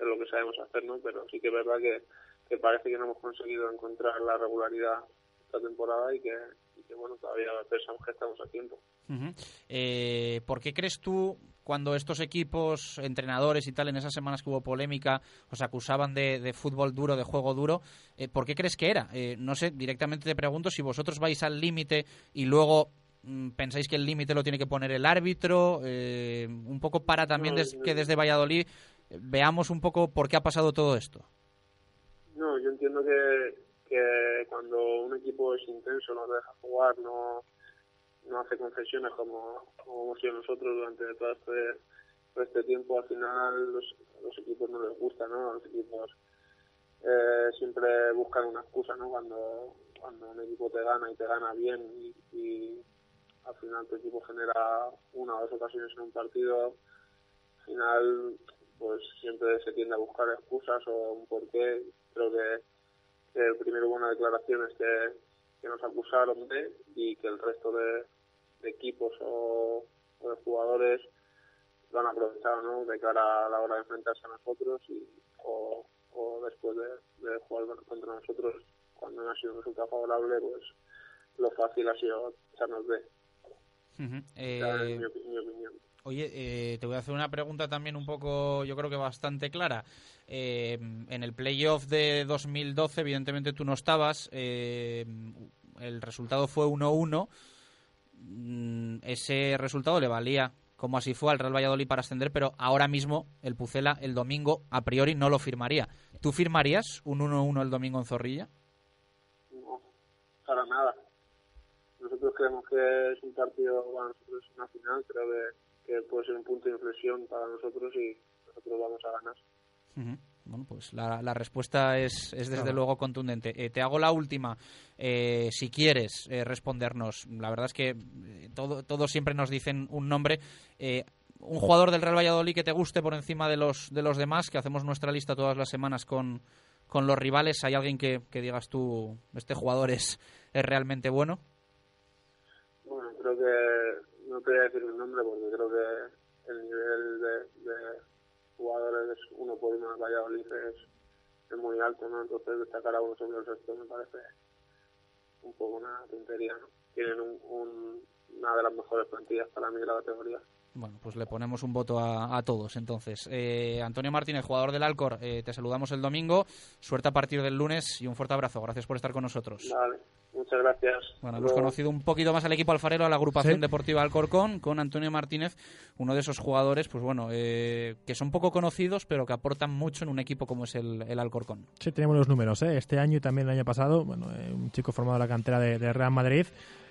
en lo que sabemos hacer, ¿no? Pero sí que es verdad que, parece que no hemos conseguido encontrar la regularidad esta temporada y que, y que bueno, todavía pensamos que estamos a tiempo. Ujú. Eh, ¿Por qué crees tú, cuando estos equipos, entrenadores y tal, en esas semanas que hubo polémica, os acusaban de, de fútbol duro, de juego duro, eh, ¿por qué crees que era? Eh, no sé, directamente te pregunto si vosotros vais al límite y luego mm, pensáis que el límite lo tiene que poner el árbitro, eh, un poco para también No, des- no. que desde Valladolid veamos un poco por qué ha pasado todo esto. No, yo entiendo que, que cuando un equipo es intenso, no deja jugar, no, no hace concesiones como, como hemos sido nosotros durante todo este, este tiempo, al final los, los equipos no les gusta, ¿no? Los equipos eh, siempre buscan una excusa, ¿no? Cuando, cuando un equipo te gana y te gana bien y, al final tu equipo genera una o dos ocasiones en un partido, al final pues siempre se tiende a buscar excusas o un porqué. Creo que, que primero hubo unas declaraciones que, que nos acusaron de y que el resto de, de equipos o, o de jugadores lo han aprovechado ¿no? de cara a la hora de enfrentarse a nosotros y, o, o después de, de jugar contra nosotros cuando no ha sido un resultado favorable pues lo fácil ha sido echarnos de. Esa Eh, mi, opi- mi opinión Oye, eh, te voy a hacer una pregunta también un poco, yo creo que bastante clara. Eh, en el playoff de 2012, evidentemente tú no estabas, eh, el resultado fue 1-1. Mm, Ese resultado le valía, como así fue, al Real Valladolid para ascender, pero ahora mismo el Pucela el domingo a priori no lo firmaría. ¿Tú firmarías un 1-1 el domingo en Zorrilla? no para nada nosotros creemos que es un partido para nosotros es una final creo que, que puede ser un punto de inflexión para nosotros y nosotros vamos a ganar Ujú. Bueno, pues la, la respuesta es, es desde Claro. luego contundente. Eh, te hago la última, eh, si quieres eh, respondernos. La verdad es que eh, todo, todos siempre nos dicen un nombre. Eh, un jugador del Real Valladolid que te guste por encima de los, de los demás, que hacemos nuestra lista todas las semanas con, con los rivales. ¿Hay alguien que, que digas tú, este jugador es, es realmente bueno? bueno creo que no te voy a decir un nombre porque creo que el nivel de, de jugadores uno por uno en Valladolid es, es muy alto ¿no? entonces destacar a uno sobre el resto me parece un poco una tontería ¿no? tienen un, un- una de las mejores plantillas para mí de la categoría Bueno, pues le ponemos un voto a, a todos. Entonces, eh, Antonio Martínez, jugador del Alcor, eh, te saludamos el domingo. Suerte a partir del lunes y un fuerte abrazo. Gracias por estar con nosotros. vale muchas gracias Bueno, hemos conocido un poquito más al equipo alfarero, a la agrupación Sí. deportiva Alcorcón, con Antonio Martínez, uno de esos jugadores, pues bueno, eh, que son poco conocidos, pero que aportan mucho en un equipo como es el, el Alcorcón. Sí, tenemos los números, ¿eh? Este año y también el año pasado, bueno, eh, un chico formado en la cantera de, de Real Madrid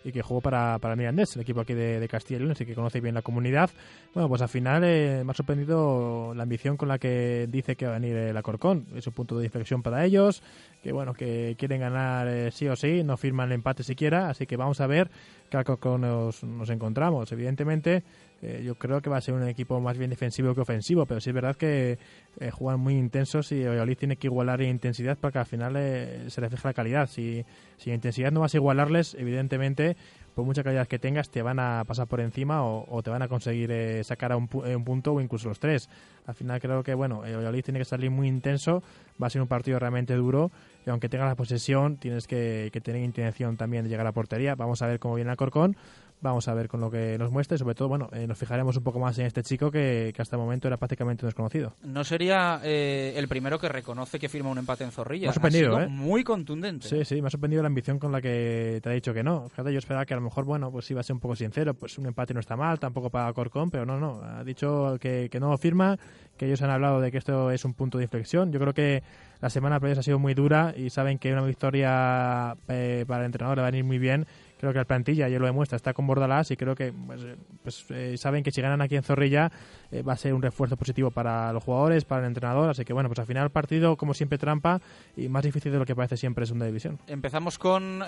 y que jugó para, para Mirandés, el equipo aquí de, de Castilla y León, así que conoce bien la comunidad. Bueno, pues al final eh, me ha sorprendido la ambición con la que dice que va a venir el Alcorcón. Es un punto de inflexión para ellos, que bueno, que quieren ganar eh, sí o sí, no firman el empate siquiera, así que vamos a ver qué Alcorcón nos, nos encontramos. Evidentemente, eh, yo creo que va a ser un equipo más bien defensivo que ofensivo, pero sí es verdad que eh, juegan muy intensos y Valladolid tiene que igualar en intensidad para que al final eh, se refleje la calidad. Si, si en intensidad no vas a igualarles, evidentemente, por mucha calidad que tengas, te van a pasar por encima o, o te van a conseguir eh, sacar a un, eh, un punto o incluso los tres. Al final creo que, bueno, el Valladolid tiene que salir muy intenso, va a ser un partido realmente duro y aunque tengas la posesión, tienes que, que tener intención también de llegar a la portería. Vamos a ver cómo viene el Corcón. Vamos a ver con lo que nos muestra y sobre todo, bueno, eh, nos fijaremos un poco más en este chico que, que hasta el momento era prácticamente desconocido. No sería eh, el primero que reconoce que firma un empate en Zorrilla. Me ha sorprendido, sido ¿eh? Muy contundente. Sí, sí, me ha sorprendido la ambición con la que te ha dicho que no. Fíjate, yo esperaba que a lo mejor, bueno, pues iba a ser un poco sincero, pues un empate no está mal, tampoco para Corcón, pero no, no. Ha dicho que, que no firma, que ellos han hablado de que esto es un punto de inflexión. Yo creo que la semana previa ha sido muy dura y saben que una victoria eh, para el entrenador le va a venir muy bien, creo que la plantilla ya lo demuestra, está con Bordalás y creo que pues, eh, pues, eh, saben que si ganan aquí en Zorrilla eh, va a ser un refuerzo positivo para los jugadores, para el entrenador, así que bueno, pues al final el partido como siempre trampa y más difícil de lo que parece siempre es una división. Empezamos con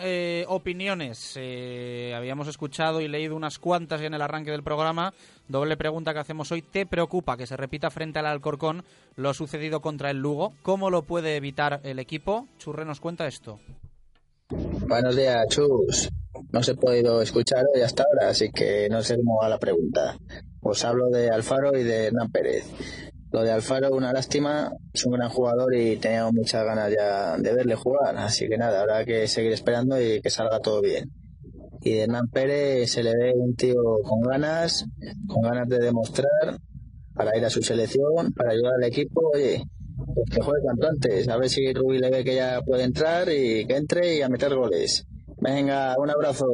opiniones. habíamos escuchado y leído unas cuantas en el arranque del programa. Doble pregunta que hacemos hoy. ¿Te preocupa que se repita frente al Alcorcón lo sucedido contra el Lugo? ¿Cómo lo puede evitar el equipo? Churre nos cuenta esto. Buenos días, Chus. No se ha podido escuchar hoy hasta ahora, así que no sé cómo va la pregunta. Os hablo de Alfaro y de Hernán Pérez. Lo de Alfaro, una lástima, es un gran jugador y teníamos muchas ganas ya de verle jugar, así que nada, habrá que seguir esperando y que salga todo bien. Y de Hernán Pérez se le ve un tío con ganas, con ganas de demostrar para ir a su selección, para ayudar al equipo, oye, pues que juegue cuanto antes, a ver si Rubí le ve que ya puede entrar y que entre y a meter goles. Venga, un abrazo.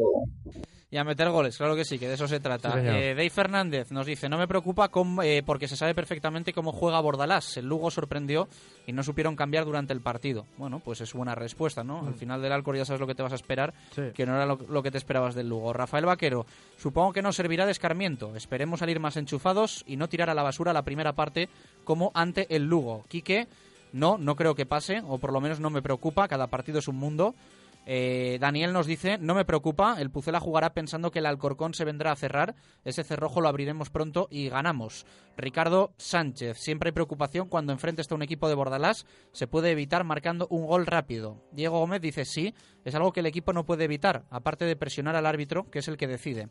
Y a meter goles, claro que sí, que de eso se trata. eh, Dave Fernández nos dice, no me preocupa eh, porque se sabe perfectamente cómo juega Bordalás. El Lugo sorprendió y no supieron cambiar durante el partido. Bueno, pues es buena respuesta, ¿no? Al mm. final del Alcor ya sabes lo que te vas a esperar, que no era lo, que te esperabas del Lugo. Rafael Vaquero, supongo que no servirá de escarmiento. Esperemos salir más enchufados y no tirar a la basura la primera parte como ante el Lugo. Quique, no, no creo que pase, o por lo menos no me preocupa. Cada partido es un mundo. Eh, Daniel nos dice, no me preocupa, el Pucela jugará pensando que el Alcorcón se vendrá a cerrar, ese cerrojo lo abriremos pronto y ganamos. Ricardo Sánchez, siempre hay preocupación cuando enfrente está un equipo de Bordalás, se puede evitar marcando un gol rápido. Diego Gómez dice, sí, es algo que el equipo no puede evitar, aparte de presionar al árbitro, que es el que decide.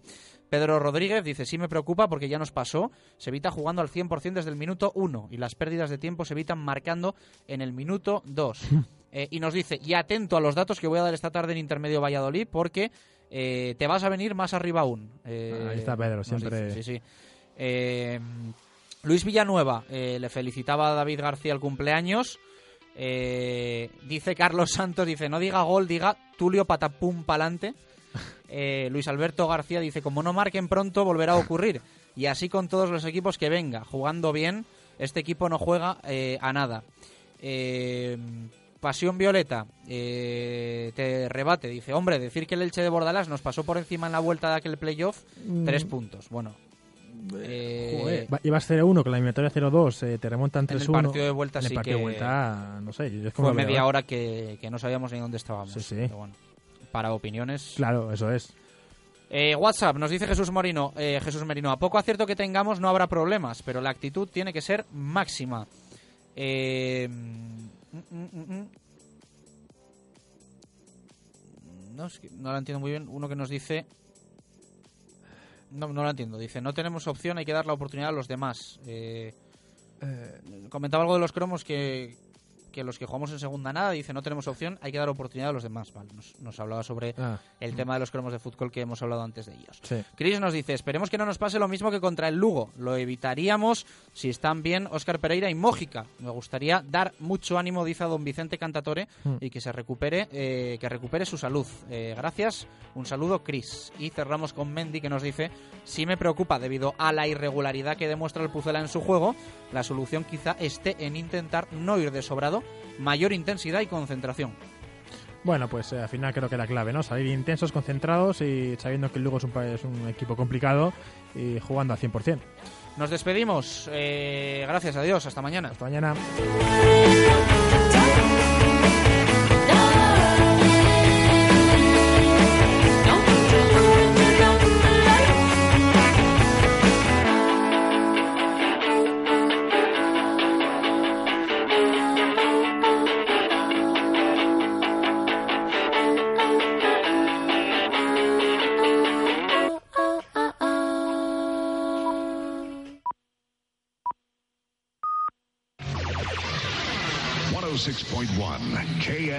Pedro Rodríguez dice, sí me preocupa porque ya nos pasó, se evita jugando al 100% desde el minuto 1 y las pérdidas de tiempo se evitan marcando en el minuto 2. Eh, y nos dice, y atento a los datos que voy a dar esta tarde en Intermedio Valladolid, porque eh, te vas a venir más arriba aún. Eh, Ahí está Pedro, siempre. sí, sí. Luis Villanueva le felicitaba a David García el cumpleaños. dice Carlos Santos, dice, no diga gol, diga Tulio Patapum pa'lante. Luis Alberto García dice, como no marquen pronto, volverá a ocurrir. Y así con todos los equipos que venga, jugando bien, este equipo no juega a nada. Eh, Pasión Violeta eh, te rebate, dice, hombre, decir que el Elche de Bordalás nos pasó por encima en la vuelta de aquel playoff, mm. tres puntos. Bueno. Eh, ibas 0-1 con la eliminatoria 0-2, eh, te remontan 3-1. En el partido de vuelta en sí partido que... de vuelta, no sé. Es como fue media hora que, no sabíamos ni dónde estábamos. Sí, sí. bueno, para opiniones... Claro, eso es. Eh, WhatsApp, nos dice Jesús Morino, Jesús Merino, a poco acierto que tengamos no habrá problemas, pero la actitud tiene que ser máxima. Eh, mm, mm, mm, no, no la entiendo muy bien. Uno que nos dice... No, no la entiendo. Dice, no tenemos opción, hay que dar la oportunidad a los demás. Eh, eh, comentaba algo de los cromos que, que los que jugamos en segunda nada, dice no tenemos opción, hay que dar oportunidad a los demás. Vale, nos, hablaba sobre ah. el tema de los cromos de fútbol que hemos hablado antes de ellos. Chris nos dice, esperemos que no nos pase lo mismo que contra el Lugo. Lo evitaríamos si están bien Óscar Pereira y Mójica. Me gustaría dar mucho ánimo, dice a don Vicente Cantatore, hmm. y que se recupere, eh, que recupere su salud. Eh, gracias, un saludo Chris. Y cerramos con Mendy que nos dice, si me preocupa debido a la irregularidad que demuestra el Pucela en su juego, la solución quizá esté en intentar no ir de sobrado mayor intensidad y concentración. Bueno, pues eh, al final creo que la clave, ¿no? Salir intensos, concentrados y sabiendo que el Lugo es un, es un equipo complicado y jugando al 100%. Nos despedimos. Eh, gracias a Dios. Hasta mañana. Hasta mañana.